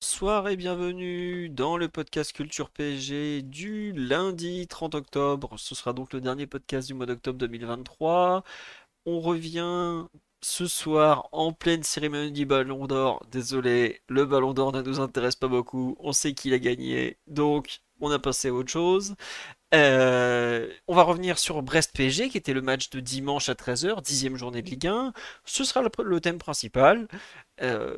Bonsoir et bienvenue dans le podcast Culture PSG du lundi 30 octobre. Ce sera donc le dernier podcast du mois d'octobre 2023. On revient ce soir en pleine cérémonie du Ballon d'Or. Désolé, le Ballon d'Or ne nous intéresse pas beaucoup. On sait qu'il a gagné, donc on a passé à autre chose. Euh, on va revenir sur Brest-PSG, qui était le match de dimanche à 13h, dixième journée de Ligue 1. Ce sera le, thème principal. Euh,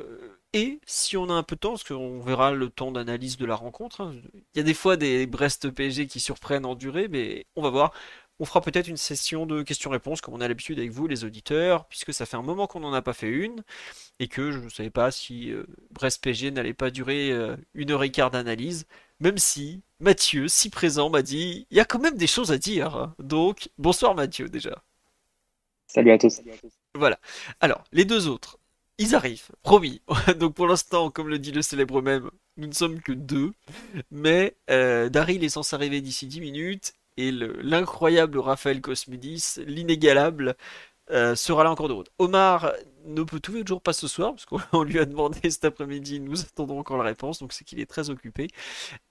et si on a un peu de temps, parce qu'on verra le temps d'analyse de la rencontre, hein, il y a des fois des Brest-PSG qui surprennent en durée, mais on va voir. On fera peut-être une session de questions-réponses comme on a l'habitude avec vous les auditeurs, puisque ça fait un moment qu'on n'en a pas fait une, et que je ne savais pas si euh, Brest PG n'allait pas durer euh, une heure et quart d'analyse, même si Mathieu, si présent, m'a dit il y a quand même des choses à dire. Hein. Donc, bonsoir Mathieu déjà. Salut à tous. Voilà. Alors, les deux autres, ils arrivent, promis. Donc pour l'instant, comme le dit le célèbre même, nous ne sommes que deux. Mais euh, Daryl est censé arriver d'ici 10 minutes et l'incroyable Raphaël Cosmidis, l'inégalable, euh, sera là encore de route. Omar ne peut toujours pas ce soir, parce qu'on lui a demandé cet après-midi, nous attendons encore la réponse, donc c'est qu'il est très occupé.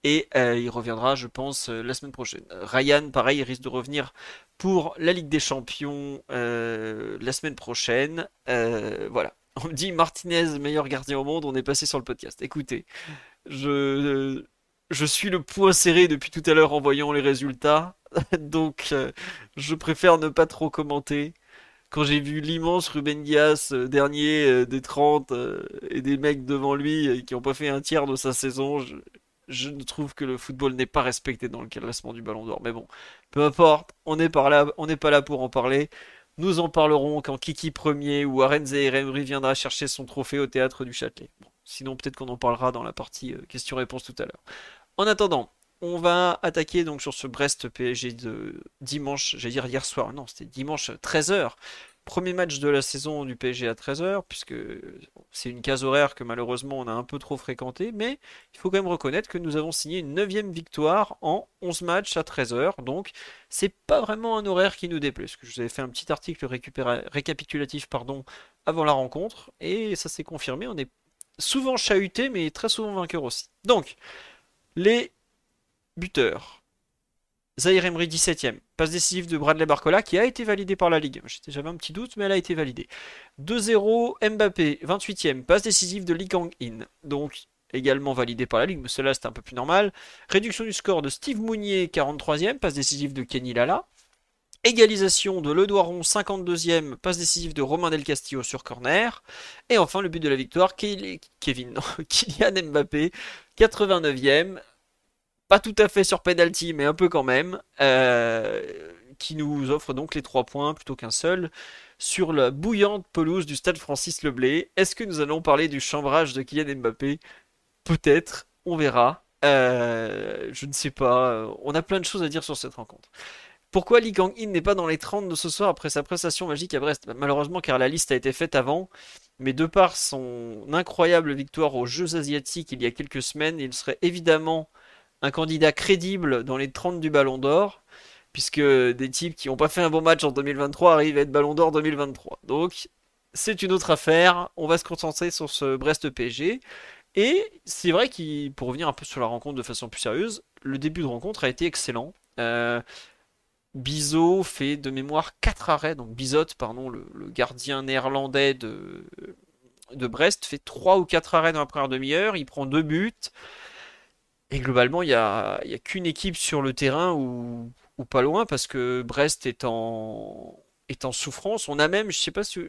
Et euh, il reviendra, je pense, la semaine prochaine. Ryan, pareil, il risque de revenir pour la Ligue des Champions la semaine prochaine. voilà. On me dit Martinez, meilleur gardien au monde, on est passé sur le podcast. Écoutez, je, je suis le point serré depuis tout à l'heure en voyant les résultats, donc euh, je préfère ne pas trop commenter. Quand j'ai vu l'immense Ruben Dias, euh, dernier euh, des 30, et des mecs devant lui qui n'ont pas fait un tiers de sa saison, je, je trouve que le football n'est pas respecté dans le classement du Ballon d'Or. Mais bon, peu importe, on n'est pas là pour en parler. Nous en parlerons quand Kiki premier ou Arenze Emery viendra chercher son trophée au théâtre du Châtelet. sinon, peut-être qu'on en parlera dans la partie questions-réponses tout à l'heure. En attendant, on va attaquer donc sur ce Brest PSG de dimanche, j'allais dire hier soir, non, c'était dimanche 13h. Premier match de la saison du PSG à 13h, puisque c'est une case horaire que malheureusement on a un peu trop fréquenté, mais il faut quand même reconnaître que nous avons signé une 9 victoire en 11 matchs à 13h, donc c'est pas vraiment un horaire qui nous déplaît, parce que je vous avais fait un petit article récapitulatif pardon, avant la rencontre, et ça s'est confirmé, on est souvent chahuté, mais très souvent vainqueur aussi. Donc, les buteurs. Zahir Emery 17ème. Passe décisive de Bradley Barcola qui a été validé par la Ligue. J'avais un petit doute, mais elle a été validée. 2-0 Mbappé 28ème. Passe décisive de Lee Kang-in. Donc également validé par la Ligue, mais cela c'est un peu plus normal. Réduction du score de Steve Mounier 43ème. Passe décisive de Kenny Lala. Égalisation de Ledoiron, 52e, passe décisive de Romain Del Castillo sur corner. Et enfin, le but de la victoire, Kylian Mbappé, 89e, pas tout à fait sur penalty, mais un peu quand même, euh, qui nous offre donc les 3 points plutôt qu'un seul sur la bouillante pelouse du stade Francis Leblé. Est-ce que nous allons parler du chambrage de Kylian Mbappé? Peut-être, on verra. Euh, je ne sais pas. On a plein de choses à dire sur cette rencontre. Pourquoi Lee Kang-in n'est pas dans les 30 de ce soir après sa prestation magique à Brest? Malheureusement, car la liste a été faite avant, mais de par son incroyable victoire aux Jeux Asiatiques il y a quelques semaines, il serait évidemment un candidat crédible dans les 30 du Ballon d'Or, puisque des types qui n'ont pas fait un bon match en 2023 arrivent à être Ballon d'Or 2023. Donc, c'est une autre affaire. On va se concentrer sur ce Brest PSG. Et c'est vrai qu'il, pour revenir un peu sur la rencontre de façon plus sérieuse, le début de rencontre a été excellent. Euh, Bizot fait de mémoire 4 arrêts, donc Bizot, pardon, le, gardien néerlandais de, de Brest, fait 3 ou 4 arrêts dans la première demi-heure, il prend 2 buts. Et globalement, il n'y a, a qu'une équipe sur le terrain ou, pas loin parce que Brest est en, souffrance. On a même, je sais pas si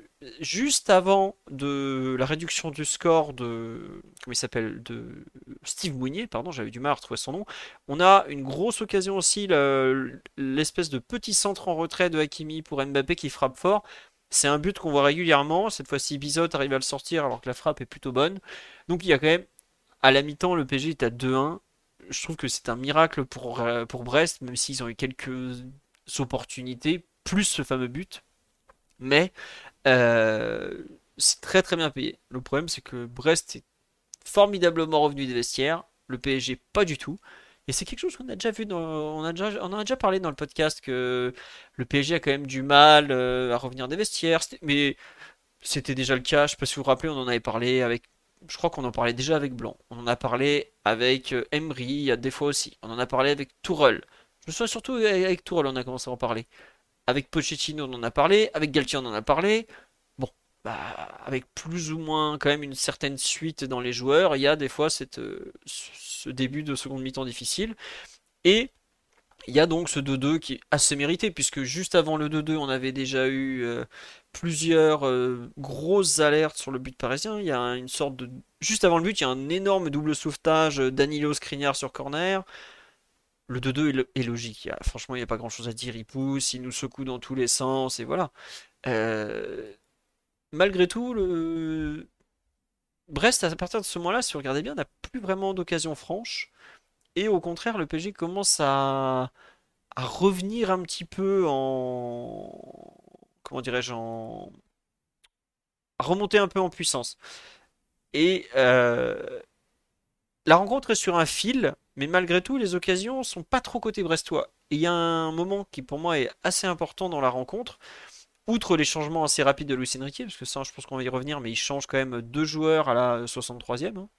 juste avant de la réduction du score de comment il s'appelle de Steve Mounier, pardon, j'avais du mal à retrouver son nom. On a une grosse occasion aussi l'espèce de petit centre en retrait de Hakimi pour Mbappé qui frappe fort. C'est un but qu'on voit régulièrement. Cette fois-ci, Bizot arrive à le sortir alors que la frappe est plutôt bonne. Donc il y a quand même, à la mi-temps, le PSG est à 2-1. Je trouve que c'est un miracle pour, pour Brest, même s'ils ont eu quelques opportunités, plus ce fameux but. Mais euh, c'est très très bien payé. Le problème, c'est que Brest est formidablement revenu des vestiaires. Le PSG, pas du tout. Et c'est quelque chose qu'on a déjà vu, dans, on, a déjà, on a déjà parlé dans le podcast que le PSG a quand même du mal euh, à revenir des vestiaires. Mais c'était déjà le cas, je sais pas si vous vous rappelez, on en avait parlé avec. Je crois qu'on en parlait déjà avec Blanc. On en a parlé avec euh, Emery, il y a des fois aussi. On en a parlé avec Tourelle. Je me souviens surtout avec Tourelle, on a commencé à en parler. Avec Pochettino, on en a parlé. Avec Galtier, on en a parlé. Bon, bah, avec plus ou moins quand même une certaine suite dans les joueurs, il y a des fois euh, ce début de seconde mi-temps difficile. Et il y a donc ce 2-2 qui est assez mérité, puisque juste avant le 2-2, on avait déjà eu euh, plusieurs euh, grosses alertes sur le but parisien. Il y a une sorte de. Juste avant le but, il y a un énorme double sauvetage Danilo Skriniar sur corner. Le 2-2 est, logique. franchement, il n'y a pas grand chose à dire. Il pousse, il nous secoue dans tous les sens, et voilà. Euh, malgré tout, le... Brest, à partir de ce moment-là, si vous regardez bien, n'a plus vraiment d'occasion franche. Et au contraire, le PSG commence à, revenir un petit peu en. Comment dirais-je en... À remonter un peu en puissance. Et euh, la rencontre est sur un fil, mais malgré tout, les occasions sont pas trop côté brestois. Et il y a un moment qui pour moi est assez important dans la rencontre, outre les changements assez rapides de Luis Enrique, parce que ça je pense qu'on va y revenir, mais il change quand même deux joueurs à la 63e, hein.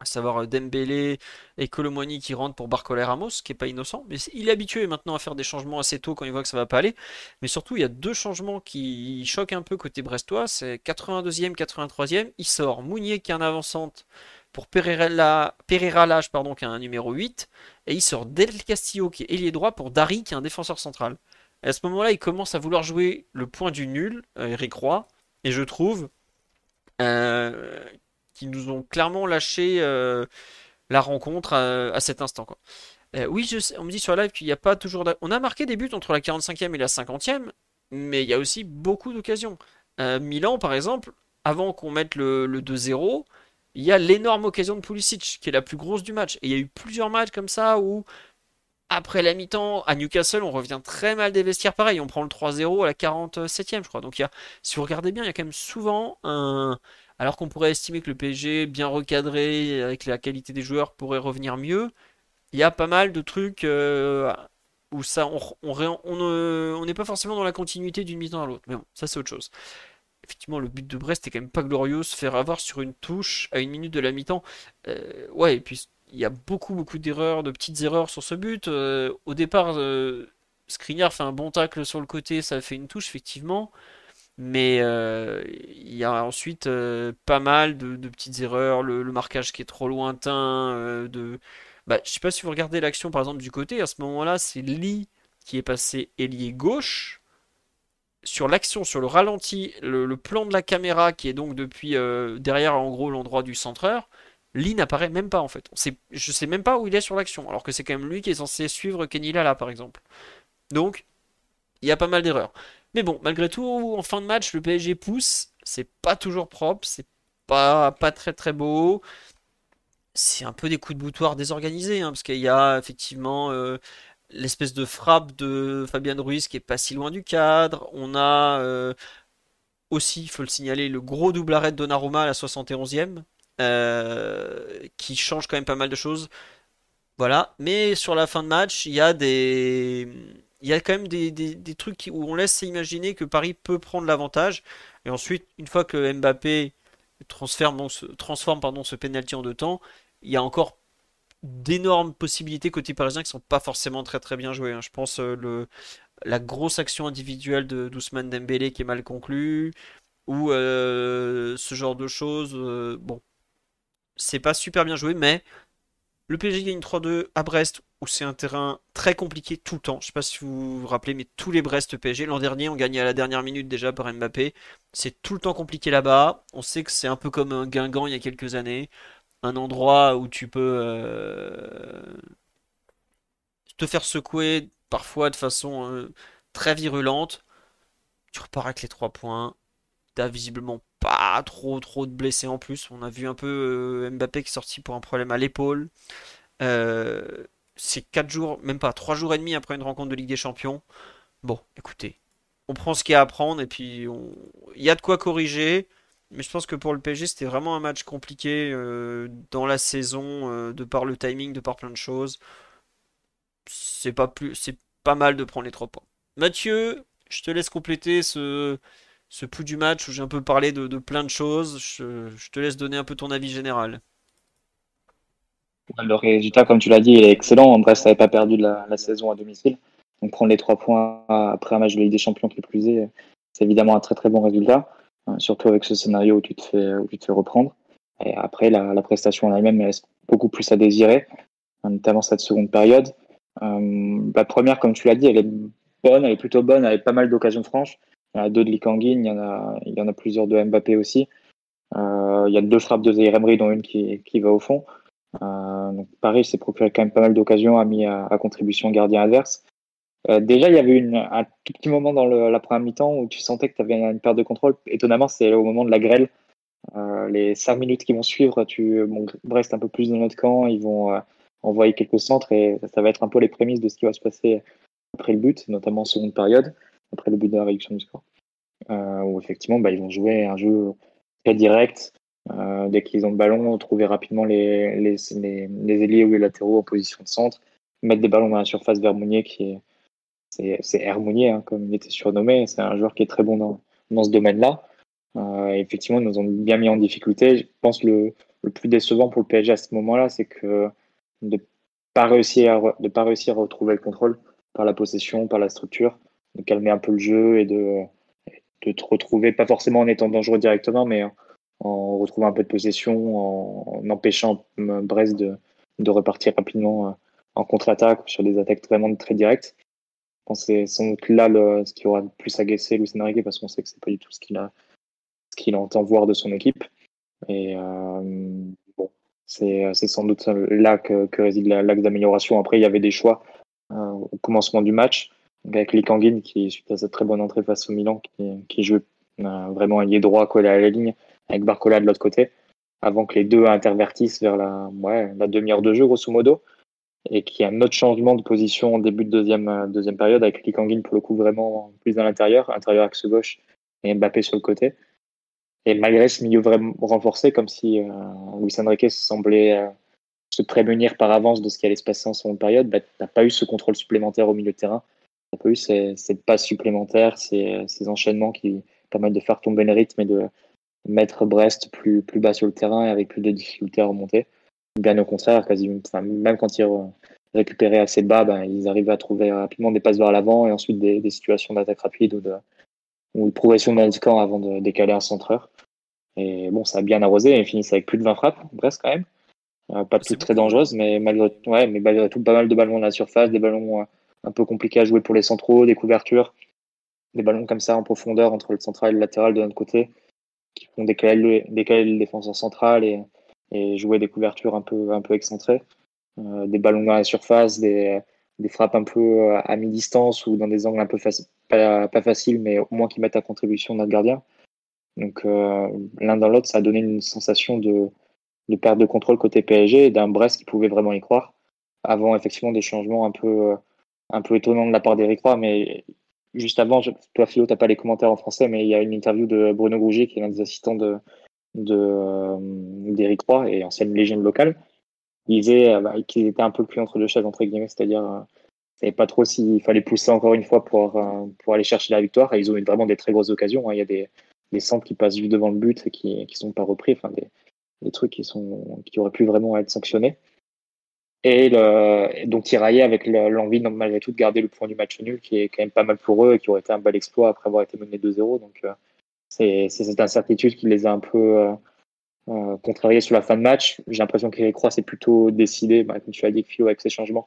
À savoir euh, Dembélé et Colomoni qui rentrent pour Barcolet Ramos, qui est pas innocent, mais il est habitué maintenant à faire des changements assez tôt quand il voit que ça va pas aller. Mais surtout, il y a deux changements qui choquent un peu côté brestois, c'est 82e, 83e, il sort Mounier qui est en avançante pour Pereira, Lage, pardon, qui a un numéro 8, et il sort Del Castillo qui est ailier droit pour Dari qui est un défenseur central. Et à ce moment-là, il commence à vouloir jouer le point du nul, euh, Eric Roy, et je trouve euh, qu'ils nous ont clairement lâché euh, la rencontre à, cet instant. Quoi. oui, je sais, on me dit sur live qu'il n'y a pas toujours. On a marqué des buts entre la 45e et la 50e, mais il y a aussi beaucoup d'occasions. Milan, par exemple, avant qu'on mette le, le 2-0, il y a l'énorme occasion de Pulisic, qui est la plus grosse du match. Et il y a eu plusieurs matchs comme ça où, après la mi-temps, à Newcastle, on revient très mal des vestiaires pareil. On prend le 3-0 à la 47e, je crois. Donc, il y a, si vous regardez bien, il y a quand même souvent un. Alors qu'on pourrait estimer que le PSG, bien recadré, avec la qualité des joueurs, pourrait revenir mieux, il y a pas mal de trucs euh, où ça, on n'est pas forcément dans la continuité d'une mi-temps à l'autre. Mais bon, ça c'est autre chose effectivement, le but de Brest est quand même pas glorieux. Se faire avoir sur une touche à une minute de la mi-temps. Euh, ouais, et puis il y a beaucoup, beaucoup d'erreurs, de petites erreurs sur ce but. Euh, au départ, Skriniar fait un bon tacle sur le côté, ça fait une touche, effectivement. Mais il y a ensuite pas mal de, petites erreurs, le, marquage qui est trop lointain. de... Bah, je sais pas si vous regardez l'action par exemple du côté, à ce moment-là, c'est Lee qui est passé ailier gauche sur l'action, sur le ralenti, le, plan de la caméra qui est donc depuis euh, derrière en gros l'endroit du centreur, Lee n'apparaît même pas en fait. Je je sais même pas où il est sur l'action, alors que c'est quand même lui qui est censé suivre Kenny Lala par exemple. Donc, il y a pas mal d'erreurs. Mais bon, malgré tout, en fin de match, le PSG pousse, c'est pas toujours propre, c'est pas, très très beau. C'est un peu des coups de boutoir désorganisés, hein, parce qu'il y a effectivement euh, l'espèce de frappe de Fabien Ruiz qui est pas si loin du cadre. On a euh, aussi, il faut le signaler, le gros double arrêt de Donnarumma à la 71e, euh, qui change quand même pas mal de choses. Voilà, mais sur la fin de match, il y a des, il y a quand même des, trucs où on laisse imaginer que Paris peut prendre l'avantage. Et ensuite, une fois que Mbappé transforme, pardon, ce penalty en deux temps, il y a encore d'énormes possibilités côté parisien qui sont pas forcément très très bien jouées. Hein. Je pense euh, le, la grosse action individuelle de d'Ousmane Dembélé qui est mal conclue ou euh, ce genre de choses. Euh, bon, c'est pas super bien joué, mais le PSG gagne 3-2 à Brest où c'est un terrain très compliqué tout le temps. Je sais pas si vous vous rappelez, mais tous les Brest PSG l'an dernier ont gagné à la dernière minute déjà par Mbappé. C'est tout le temps compliqué là-bas. On sait que c'est un peu comme un Guingamp il y a quelques années un endroit où tu peux euh, te faire secouer parfois de façon euh, très virulente. tu repars avec les 3 points. T'as visiblement trop trop de blessés en plus. On a vu un peu Mbappé qui est sorti pour un problème à l'épaule. c'est 4 jours, même pas 3 jours et demi après une rencontre de Ligue des Champions. Bon, écoutez, on prend ce qu'il y a à prendre et puis il y a de quoi corriger. Mais je pense que pour le PSG, c'était vraiment un match compliqué euh, dans la saison, euh, de par le timing, de par plein de choses. C'est pas plus, c'est pas mal de prendre les trois points. Mathieu, je te laisse compléter ce, ce pouls du match où j'ai un peu parlé de, plein de choses. Je, te laisse donner un peu ton avis général. Le résultat, comme tu l'as dit, est excellent. Brest n'avait pas perdu la, saison à domicile. Donc prendre les trois points après un match de Ligue des Champions qui plus est, c'est évidemment un très très bon résultat, hein, surtout avec ce scénario où tu te fais, reprendre. Et après, la, prestation en elle-même laisse beaucoup plus à désirer, hein, notamment cette seconde période. Euh, la première, comme tu l'as dit, elle est bonne, elle est plutôt bonne, avec pas mal d'occasions franches. Il y en a deux de Likanguin, il y en a, il y en a plusieurs de Mbappé aussi. Euh, il y a deux frappes de Zaire dont une qui, va au fond. Euh, Paris s'est procuré quand même pas mal d'occasions, a mis à, contribution gardien adverse. Euh, déjà, il y avait un petit moment dans le, la première mi-temps où tu sentais que tu avais une perte de contrôle. Étonnamment, c'est au moment de la grêle. Les cinq minutes qui vont suivre, tu, bon, Brest un peu plus dans notre camp, ils vont envoyer quelques centres et ça, va être un peu les prémices de ce qui va se passer après le but, notamment en seconde période, après le but de la réduction du score. Euh, où effectivement, bah, ils vont jouer un jeu très direct. Euh, dès qu'ils ont le ballon, trouver rapidement les, les, ailiers ou les latéraux en position de centre, mettre des ballons dans la surface vers Mounier qui est c'est Hermonier, hein, comme il était surnommé. C'est un joueur qui est très bon dans, ce domaine-là. Euh, effectivement, ils nous ont bien mis en difficulté. Je pense le, le plus décevant pour le PSG à ce moment-là, c'est de pas pas réussir à retrouver le contrôle par la possession, par la structure, de calmer un peu le jeu et de, de te retrouver, pas forcément en étant dangereux directement, mais en, retrouvant un peu de possession, en, empêchant Brest de, de repartir rapidement euh, en contre-attaque sur des attaques vraiment très directes. Je pense c'est sans doute là le, ce qui aura le plus agacé Luis Enrique parce qu'on sait que c'est pas du tout ce qu'il a, ce qu'il entend voir de son équipe. Et euh, bon, c'est, c'est sans doute là que, que réside l'axe d'amélioration. Après, il y avait des choix euh, au commencement du match, avec Likanguin qui, suite à cette très bonne entrée face au Milan, qui, joue euh, vraiment allié droit collé à la ligne, avec Barcola de l'autre côté, avant que les deux intervertissent vers la, ouais, la demi-heure de jeu, grosso modo et qui a un autre changement de position en début de deuxième, euh, deuxième période avec Likanguin pour le coup vraiment plus à l'intérieur, intérieur axe gauche et Mbappé sur le côté. Et malgré ce milieu vraiment renforcé, comme si euh, Luis Enrique semblait euh, se prémunir par avance de ce qui allait se passer en seconde période, bah, t'as pas eu ce contrôle supplémentaire au milieu de terrain. Pas eu ces, ces passes supplémentaires, ces, ces enchaînements qui permettent de faire tomber le rythme et de mettre Brest plus, plus bas sur le terrain et avec plus de difficultés à remonter. Bien au contraire, même quand ils récupéraient assez bas, ben, ils arrivaient à trouver rapidement des passes vers l'avant et ensuite des, des situations d'attaque rapide ou de, ou de progression dans le camp avant de décaler un centreur. Et bon, ça a bien arrosé et ils finissent avec plus de 20 frappes, presque quand même. Euh, pas toutes très dangereuses, mais malgré, ouais, mais malgré tout, pas mal de ballons dans la surface, des ballons euh, un peu compliqués à jouer pour les centraux, des couvertures, des ballons comme ça en profondeur entre le central et le latéral de notre côté, qui font décaler le, défenseur central et, jouer des couvertures un peu, un peu excentrées. Euh, des ballons dans la surface, des, frappes un peu euh, à mi-distance ou dans des angles un peu pas, faciles, mais au moins qui mettent à contribution notre gardien. Donc euh, l'un dans l'autre, ça a donné une sensation de perte de contrôle côté PSG et d'un Brest qui pouvait vraiment y croire. Avant effectivement des changements un peu, un peu étonnants de la part d'Eric Roy, mais juste avant, toi Philo, t'as pas les commentaires en français, mais il y a une interview de Bruno Grouget, qui est l'un des assistants euh, d'Eric Roy et ancienne légende locale, il disait euh, bah, qu'il était un peu plus entre deux chaises entre guillemets, c'est-à-dire euh, savait pas trop s'il fallait pousser encore une fois pour pour aller chercher la victoire. Et ils ont eu vraiment des très grosses occasions. Hein. Il y a des, des centres qui passent juste devant le but et qui qui sont pas repris, enfin des, des trucs qui sont qui auraient pu vraiment être sanctionnés. Et le, donc avec l'envie malgré tout de garder le point du match nul qui est quand même pas mal pour eux et qui aurait été un bel exploit après avoir été mené 2-0. Donc c'est cette incertitude qui les a un peu euh, euh, contrariés sur la fin de match. J'ai l'impression qu'Eric Croix s'est plutôt décidé, bah, comme tu as dit, Philo, avec ses changements,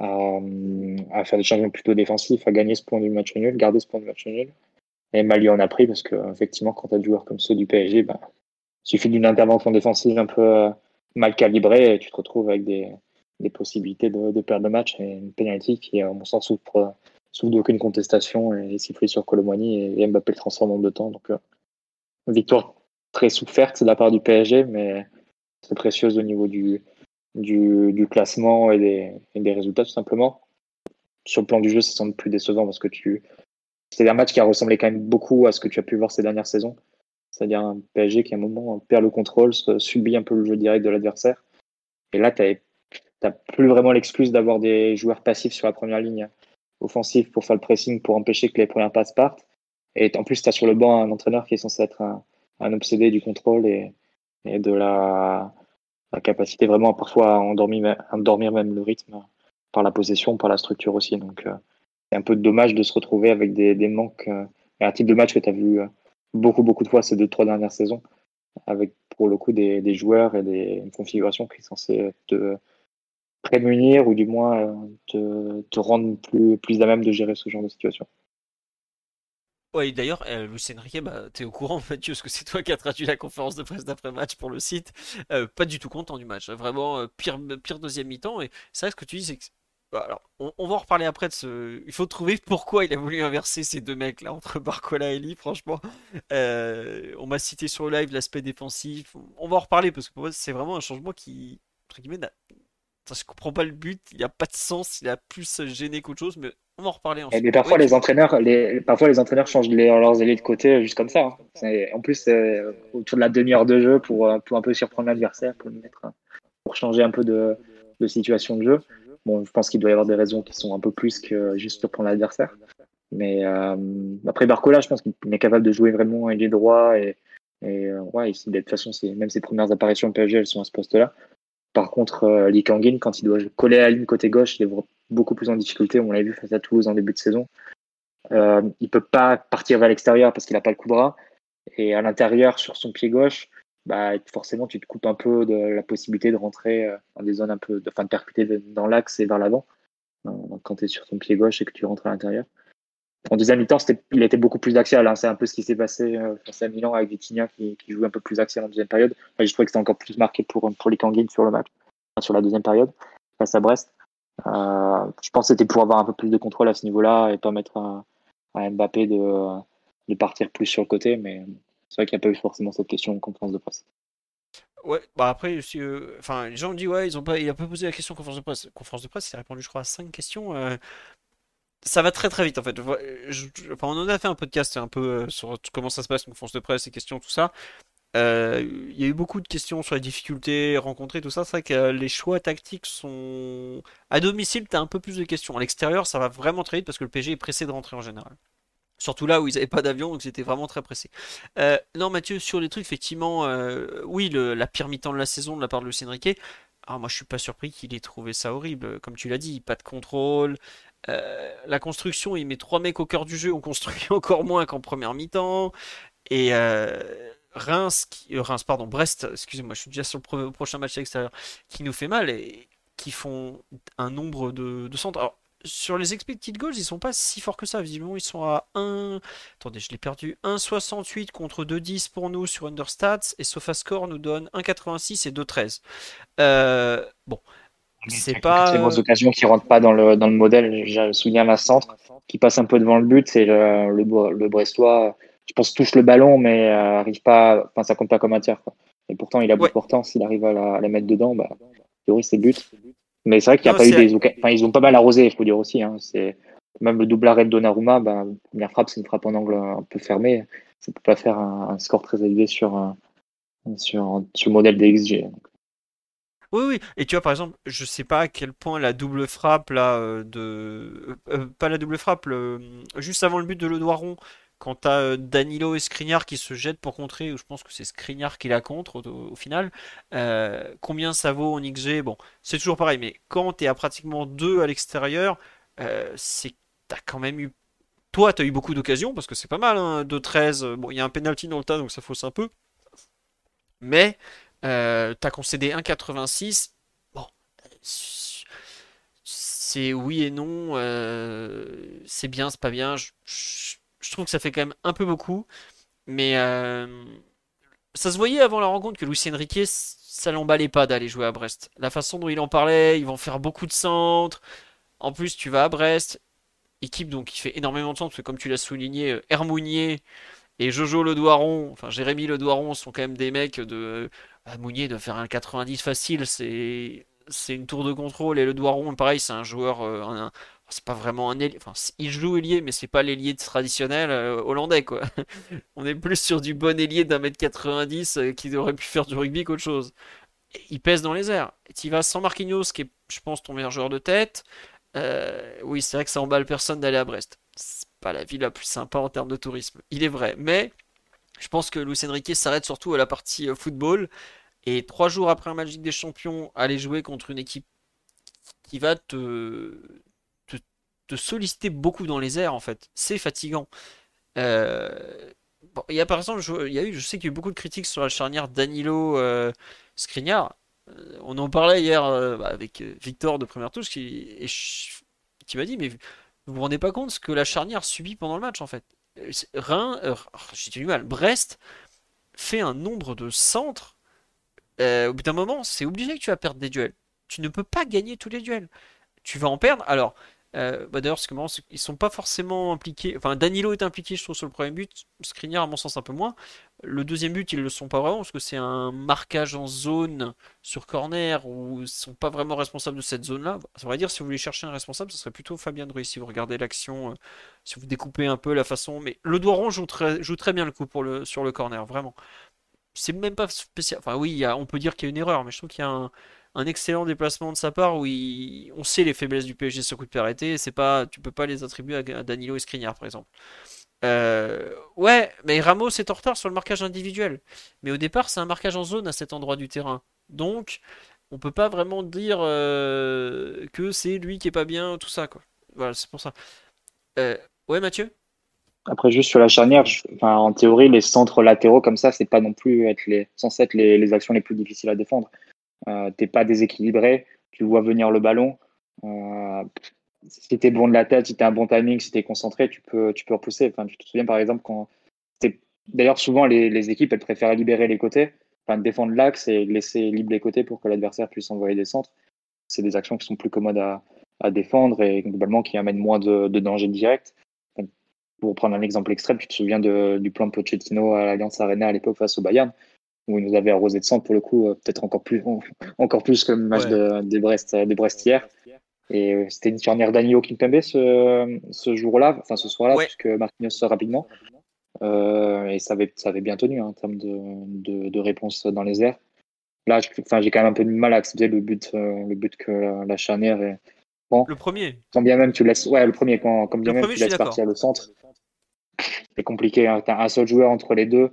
à, faire des changements plutôt défensifs, à gagner ce point du match nul, garder ce point du match nul. Et Mali en a pris parce que effectivement, quand tu as des joueurs comme ceux du PSG, bah, il suffit d'une intervention défensive un peu euh, mal calibrée et tu te retrouves avec des, des possibilités de, de, perdre le match et une pénalité qui, à mon sens, ouvre souffre d'aucune contestation et sifflé sur Colomani et Mbappé le transforme en deux temps. Donc, victoire très soufferte de la part du PSG, mais c'est précieuse au niveau du, du, classement et des, des, résultats, tout simplement. Sur le plan du jeu, sans doute plus décevant parce que tu. C'est un match qui a ressemblé quand même beaucoup à ce que tu as pu voir ces dernières saisons. C'est-à-dire un PSG qui, à un moment, perd le contrôle, subit un peu le jeu direct de l'adversaire. Et là, tu n'as plus vraiment l'excuse d'avoir des joueurs passifs sur la première ligne offensive pour faire le pressing, pour empêcher que les premières passes partent. Et en plus, tu as sur le banc un entraîneur qui est censé être un, obsédé du contrôle et, de la, capacité vraiment parfois à endormir, à endormir, même le rythme par la possession, par la structure aussi. Donc euh, c'est un peu dommage de se retrouver avec des, manques euh, et un type de match que tu as vu euh, beaucoup, beaucoup de fois ces deux, trois dernières saisons, avec pour le coup des, des joueurs et des, une configuration qui est censée te prémunir ou du moins te, te rendre plus, plus à même de gérer ce genre de situation. Ouais, d'ailleurs, euh, Lucien Riquet, bah, t'es au courant, Mathieu, parce que c'est toi qui as traduit la conférence de presse d'après-match pour le site. Euh, pas du tout content du match. Hein. Vraiment, euh, pire, pire deuxième mi-temps. Et vrai, ce que tu dis, c'est que. Bah, alors, on, va en reparler après de ce. Il faut trouver pourquoi il a voulu inverser ces deux mecs-là entre Barcola et Lee, franchement. on m'a cité sur le live l'aspect défensif. On va en reparler parce que pour moi, c'est vraiment un changement qui, entre guillemets, je comprends pas le but, il n'y a pas de sens, il a plus gêné qu'autre chose, mais on va en reparler ensuite. Mais parfois, les entraîneurs, les, parfois, les entraîneurs changent leurs ailiers de côté juste comme ça. Hein. En plus, autour de la demi-heure de jeu pour, euh, pour un peu surprendre l'adversaire, pour, mettre, pour changer un peu de, de situation de jeu. Bon, je pense qu'il doit y avoir des raisons qui sont un peu plus que juste surprendre l'adversaire. Mais euh, après Barcola, je pense qu'il est capable de jouer vraiment ailier droit et, et euh, ouais, de toute façon, même ses premières apparitions au PSG, elles sont à ce poste-là. Par contre, euh, Kangin, quand il doit coller à la ligne côté gauche, il est beaucoup plus en difficulté. On l'a vu face à Toulouse en début de saison. Euh, il peut pas partir vers l'extérieur parce qu'il n'a pas le coup de bras. Et à l'intérieur, sur son pied gauche, bah, forcément, tu te coupes un peu de la possibilité de rentrer euh, dans des zones un peu, enfin, de percuter dans l'axe et vers l'avant. Quand tu es sur ton pied gauche et que tu rentres à l'intérieur. En deuxième mi-temps, il était beaucoup plus axial. Hein. C'est un peu ce qui s'est passé euh, face à Milan avec Vitinha qui, qui jouait un peu plus axial en deuxième période. Enfin, je trouvais que c'était encore plus marqué pour, pour les Kanguin sur le match, sur la deuxième période, face à Brest. Euh, je pense que c'était pour avoir un peu plus de contrôle à ce niveau-là et pas mettre à, Mbappé de, de, partir plus sur le côté. Mais c'est vrai qu'il n'y a pas eu forcément cette question en conférence de presse. Ouais, bah après, euh, enfin, les gens me disent, ouais, ils ont pas, il a pas posé la question en conférence de presse. Conférence de presse, il a répondu, je crois, à 5 questions. Euh, ça va très très vite en fait. enfin, on en a fait un podcast un peu euh, sur comment ça se passe, une conférence de presse, les questions, tout ça. Euh, il y a eu beaucoup de questions sur les difficultés rencontrées, tout ça. C'est vrai que euh, les choix tactiques sont. À domicile, tu as un peu plus de questions. À l'extérieur, ça va vraiment très vite parce que le PG est pressé de rentrer en général. Surtout là où ils n'avaient pas d'avion, donc ils étaient vraiment très pressés. non, Mathieu, sur les trucs, effectivement, oui, la pire mi-temps de la saison de la part de Lucien Riquet. Alors moi, je suis pas surpris qu'il ait trouvé ça horrible. Comme tu l'as dit, pas de contrôle. Euh, la construction, il met trois mecs au cœur du jeu, on construit encore moins qu'en première mi-temps. Et euh, Reims, qui, euh, Reims, pardon, Brest, excusez-moi, je suis déjà sur le prochain match à l'extérieur, qui nous fait mal et qui font un nombre de, centres. Alors, sur les expected goals, ils sont pas si forts que ça. Visiblement, ils sont à 1. Attendez, je l'ai perdu. 1,68 contre 2,10 pour nous sur Understats. Et SofaScore nous donne 1,86 et 2,13. Euh, bon, c'est pas. C'est occasions qui rentrent pas dans le, dans le modèle. Je souviens la centre qui passe un peu devant le but. C'est le, le, Brestois, je pense, touche le ballon, mais euh, arrive pas. Enfin, ça compte pas comme un tir. Quoi. Et pourtant, il a beaucoup de portance. S'il arrive à la, mettre dedans, bah, théorie, c'est but. Mais c'est vrai qu'il n'y a pas eu des Enfin, ils ont pas mal arrosé, il faut dire aussi. Hein. C'est même le double arrêt de Donnarumma. Bah, la première frappe, c'est une frappe en angle un peu fermé. Ça peut pas faire un, score très élevé sur, sur, sur le modèle des XG. Oui, oui. Et tu vois, par exemple, je sais pas à quel point la double frappe là euh, de, euh, euh, pas la double frappe, juste avant le but de Le Doiron, quand t'as Danilo et Skriniar qui se jettent pour contrer, ou je pense que c'est Skriniar qui la contre au, final. combien ça vaut en XG Bon, c'est toujours pareil, mais quand t'es à pratiquement 2 à l'extérieur, c'est t'as quand même eu. Toi, t'as eu beaucoup d'occasions parce que c'est pas mal, hein, 2-13. Bon, il y a un penalty dans le tas, donc ça fausse un peu. Mais euh, t'as concédé 1,86. Bon, c'est oui et non. Euh, c'est bien, c'est pas bien. Je, trouve que ça fait quand même un peu beaucoup. Mais euh, ça se voyait avant la rencontre que Lucien Riquet, ça l'emballait pas d'aller jouer à Brest. La façon dont il en parlait, ils vont faire beaucoup de centres. En plus, tu vas à Brest. équipe donc qui fait énormément de sens, parce que comme tu l'as souligné, Hermounier et Jojo Le Doiron, enfin Jérémy Le Doiron sont quand même des mecs de. Mounier de faire un 90 facile, c'est une tour de contrôle et le Doiron, pareil, c'est un joueur, c'est pas vraiment un ailier. Enfin, il joue ailier, mais c'est pas l'ailier traditionnel hollandais, quoi. On est plus sur du bon ailier d'un mètre 90 qui aurait pu faire du rugby qu'autre chose. il pèse dans les airs. Et tu vas sans Marquinhos, qui est, je pense, ton meilleur joueur de tête. Euh, oui, c'est vrai que ça emballe personne d'aller à Brest. C'est pas la ville la plus sympa en termes de tourisme. Il est vrai. Mais je pense que Luis Enrique s'arrête surtout à la partie euh, football. Et trois jours après un Magic des Champions, aller jouer contre une équipe qui va te, te, solliciter beaucoup dans les airs, en fait. C'est fatigant. Euh, il y a par exemple, je, il y a eu, je sais qu'il y a eu beaucoup de critiques sur la charnière Danilo euh. Euh, on en parlait hier bah, avec Victor de Première Touche qui, qui m'a dit Mais vous vous rendez pas compte ce que la charnière subit pendant le match en fait Rhin, j'ai du mal, Brest fait un nombre de centres. au bout d'un moment, c'est obligé que tu vas perdre des duels. Tu ne peux pas gagner tous les duels. Tu vas en perdre. Alors, euh, bah D'ailleurs, ils sont pas forcément impliqués. Enfin, Danilo est impliqué, je trouve, sur le premier but. Skriniar, à mon sens, un peu moins. Le deuxième but, ils le sont pas vraiment parce que c'est un marquage en zone sur corner où ils sont pas vraiment responsables de cette zone-là. Ça va dire, si vous voulez chercher un responsable, ce serait plutôt Fabien Druy. Si vous regardez l'action, euh, si vous découpez un peu la façon. Mais le Doiron joue très, joue très bien le coup pour le, sur le corner, vraiment. C'est même pas spécial. Enfin, oui, on peut dire qu'il y a une erreur, mais je trouve qu'il y a un un excellent déplacement de sa part où on sait les faiblesses du PSG sur coup de pied arrêté. C'est pas, tu peux pas les attribuer à, Danilo et Skriniar par exemple. Euh, ouais, mais Ramos est en retard sur le marquage individuel. Mais au départ, c'est un marquage en zone à cet endroit du terrain. Donc, on peut pas vraiment dire euh, que c'est lui qui est pas bien, tout ça quoi. Voilà, c'est pour ça. Euh, ouais, Mathieu? Après, juste sur la charnière, en théorie, les centres latéraux comme ça, c'est pas non plus être les, censé être les actions les plus difficiles à défendre. Euh, t'es pas déséquilibré, tu vois venir le ballon. Euh, si t'es bon de la tête, si t'as un bon timing, si t'es concentré, tu peux, tu peux repousser. Enfin, tu te souviens par exemple quand. D'ailleurs, souvent, les, équipes, elles préfèrent libérer les côtés, enfin, défendre l'axe et laisser libre les côtés pour que l'adversaire puisse envoyer des centres. C'est des actions qui sont plus commodes à, défendre et globalement qui amènent moins de, de danger direct. pour prendre un exemple extrême, tu te souviens du plan Pochettino à l'Alliance Arena à l'époque face au Bayern? Où il nous avait arrosé de sang pour le coup, euh, peut-être encore plus, encore plus que le match de, de, Brest, de Brest hier. Et euh, c'était une charnière d'Anio Kimpembe ce, ce jour-là, enfin ce soir-là, puisque Marquinhos sort rapidement. Euh, et ça avait, ça avait bien tenu hein, en termes de, de, de, réponse dans les airs. Là, j'ai quand même un peu de mal à accepter le but, le but que la, charnière est. Bon, le premier. Quand bien même tu laisses, ouais, le premier, quand, quand bien même tu laisses partir le centre, c'est compliqué. Hein. Tu as un seul joueur entre les deux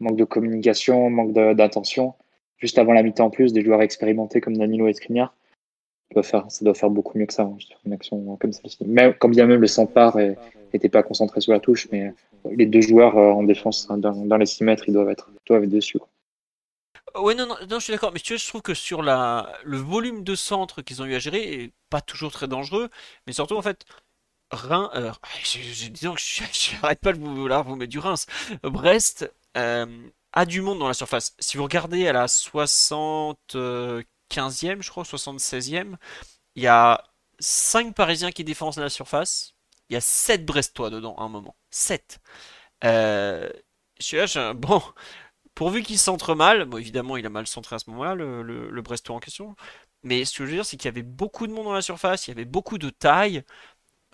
manque de communication, manque d'attention. Juste avant la mi-temps en plus, des joueurs expérimentés comme Danilo et Skriniar, ça doit faire beaucoup mieux que ça, hein, une action comme celle-ci. Mais comme bien même le Sampar n'était pas concentré sur la touche, mais les deux joueurs euh, en défense hein, dans, les 6 mètres, ils doivent être, doivent être dessus. Ouais, non, non, je suis d'accord, mais tu vois, je trouve que sur la, le volume de centre qu'ils ont eu à gérer est pas toujours très dangereux, mais surtout en fait, Reims, euh, disons que je n'arrête pas de vous, là, vous mettre du Reims. Brest euh, a du monde dans la surface. Si vous regardez à la 75e, je crois, 76e, il y a 5 Parisiens qui défendent la surface. Il y a 7 Brestois dedans à un moment. 7. Euh, je suis là, bon, pourvu qu'il centre mal, évidemment il a mal centré à ce moment-là, le, le, Brestois en question, mais ce que je veux dire c'est qu'il y avait beaucoup de monde dans la surface, il y avait beaucoup de taille.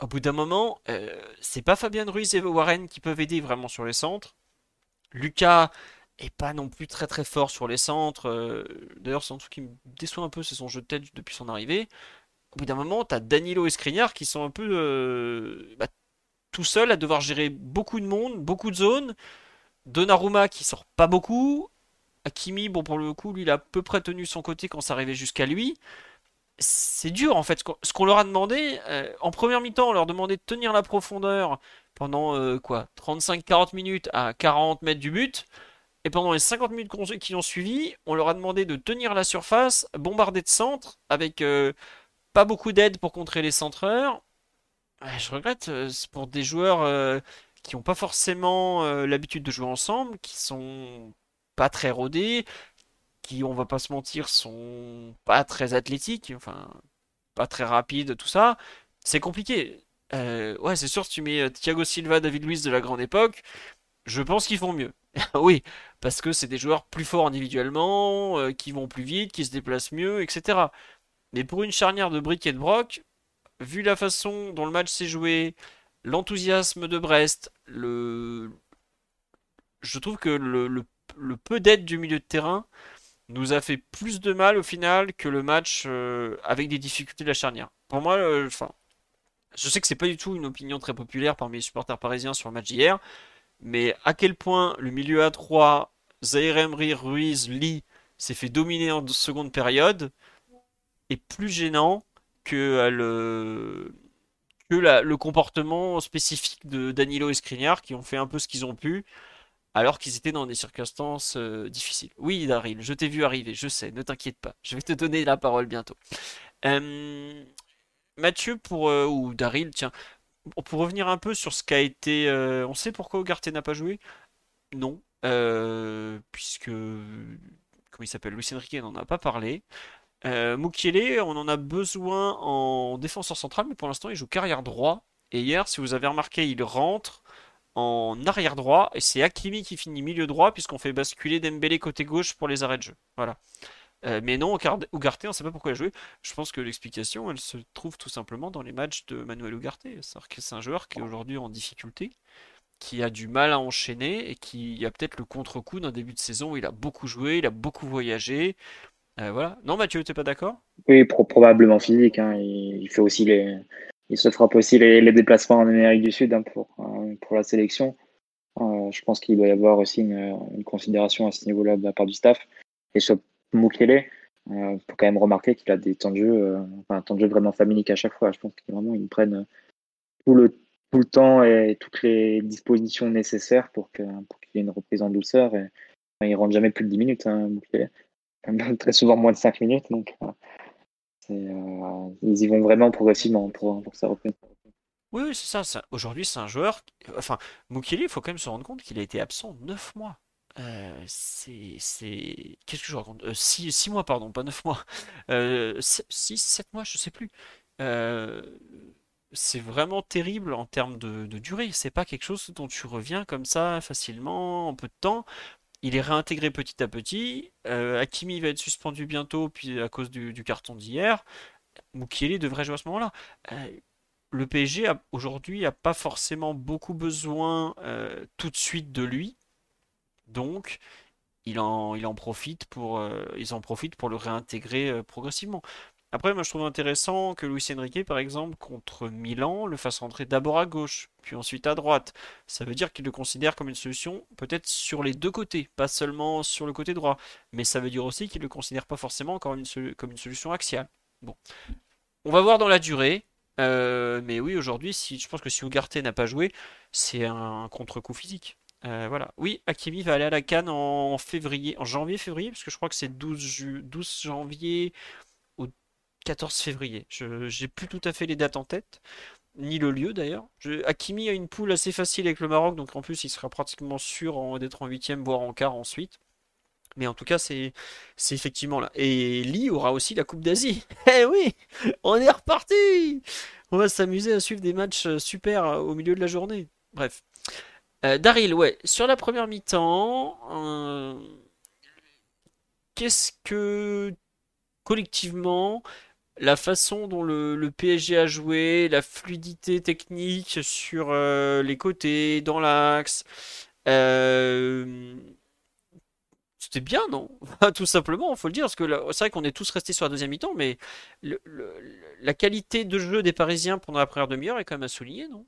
Au bout d'un moment, euh, c'est pas Fabien Ruiz et Warren qui peuvent aider vraiment sur les centres. Lucas est pas non plus très très fort sur les centres. Euh, d'ailleurs, c'est un truc qui me déçoit un peu, c'est son jeu de tête depuis son arrivée. Au bout d'un moment, tu as Danilo et Skriniar qui sont un peu euh, bah, tout seuls à devoir gérer beaucoup de monde, beaucoup de zones. Donnarumma qui sort pas beaucoup. Akimi, bon pour le coup, lui il a à peu près tenu son côté quand ça arrivait jusqu'à lui. C'est dur en fait. Ce qu'on leur a demandé, euh, en première mi-temps, on leur demandait de tenir la profondeur pendant euh, quoi 35-40 minutes à 40 mètres du but. Et pendant les 50 minutes qui ont suivi, on leur a demandé de tenir la surface, bombarder de centre, avec euh, pas beaucoup d'aide pour contrer les centreurs. je regrette, euh, c'est pour des joueurs qui n'ont pas forcément l'habitude de jouer ensemble, qui sont pas très rodés, qui, on va pas se mentir, sont pas très athlétiques, enfin, pas très rapides, tout ça. C'est compliqué Euh, ouais, c'est sûr, si tu mets euh, Thiago Silva, David Luiz de la grande époque, je pense qu'ils font mieux. oui, parce que c'est des joueurs plus forts individuellement, euh, qui vont plus vite, qui se déplacent mieux, etc. Mais pour une charnière de brick et de broc, vu la façon dont le match s'est joué, l'enthousiasme de Brest, le... je trouve que le, peu d'aide du milieu de terrain nous a fait plus de mal au final que le match avec des difficultés de la charnière. Pour moi, enfin, je sais que c'est pas du tout une opinion très populaire parmi les supporters parisiens sur le match d'hier, mais à quel point le milieu à 3, Zaire Emery, Ruiz, Lee s'est fait dominer en seconde période est plus gênant que euh, le comportement spécifique de Danilo et Skriniar qui ont fait un peu ce qu'ils ont pu alors qu'ils étaient dans des circonstances euh, difficiles. Oui, Daryl, je t'ai vu arriver, je sais, ne t'inquiète pas, je vais te donner la parole bientôt. Euh, Mathieu, pour, euh, ou Daryl, tiens, pour revenir un peu sur ce qu'a été... on sait pourquoi Ugarte n'a pas joué? Non, puisque... Comment il s'appelle? Luis Enrique n'en a pas parlé. Mukiele, on en a besoin en défenseur central, mais pour l'instant il joue carrière droit. Et hier, si vous avez remarqué, il rentre en arrière droit et c'est Hakimi qui finit milieu droit puisqu'on fait basculer Dembélé côté gauche pour les arrêts de jeu. Voilà. Euh, mais non, Ugarte, on ne sait pas pourquoi il a joué. Je pense que l'explication, elle se trouve tout simplement dans les matchs de Manuel Ugarte. C'est un joueur qui est aujourd'hui en difficulté, qui a du mal à enchaîner et qui a peut-être le contre-coup d'un début de saison où il a beaucoup joué, il a beaucoup voyagé. Euh, voilà. Non, Mathieu, t'es pas d'accord? Oui, probablement physique. Hein. il, fait aussi les, il se frappe aussi les, déplacements en Amérique du Sud hein, pour, euh, pour la sélection. Je pense qu'il doit y avoir aussi une, considération à ce niveau-là de la part du staff. Et sur Mukele, il euh, faut quand même remarquer qu'il a des temps de jeu, de jeu vraiment familique à chaque fois. Je pense qu'ils ils prennent tout le, tout le temps et toutes les dispositions nécessaires pour qu'il y ait une reprise en douceur. Et, enfin, rentre jamais plus de 10 minutes, hein, Très souvent moins de 5 minutes. Donc, euh, ils y vont vraiment progressivement pour, pour ça Oui, oui c'est ça. Aujourd'hui, c'est un joueur. Enfin, Mukele, il faut quand même se rendre compte qu'il a été absent 9 mois. Euh, c'est. Qu'est-ce que je raconte? 6 euh, mois, pardon, pas 9 mois. 6, 7 mois, je sais plus. c'est vraiment terrible en termes de, de durée. C'est pas quelque chose dont tu reviens comme ça facilement en peu de temps. Il est réintégré petit à petit. Euh, Hakimi va être suspendu bientôt, puis à cause du, carton d'hier. Mukiele devrait jouer à ce moment-là. Euh, le PSG aujourd'hui n'a pas forcément beaucoup besoin euh, tout de suite de lui. Donc, il en, profite pour, ils en profitent pour le réintégrer progressivement. Après, moi, je trouve intéressant que Luis Enrique, par exemple, contre Milan, le fasse rentrer d'abord à gauche, puis ensuite à droite. Ça veut dire qu'il le considère comme une solution peut-être sur les deux côtés, pas seulement sur le côté droit. Mais ça veut dire aussi qu'il ne le considère pas forcément comme une, comme une solution axiale. Bon. On va voir dans la durée. Euh, mais oui, aujourd'hui, si, je pense que si Ugarte n'a pas joué, c'est un contre-coup physique. Euh, voilà. Oui, Akimi va aller à la Cannes en février, en janvier-février, parce que je crois que c'est 12, 12 janvier 14 février. Je j'ai plus tout à fait les dates en tête, ni le lieu d'ailleurs. Hakimi a une poule assez facile avec le Maroc, donc en plus il sera pratiquement sûr d'être en huitième, voire en quart ensuite. Mais en tout cas, c'est effectivement là. Et Lee aura aussi la Coupe d'Asie. Eh oui, on est reparti. On va s'amuser à suivre des matchs euh, super euh, au milieu de la journée. Bref. Euh, Daryl, ouais, sur la première mi-temps, qu'est-ce que collectivement la façon dont le, PSG a joué, la fluidité technique sur euh, les côtés, dans l'axe. Euh, c'était bien, non? Tout simplement, faut le dire, parce que c'est vrai qu'on est tous restés sur la deuxième mi-temps, mais la qualité de jeu des Parisiens pendant la première demi-heure est quand même à souligner, non?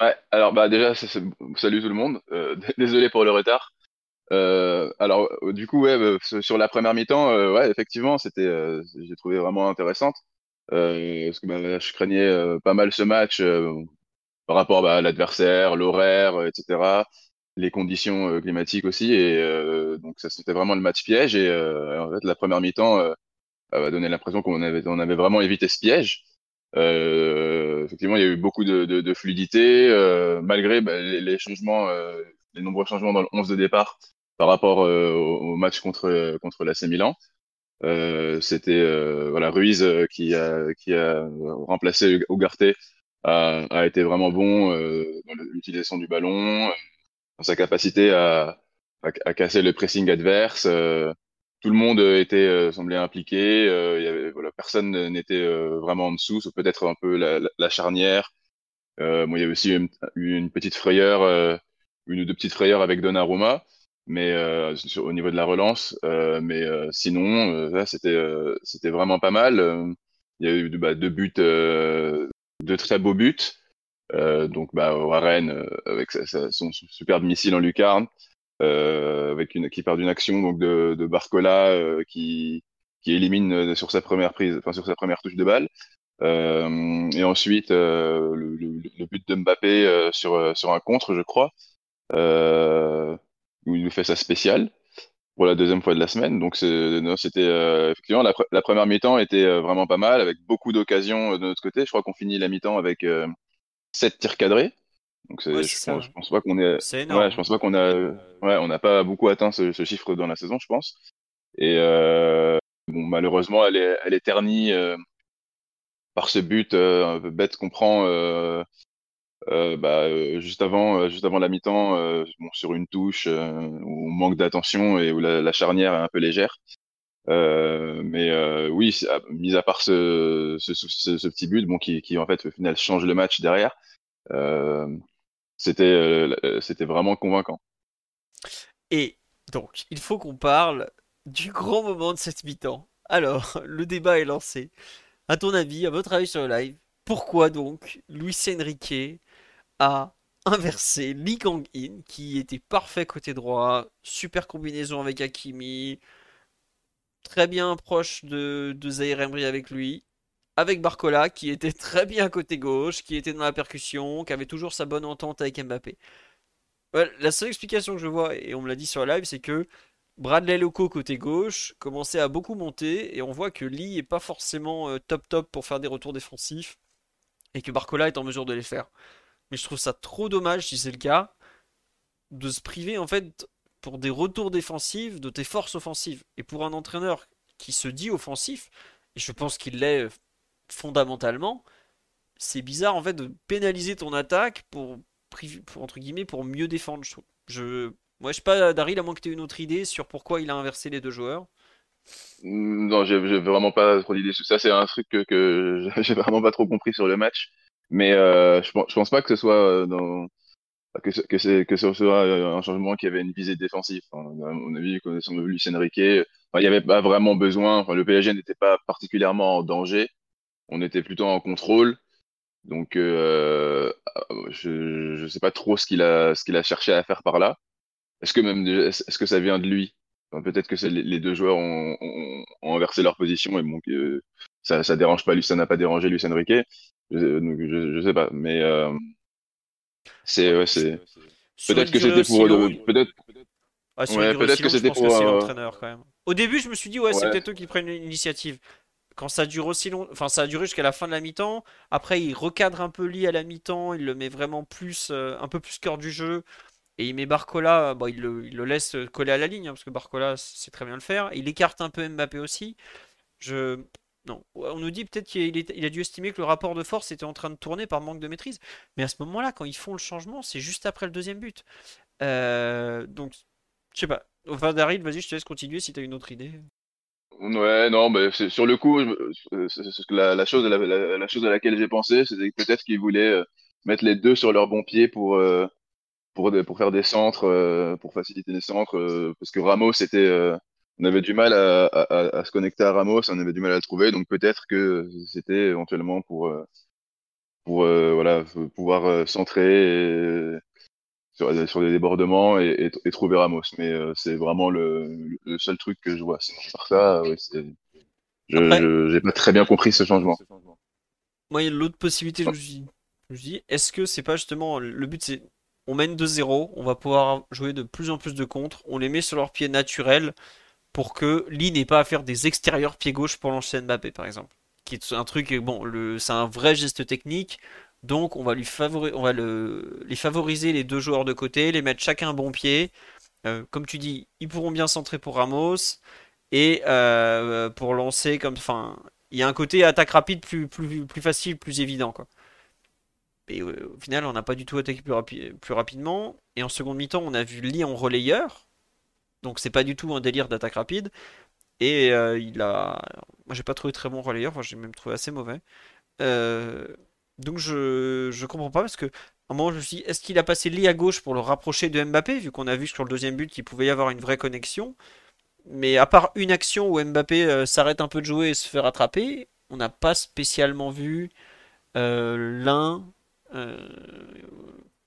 Ouais, alors bah déjà, salut tout le monde. Euh, désolé pour le retard. Euh, alors, euh, du coup, ouais, bah, sur la première mi-temps, euh, ouais, effectivement, c'était, euh, j'ai trouvé vraiment intéressante. parce que bah, je craignais pas mal ce match par rapport bah, à l'adversaire, l'horaire, etc., les conditions climatiques aussi. Et donc, ça, c'était vraiment le match piège. Et en fait, la première mi-temps va donner l'impression qu'on avait, on avait vraiment évité ce piège. Effectivement, il y a eu beaucoup de, de, de fluidité, malgré les, les, changements, les nombreux changements dans le 11 de départ par rapport euh, au, match contre, contre l'AC Milan. c'était voilà Ruiz qui a qui a remplacé Ugarte a, a été vraiment bon dans l'utilisation du ballon, dans sa capacité à, à, casser le pressing adverse. Tout le monde était semblait impliqué. avait, voilà, personne n'était vraiment en dessous, sauf peut-être un peu la, charnière. Euh, il y avait aussi une, une petite frayeur, une ou deux petites frayeurs avec Donnarumma mais euh, au niveau de la relance. Euh, mais euh, sinon, euh, c'était vraiment mal. Il y a eu bah, deux buts, deux très beaux buts. donc bah, Warren avec sa, son superbe missile en lucarne, avec une qui part d'une action donc de, de Barcola qui qui élimine sur sa première prise, enfin sur sa première touche de balle. Euh, et ensuite, euh, le, le, le, but de Mbappé sur, sur un contre, je crois. Euh, où il nous fait sa spéciale pour la deuxième fois de la semaine. Donc c'était euh, effectivement la, première mi-temps était euh, vraiment pas mal avec beaucoup d'occasions euh, de notre côté. Je crois qu'on finit la mi-temps avec euh, 7 tirs cadrés. Donc je, pense, pense, pas qu'on est, ouais, je pense pas qu'on a ouais, on n'a pas beaucoup atteint ce, ce, chiffre dans la saison, je pense. Et bon malheureusement elle est elle est ternie par ce but un peu bête qu'on prend euh, bah, euh, juste avant, euh, juste avant la mi-temps, bon, sur une touche où on manque d'attention et où la, la, charnière est un peu légère. mais oui, mis à part ce, ce, ce, petit but, bon, qui, qui en fait au final change le match derrière, c'était c'était vraiment convaincant. Et donc, il faut qu'on parle du grand moment de cette mi-temps. Alors, le débat est lancé. À ton avis, à votre avis sur le live, pourquoi donc Luis Enrique a inversé Lee Kang-in, qui était parfait côté droit, super combinaison avec Hakimi, très bien proche de, de Zaire avec lui, avec Barcola, qui était très bien côté gauche, qui était dans la percussion, qui avait toujours sa bonne entente avec Mbappé. la seule explication que je vois, et on me l'a dit sur live, c'est que Bradley Loco côté gauche commençait à beaucoup monter, et on voit que Lee est pas forcément euh, top top pour faire des retours défensifs, et que Barcola est en mesure de les faire. Mais je trouve ça trop dommage, si c'est le cas, de se priver en fait pour des retours défensifs de tes forces offensives. Et pour un entraîneur qui se dit offensif, et je pense qu'il l'est fondamentalement, c'est bizarre en fait de pénaliser ton attaque pour, entre guillemets pour mieux défendre. Je, je moi je sais pas Daryl à moins que tu aies une autre idée sur pourquoi il a inversé les deux joueurs. Non, j'ai vraiment pas trop d'idées. Ça c'est un truc que, que j'ai vraiment pas trop compris sur le match. Mais euh, je, je pense pas que ce soit euh, que que, c'est, que ce euh, un changement qui avait une visée défensive. Enfin, on a vu qu'on son Lucien Riquet, il n'y avait pas vraiment besoin. Le PSG n'était pas particulièrement en danger. On était plutôt en contrôle. Donc, euh, je ne sais pas trop ce qu'il a, ce qu'il a cherché à faire par là. Est-ce que même, est-ce que ça vient de lui? Enfin, Peut-être que les, deux joueurs ont, ont, ont, inversé leur position et bon, euh, ça, ça dérange pas, ça n'a pas dérangé Lucien Riquet. Je, je, sais pas, mais euh, c'est ouais, c'est peut-être que c'était pour peut-être ah, ouais, peut-être que c'était pour que l'entraîneur quand même. Au début, je me suis dit ouais, c'est peut-être eux qui prennent l'initiative. Quand ça dure aussi long, enfin ça a duré jusqu'à la fin de la mi-temps. Après, il recadre un peu Lee à la mi-temps, il le met vraiment plus, euh, un peu plus cœur du jeu. Et il met Barcola, bon, il, le, laisse coller à la ligne, hein, parce que Barcola sait très bien le faire. Il écarte un peu Mbappé aussi. Je, non, on nous dit peut-être qu'il a dû estimer que le rapport de force était en train de tourner par manque de maîtrise. Mais à ce moment-là, quand ils font le changement, c'est juste après le deuxième but. Euh, donc, je sais pas. Enfin, Daryl, vas-y, je te laisse continuer si tu as une autre idée. Ouais, non, mais sur le coup, la, la, chose, la, chose à laquelle j'ai pensé, c'était peut-être qu'ils voulaient euh, mettre les deux sur leur bon pied pour, euh, pour, pour faire des centres, pour faciliter les centres, parce que Ramos était on avait du mal à, à, à, se connecter à Ramos, on avait du mal à le trouver, donc peut-être que c'était éventuellement pour, euh, pour euh, voilà, pouvoir euh, centrer sur, sur, des débordements et, et, trouver Ramos. Mais c'est vraiment le, le, seul truc que je vois. Par ça, ouais, je n'ai pas très bien compris ce changement. Moi, il y a l'autre possibilité, je me dis, dis est-ce que c'est pas justement le but, c'est on mène 2-0, on va pouvoir jouer de plus en plus de contre, on les met sur leur pied naturel pour que Lee n'ait pas à faire des extérieurs pied gauche pour lancer Mbappé par exemple. Qui est un truc, bon, c'est un vrai geste technique, donc on va, lui on va le, les favoriser les deux joueurs de côté, les mettre chacun un bon pied. Euh, comme tu dis, ils pourront bien centrer pour Ramos. et euh, pour lancer comme. Enfin, il y a un côté attaque rapide plus, facile, plus évident, quoi. Et euh, au final, on n'a pas du tout attaqué plus, rapidement. Et en seconde mi-temps, on a vu Lee en relayeur. Donc c'est pas du tout un délire d'attaque rapide. Et il a. Moi j'ai pas trouvé très bon relayeur, moi j'ai même trouvé assez mauvais. Euh, donc je, je comprends pas parce que à un moment je me suis dit, est-ce qu'il a passé Lee à gauche pour le rapprocher de Mbappé, vu qu'on a vu sur le deuxième but qu'il pouvait y avoir une vraie connexion. Mais à part une action où Mbappé euh, s'arrête un peu de jouer et se fait rattraper, on n'a pas spécialement vu l'un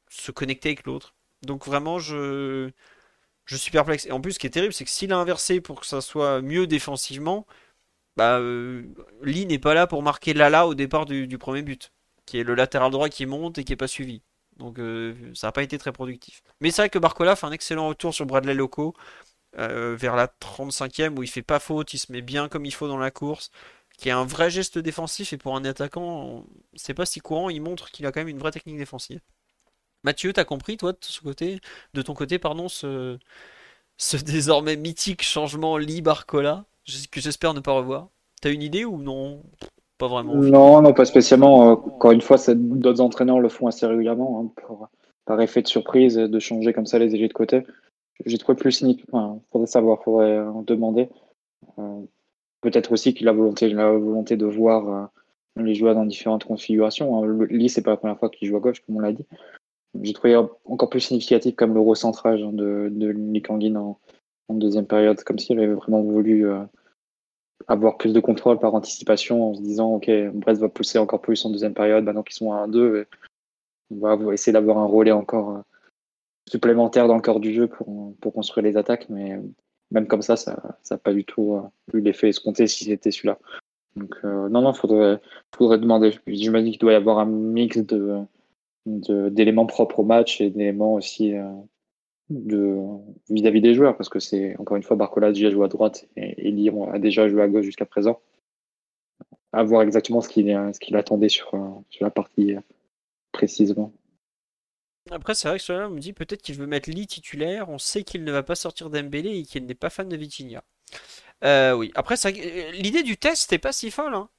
se connecter avec l'autre. Donc vraiment je suis perplexe. Et en plus, ce qui est terrible, c'est que s'il a inversé pour que ça soit mieux défensivement, bah, euh, Lee n'est pas là pour marquer Lala au départ du, premier but, qui est le latéral droit qui monte et qui n'est pas suivi. Donc euh, ça n'a pas été très productif. Mais c'est vrai que Barcola fait un excellent retour sur Bradley Loco euh, vers la 35e où il fait pas faute, il se met bien comme il faut dans la course, qui est un vrai geste défensif et pour un attaquant, c'est pas si courant, il montre qu'il a quand même une vraie technique défensive. Mathieu, t'as compris, toi, de, ce côté, de ton côté, pardon, ce, ce désormais mythique changement Lee Barcola, que j'espère ne pas revoir. T'as une idée ou non? Pas vraiment. Non, non, pas spécialement. Euh, encore une fois, d'autres entraîneurs le font assez régulièrement, hein, par effet de surprise, de changer comme ça les ailiers de côté. J'ai trouvé plus. Enfin, faudrait savoir, faudrait en demander. Euh, peut-être aussi qu'il a volonté, la volonté de voir euh, les joueurs dans différentes configurations. Hein. Lee, c'est pas la première fois qu'il joue à gauche, comme on l'a dit j'ai trouvé encore plus significatif comme le recentrage hein, de, de en, deuxième période, comme s'il avait vraiment voulu euh, avoir plus de contrôle par anticipation en se disant ok Brest va pousser encore plus en deuxième période maintenant qu'ils sont à 1-2 on va essayer d'avoir un relais encore euh, supplémentaire dans le corps du jeu pour, pour construire les attaques. Mais même comme ça ça n'a pas du tout euh, eu l'effet escompté si c'était celui-là. Donc non non faudrait faudrait demander. J'imagine qu'il doit y avoir un mix de d'éléments propres au match et d'éléments aussi euh, vis-à-vis des joueurs parce que c'est encore une fois Barcola a déjà joué à droite et, Lyon a déjà joué à gauche jusqu'à présent. À voir exactement ce qu'il attendait sur, euh, sur la partie euh, précisément. Après c'est vrai que cela me dit peut-être qu'il veut mettre Lee titulaire. On sait qu'il ne va pas sortir d'Embélé et qu'il n'est pas fan de Vitinha. Euh, oui, après, l'idée du test n'est pas si folle. Hein.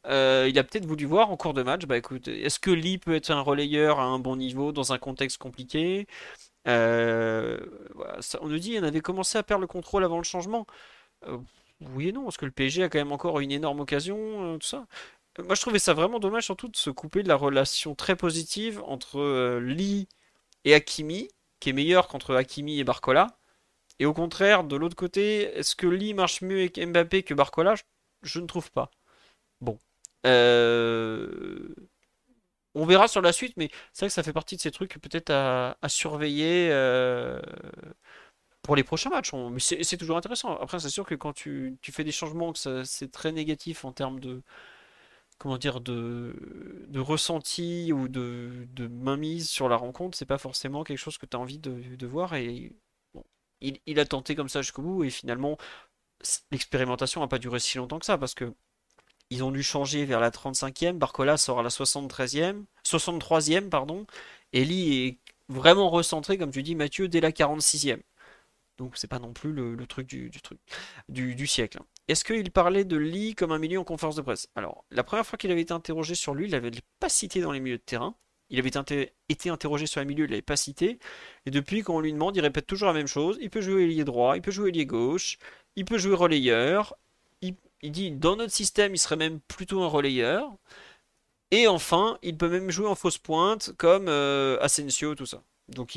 Il a peut-être voulu voir en cours de match, bah écoute, est-ce que Lee peut être un relayeur à un bon niveau dans un contexte compliqué? On nous dit qu'on avait commencé à perdre le contrôle avant le changement. oui et non, parce que le PSG a quand même encore une énorme occasion, tout ça. Moi, je trouvais ça vraiment dommage, surtout de se couper de la relation très positive entre Lee et Hakimi, qui est meilleure qu'entre Hakimi et Barcola. Et au contraire, de l'autre côté, est-ce que Lee marche mieux avec Mbappé que Barcola? Je, ne trouve pas. Bon. Euh, on verra sur la suite, mais c'est vrai que ça fait partie de ces trucs peut-être à, surveiller euh, pour les prochains matchs. Mais c'est toujours intéressant. Après, c'est sûr que quand tu, fais des changements, que c'est très négatif en termes de comment dire de, ressenti ou de, mainmise sur la rencontre, c'est pas forcément quelque chose que tu as envie de, voir et il, a tenté comme ça jusqu'au bout et finalement l'expérimentation n'a pas duré si longtemps que ça parce que ils ont dû changer vers la 35e, Barcola sort à la 73e, 63e pardon, Lee est vraiment recentré comme tu dis Mathieu dès la 46e. Donc c'est pas non plus le, truc du, truc du, siècle. Hein. Est-ce qu'il parlait de Lee comme un milieu en conférence de presse? Alors, la première fois qu'il avait été interrogé sur lui, il n'avait pas cité dans les milieux de terrain il avait été interrogé sur un milieu, il ne l'avait pas cité. Et depuis, quand on lui demande, il répète toujours la même chose. Il peut jouer ailier droit, il peut jouer ailier gauche, il peut jouer relayeur. Il, dit, dans notre système, il serait même plutôt un relayeur. Et enfin, il peut même jouer en fausse pointe, comme euh, Asensio, tout ça. Donc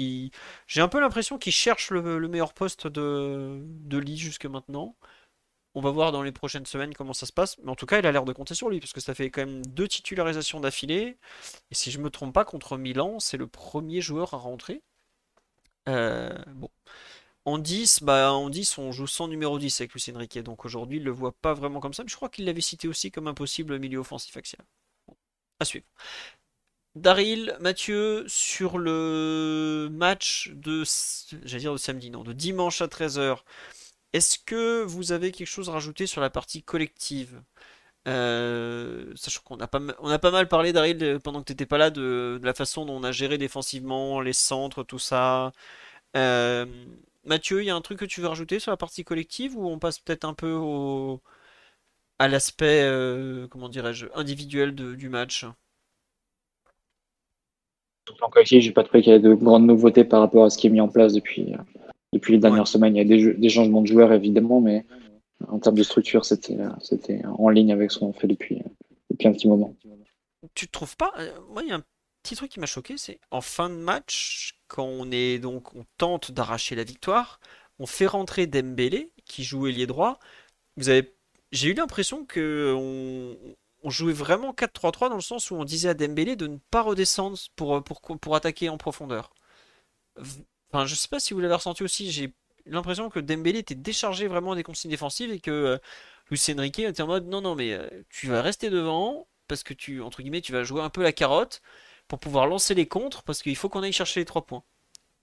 j'ai un peu l'impression qu'il cherche le, meilleur poste de, de Lee jusque maintenant. On va voir dans les prochaines semaines comment ça se passe. Mais en tout cas, il a l'air de compter sur lui, parce que ça fait quand même deux titularisations d'affilée. Et si je me trompe pas, contre Milan, c'est le premier joueur à rentrer. Euh, bon. En 10, bah, en 10, on joue sans numéro 10 avec Lucien Riquet. Donc aujourd'hui, il le voit pas vraiment comme ça. Mais je crois qu'il l'avait cité aussi comme un possible milieu offensif axial. à suivre. Daryl, Mathieu, sur le match de, samedi, non, de dimanche à 13h. Est-ce que vous avez quelque chose à rajouter sur la partie collective? Euh, sachant qu'on a pas mal parlé, Daryl, pendant que tu n'étais pas là, de, la façon dont on a géré défensivement, les centres, tout ça. Euh, Mathieu, il y a un truc que tu veux rajouter sur la partie collective ou on passe peut-être un peu au... à l'aspect, euh, comment dirais-je, individuel du match? Sur le plan collectif, j'ai pas trouvé qu'il y ait de grandes nouveautés par rapport à ce qui est mis en place depuis, depuis les dernières semaines. Il y a des, des, changements de joueurs évidemment, mais en termes de structure, c'était en ligne avec ce qu'on fait depuis, depuis un petit moment. Tu trouves pas Moi, il y a un petit truc qui m'a choqué, c'est en fin de match, quand on est donc on tente d'arracher la victoire, on fait rentrer Dembélé qui joue ailier droit. Vous avez, j'ai eu l'impression que on, jouait vraiment 4-3-3 dans le sens où on disait à Dembélé de ne pas redescendre pour, pour, pour attaquer en profondeur. Enfin, je sais pas si vous l'avez ressenti aussi, j'ai l'impression que Dembélé était déchargé vraiment des consignes défensives et que euh, Luis Enrique était en mode non non mais euh, tu vas rester devant parce que tu entre guillemets tu vas jouer un peu la carotte pour pouvoir lancer les contres parce qu'il faut qu'on aille chercher les 3 points.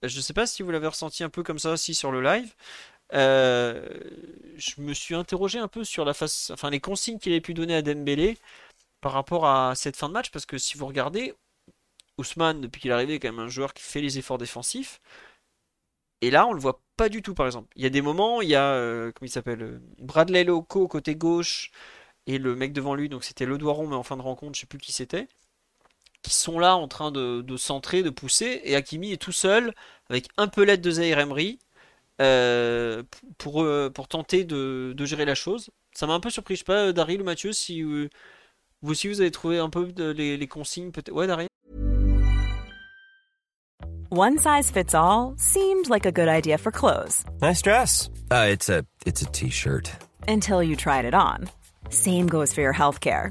Je ne sais pas si vous l'avez ressenti un peu comme ça aussi sur le live. Euh, je me suis interrogé un peu sur la face, enfin les consignes qu'il avait pu donner à Dembélé par rapport à cette fin de match parce que si vous regardez, Ousmane depuis qu'il est arrivé est quand même un joueur qui fait les efforts défensifs. Et là, on le voit pas du tout, par exemple. Il y a des moments, il y a, euh, comment il s'appelle, euh, Bradley Loco côté gauche et le mec devant lui, donc c'était Le Doiron, mais en fin de rencontre, je sais plus qui c'était qui sont là en train de, centrer, de pousser, et Hakimi est tout seul, avec un peu l'aide de Zaire Emery, euh, pour, euh, pour tenter de, gérer la chose. Ça m'a un peu surpris, je sais pas, euh, Daryl ou Mathieu, si vous aussi vous avez trouvé un peu les, les consignes, peut-être. Ouais, Daryl One size fits all seemed like a good idea for clothes. Nice dress. Uh, it's a t-shirt. Until you tried it on. Same goes for your healthcare.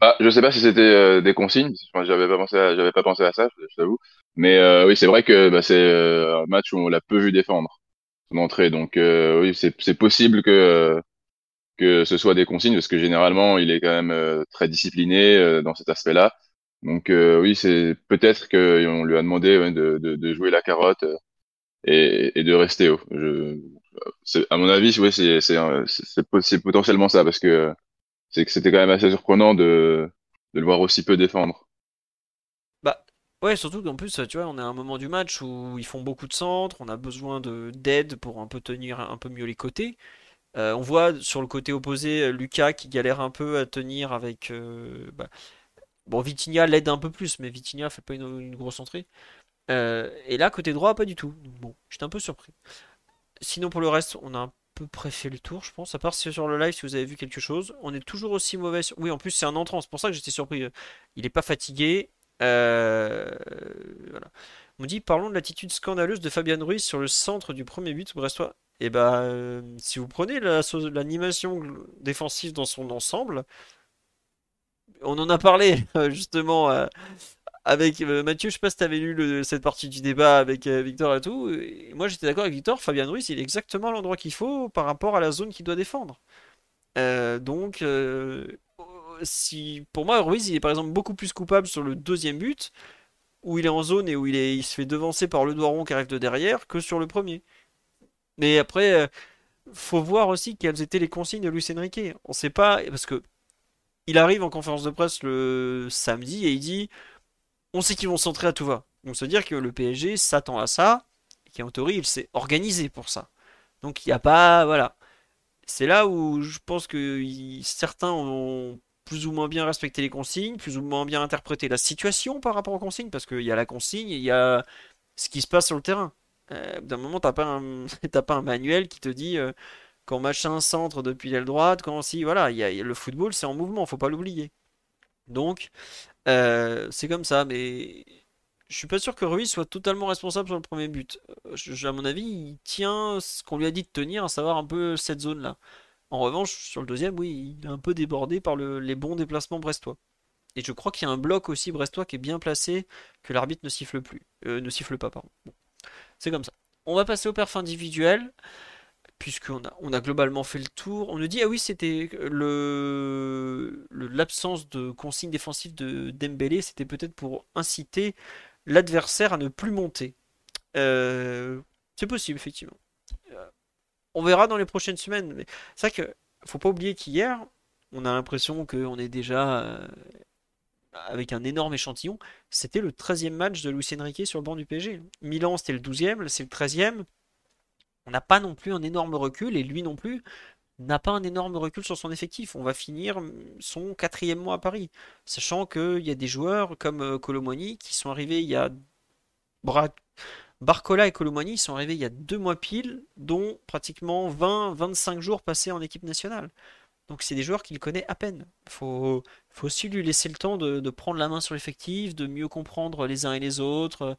Bah, je sais pas si c'était euh, des consignes, j'avais pas pensé j'avais pas pensé à ça, je, t'avoue. Mais euh, oui, c'est vrai que bah, c'est euh, un match où on l'a peu vu défendre son entrée, donc oui, c'est possible que que ce soit des consignes parce que généralement il est quand même très discipliné dans cet aspect-là. Donc oui, c'est peut-être qu'on lui a demandé de, de, de, jouer la carotte et, et de rester haut. Je, à mon avis, oui, c'est potentiellement ça parce que c'est que c'était quand même assez surprenant de, de le voir aussi peu défendre. Bah ouais, surtout qu'en plus, tu vois, on est à un moment du match où ils font beaucoup de centres, on a besoin de d'aide pour un peu tenir un peu mieux les côtés. Euh, on voit sur le côté opposé Lucas qui galère un peu à tenir avec. Euh, bah, bon, Vitinha l'aide un peu plus, mais Vitinha fait pas une, grosse entrée. Euh, et là, côté droit, pas du tout. bon, j'étais un peu surpris. Sinon, pour le reste, on a un peu près fait le tour, je pense. À part si sur le live, si vous avez vu quelque chose. On est toujours aussi mauvais. Oui, en plus, c'est un entrant. C'est pour ça que j'étais surpris. Il est pas fatigué. Euh... On dit parlons de l'attitude scandaleuse de Fabian Ruiz sur le centre du premier but brestois. Et eh bah, euh, si vous prenez l'animation défensive dans son ensemble, on en a parlé justement euh, avec euh, Mathieu, je sais pas si tu avais lu cette partie du débat avec euh, Victor et tout. moi, j'étais d'accord avec Victor. Fabien Ruiz, il est exactement l'endroit qu'il faut par rapport à la zone qu'il doit défendre. Euh, donc, pour moi, Ruiz, il est par exemple beaucoup plus coupable sur le deuxième but, où il est en zone et où il, se fait devancer par le Doiron qui arrive de derrière, que sur le premier. Mais après, faut voir aussi quelles étaient les consignes de Luis Enrique. On sait pas, parce que il arrive en conférence de presse le samedi et il dit on sait qu'ils vont centrer à tout va. Ça veut dire que le PSG s'attend à ça, et qu'en théorie, il s'est organisé pour ça. Donc il n'y a pas. Voilà. C'est là où je pense que certains ont plus ou moins bien respecté les consignes, plus ou moins bien interprété la situation par rapport aux consignes, parce qu'il y a la consigne, il y a ce qui se passe sur le terrain. Euh, D'un moment, t'as pas pas un manuel qui te dit, euh, quand machin centre depuis l'aile droite, quand si, voilà, il y a, le football c'est en mouvement, faut pas l'oublier. Donc, euh, c'est comme ça, mais je suis pas sûr que Ruiz soit totalement responsable sur le premier but. Euh, à mon avis, il tient ce qu'on lui a dit de tenir, à savoir un peu cette zone-là. En revanche, sur le deuxième, oui, il est un peu débordé par les bons déplacements brestois. Et je crois qu'il y a un bloc aussi brestois qui est bien placé, que l'arbitre ne siffle plus. Euh, ne siffle pas, pardon. C'est comme ça. On va passer au perf individuel, puisqu'on a, on a globalement fait le tour. On nous dit, ah oui, c'était le, l'absence de consigne défensive de Dembélé, c'était peut-être pour inciter l'adversaire à ne plus monter. Euh, c'est possible, effectivement. Euh, on verra dans les prochaines semaines. Mais c'est vrai que faut pas oublier qu'hier, on a l'impression qu'on est déjà euh, avec un énorme échantillon. C'était le 13e match de Luis Enrique sur le banc du PSG. Milan, c'était le 12e, c'est le 13e. On n'a pas non plus un énorme recul, et lui non plus n'a pas un énorme recul sur son effectif. On va finir son quatrième mois à Paris, sachant qu'il y a des joueurs comme Colomoni qui sont arrivés il y a Barcola et Colomani sont arrivés il y a deux mois pile, dont pratiquement 20-25 jours passés en équipe nationale. Donc c'est des joueurs qu'il connaît à peine. Il faut, aussi lui laisser le temps de, prendre la main sur l'effectif, de mieux comprendre les uns et les autres,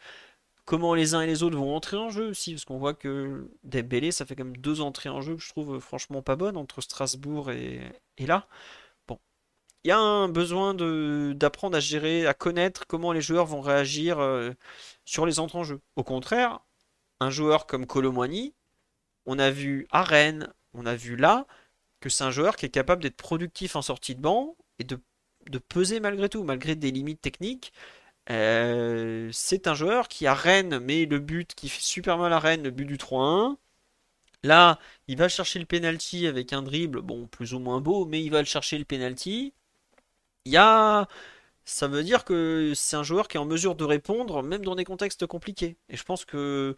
comment les uns et les autres vont entrer en jeu aussi, parce qu'on voit que Dembélé, ça fait quand même deux entrées en jeu que je trouve franchement pas bonnes entre Strasbourg et, et là. Bon, il y a un besoin d'apprendre à gérer, à connaître comment les joueurs vont réagir euh, sur les entrées en jeu. Au contraire, un joueur comme Colomwani, on a vu à Rennes, on a vu là, que c'est un joueur qui est capable d'être productif en sortie de banc et de, peser malgré tout, malgré des limites techniques. Euh, c'est un joueur qui à Rennes met le but qui fait super mal à Rennes, le but du 3-1. Là, il va chercher le penalty avec un dribble, bon, plus ou moins beau, mais il va le chercher le penalty. Il y a ça veut dire que c'est un joueur qui est en mesure de répondre même dans des contextes compliqués. Et je pense que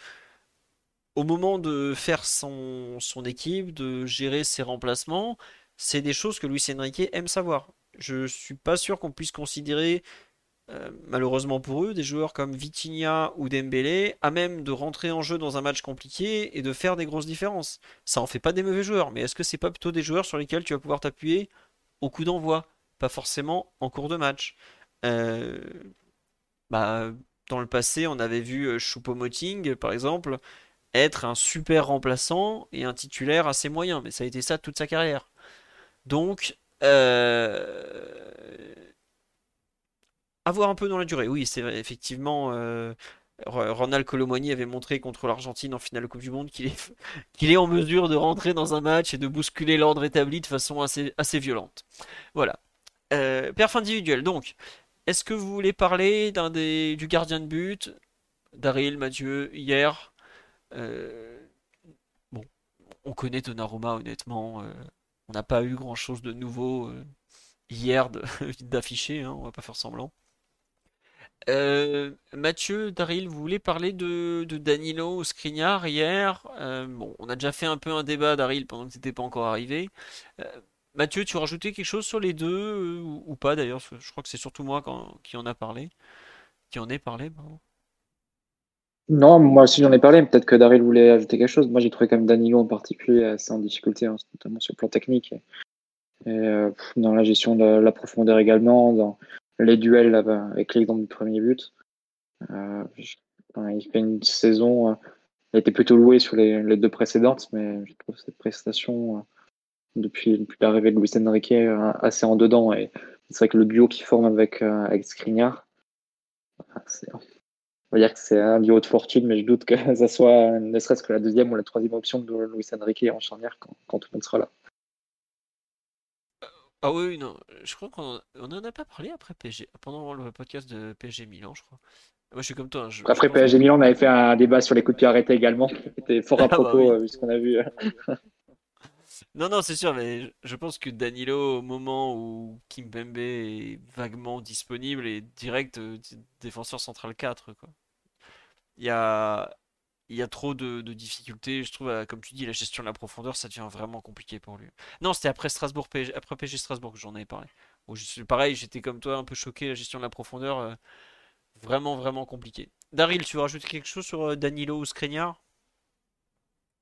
au moment de faire son, son équipe, de gérer ses remplacements, c'est des choses que Luis Enrique aime savoir. Je suis pas sûr qu'on puisse considérer, euh, malheureusement pour eux, des joueurs comme Vitinha ou Dembélé à même de rentrer en jeu dans un match compliqué et de faire des grosses différences. Ça en fait pas des mauvais joueurs, mais est-ce que c'est pas plutôt des joueurs sur lesquels tu vas pouvoir t'appuyer au coup d'envoi, pas forcément en cours de match? Euh, bah, dans le passé, on avait vu euh, Choupo-Moting, par exemple, être un super remplaçant et un titulaire assez moyen, mais ça a été ça toute sa carrière. Donc. Avoir un peu dans la durée. Oui, c'est effectivement. Euh... Ronald Colomoni avait montré contre l'Argentine en finale de Coupe du Monde qu'il est, est en mesure de rentrer dans un match et de bousculer l'ordre établi de façon assez, assez violente. Voilà. Euh, perf individuel. Donc, est-ce que vous voulez parler d'un des, du gardien de but Daryl, Mathieu, hier euh, Bon, on connaît Donnarumma honnêtement. On n'a pas eu grand-chose de nouveau hier d'afficher, hein, on va pas faire semblant. Mathieu, Daryl, vous voulez parler de, de Danilo Skriniar hier? Bon, on a déjà fait un peu un débat, Daryl, pendant que c'était pas encore arrivé. Mathieu, tu rajoutais quelque chose sur les deux euh, ou, pas d'ailleurs? Je crois que c'est surtout moi qui en a parlé. Qui en ai parlé. Non, moi aussi j'en ai parlé, peut-être que Daryl voulait ajouter quelque chose. Moi j'ai trouvé quand même Danilo en particulier assez en difficulté, hein, notamment sur le plan technique. Euh, dans la gestion de la profondeur également, les duels avec l'exemple du premier but. Euh, il fait une saison, il a été plutôt loué sur les, deux précédentes, mais je trouve cette prestation depuis, l'arrivée de Luis Enrique euh, assez en dedans. Et c'est vrai que le duo qui forme avec, euh, avec Skriniar, on va dire que c'est un duo de fortune, mais je doute que ça soit ne serait-ce que la deuxième ou la troisième option de Luis Enrique en charnière quand tout le monde sera là. Ah oui, non, je crois qu'on n'en a pas parlé après PSG, pendant le podcast de PSG Milan, je crois. Moi, je suis comme toi. Hein, après PSG Milan, on avait fait un débat sur les coups de pied arrêtés également, qui était fort à ah bah propos, euh, vu ce qu'on a vu. Non, non, c'est sûr, mais je pense que Danilo, au moment où Kimpembe est vaguement disponible, est direct euh, défenseur central 4, quoi. Il y a, il y a trop de, difficultés, je trouve, comme tu dis, la gestion de la profondeur, ça devient vraiment compliqué pour lui. Non, c'était après Strasbourg, après PSG Strasbourg que j'en avais parlé. pareil, j'étais comme toi un peu choqué, la gestion de la profondeur, euh, vraiment, vraiment compliqué. Daryl, tu veux rajouter quelque chose sur euh, Danilo ou Skriniar?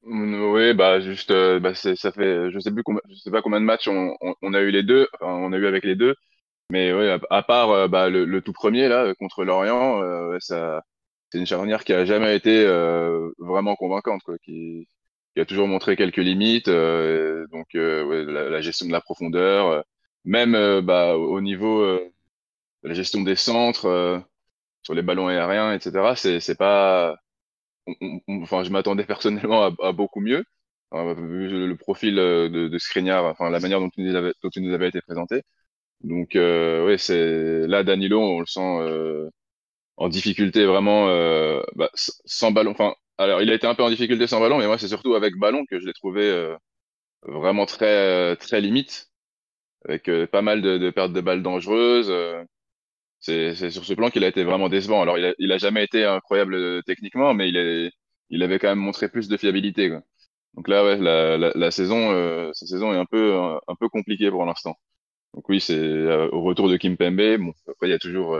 Oui, bah juste, euh, bah, ça fait, je sais plus je sais pas combien de matchs on, a eu les deux, on a eu avec les deux, mais ouais, à, part euh, bah, le, le tout premier là euh, contre l'Orient, euh, ça, c'est une charnière qui a jamais été euh, vraiment convaincante, quoi, qui, qui a toujours montré quelques limites, euh, donc euh, ouais, la, la gestion de la profondeur, euh, même euh, bah, au niveau euh, de la gestion des centres sur les ballons aériens, etc. C'est, c'est pas on- on- enfin, je m'attendais personnellement à, à beaucoup mieux, vu le, profil de, de Skriniar, enfin la manière dont il nous avait, dont il nous avait été présenté. Donc, ouais, c'est là Danilo, on le sent en difficulté vraiment, euh, bah, sans ballon. Enfin, alors il a été un peu en difficulté sans ballon, mais moi c'est surtout avec ballon que je l'ai trouvé euh, vraiment très euh, très limite, avec euh, pas mal de, de pertes de balles dangereuses. euh, c'est sur ce plan qu'il a été vraiment décevant. Alors, il a, il a jamais été incroyable euh, techniquement, mais il est, il avait quand même montré plus de fiabilité, quoi. Donc là, ouais, la, la, la saison, sa saison est un peu, un, un peu compliquée pour l'instant. Donc oui, c'est au retour de Kim Pembe. Bon, après, il y a toujours,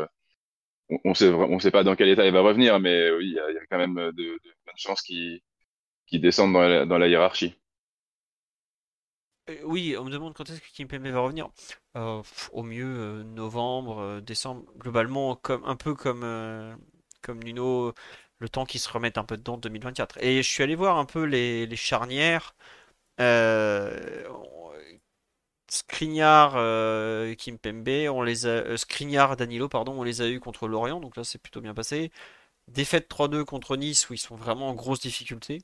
on, sait, on sait pas dans quel état il va revenir, mais euh, oui, il y a, quand même de, de bonnes chances qu'il qu'il descende dans la, dans la hiérarchie. Euh, oui, on me demande quand est-ce que Kimpembe va revenir. Euh, au mieux euh, novembre, euh, décembre. Globalement, comme un peu comme euh, comme Nuno, le temps qu'il se remette un peu dedans en 2024. Et je suis allé voir un peu les, les charnières. Skriniar, euh, Kimpembe, on les a, euh, Skriniar, Danilo, pardon, on les a eu contre l'Orient, donc là c'est plutôt bien passé. Défaite 3-2 contre Nice où ils sont vraiment en grosse difficulté.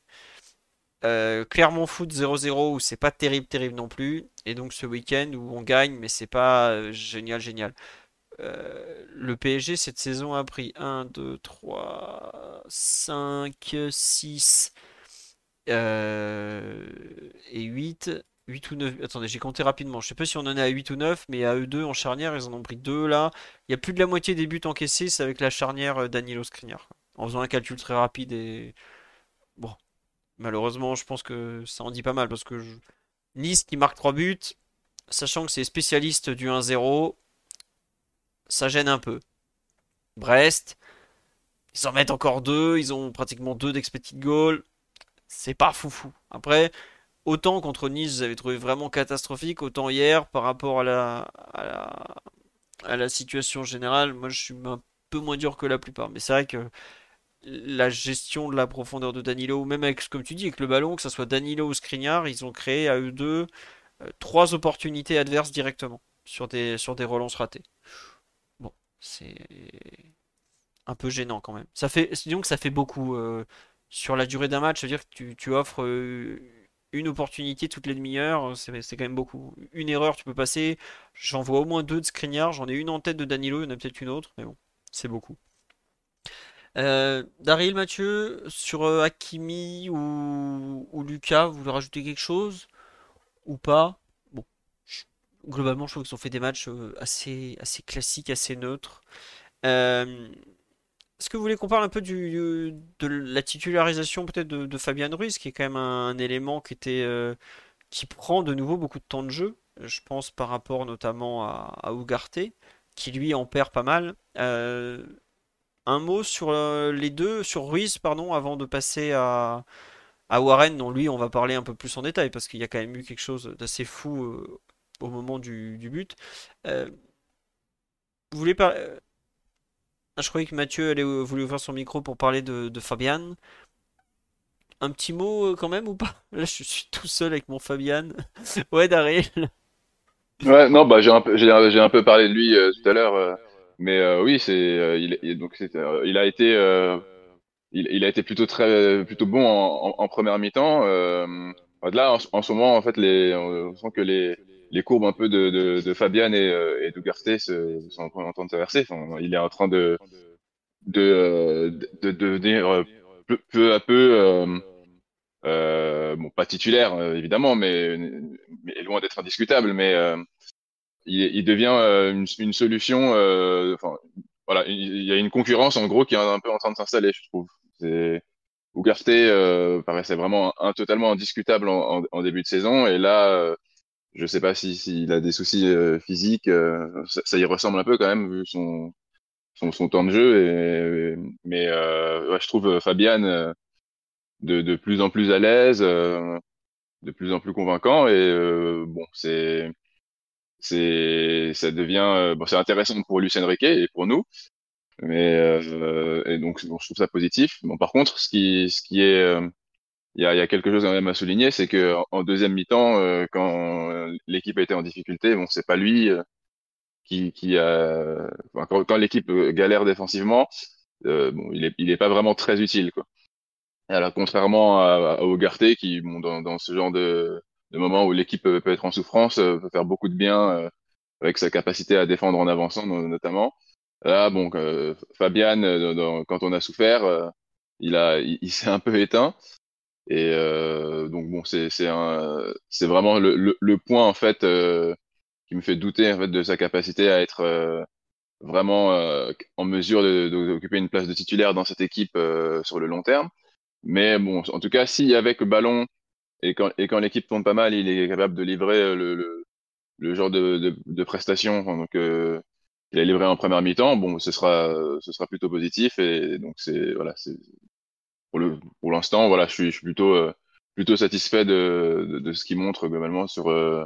Euh, Clermont Foot 0-0 où c'est pas terrible terrible non plus. Et donc ce week-end où on gagne mais c'est pas euh, génial génial. Euh, le PSG cette saison a pris 1, 2, 3, 5, 6 euh, et 8. 8 ou 9. Attendez, j'ai compté rapidement. Je sais pas si on en est à 8 ou 9, mais à eux deux en charnière, ils en ont pris deux là. Il y a plus de la moitié des buts encaissés, c'est avec la charnière euh, Danilo Skriniar. En faisant un calcul très rapide et bon, Malheureusement, je pense que ça en dit pas mal parce que Nice qui marque 3 buts, sachant que c'est spécialiste du 1-0, ça gêne un peu. Brest, ils en mettent encore 2, ils ont pratiquement 2 d'expected goal, c'est pas foufou. Après, autant contre Nice, j'avais trouvé vraiment catastrophique, autant hier, par rapport à la, à la, à la situation générale, moi je suis un peu moins dur que la plupart. Mais c'est vrai que la gestion de la profondeur de Danilo, même avec, comme tu dis, avec le ballon, que ce soit Danilo ou Skriniar, ils ont créé à eux deux euh, trois opportunités adverses directement sur des, sur des relances ratées. Bon, c'est un peu gênant quand même. Ça fait, disons que ça fait beaucoup euh, sur la durée d'un match, c'est-à-dire que tu, tu offres euh, une opportunité toutes les demi-heures, c'est c'est quand même beaucoup. Une erreur, tu peux passer. J'en vois au moins deux de Skriniar, j'en ai une en tête de Danilo, il y en a peut-être une autre, mais bon, c'est beaucoup. Euh, Daryl Mathieu, sur euh, Hakimi ou, ou Lucas, vous voulez rajouter quelque chose ou pas? Bon, globalement, je trouve qu'ils ont fait des matchs euh, assez, assez classiques, assez neutres. Est-ce que vous voulez qu'on parle un peu de la titularisation peut-être de, Fabian Ruiz, qui est quand même un, élément qui était, euh, qui prend de nouveau beaucoup de temps de jeu, je pense par rapport notamment à, à Ugarte, qui lui en perd pas mal. Euh, un mot sur euh, les deux, sur Ruiz, pardon, avant de passer à, Warren, dont lui on va parler un peu plus en détail, parce qu'il y a quand même eu quelque chose d'assez fou au moment du, du but. Vous voulez parler... Ah, je croyais que Mathieu allait euh, voulait ouvrir son micro pour parler de, Fabian. Un petit mot euh, quand même ou pas? Là, je suis tout seul avec mon Fabian. Ouais, Daryl. Ouais, non, bah j'ai un peu, parlé de lui euh, tout à l'heure, mais oui, c'est, il, il- a été, il, a été plutôt très, plutôt bon en, première mi-temps. Là, en, en ce moment, en fait, les, on sent que les, les courbes un peu de, de, de Fabian et, euh, et d'Ugarte sont en train de s'inverser. Enfin, il est en train de, de, euh, de, de devenir euh, peu, peu à peu, euh, euh, bon, pas titulaire évidemment, mais, mais loin d'être indiscutable, mais euh, il, il devient une, une solution. Enfin, voilà, il y a une concurrence en gros qui est un peu en train de s'installer, je trouve. C'est Ugarte euh, paraissait vraiment un, totalement indiscutable en, en, en début de saison, et là, euh, je sais pas si s'il a des soucis euh, physiques, euh, ça, ça y ressemble un peu quand même vu son son, son temps de jeu. Et, mais euh, ouais, je trouve euh, Fabian, euh, de, de plus en plus à l'aise, de plus en plus convaincant. Et bon, c'est c'est ça devient bon, c'est intéressant pour Lucien Riquet et pour nous. Mais et donc bon, je trouve ça positif. Bon, par contre, ce qui ce qui est il y a, y a, quelque chose quand même à souligner, c'est que en deuxième mi-temps, euh, quand l'équipe a été en difficulté, bon, c'est pas lui euh, qui, qui a, enfin, quand, quand l'équipe galère défensivement, euh, bon, il est, il est pas vraiment très utile, quoi. alors, contrairement à, à Ougarté, qui, bon, dans, dans ce genre de, de moment où l'équipe peut être en souffrance, peut faire beaucoup de bien avec sa capacité à défendre en avançant, notamment. Là, bon, Fabian, quand on a souffert, il a, il s'est un peu éteint. Et euh, donc bon, c'est c'est vraiment le, le, le, point en fait euh, qui me fait douter en fait de sa capacité à être euh, vraiment euh, en mesure d'occuper une place de titulaire dans cette équipe euh, sur le long terme. Mais bon, en tout cas, si avec le ballon et quand et quand l'équipe tourne pas mal, il est capable de livrer le, le, le genre de, de, de prestations donc il a livré en première mi-temps, bon, ce sera ce sera plutôt positif et donc c'est voilà, c'est pour l'instant, voilà, je suis, euh, plutôt satisfait de, ce qu'il montre globalement sur euh,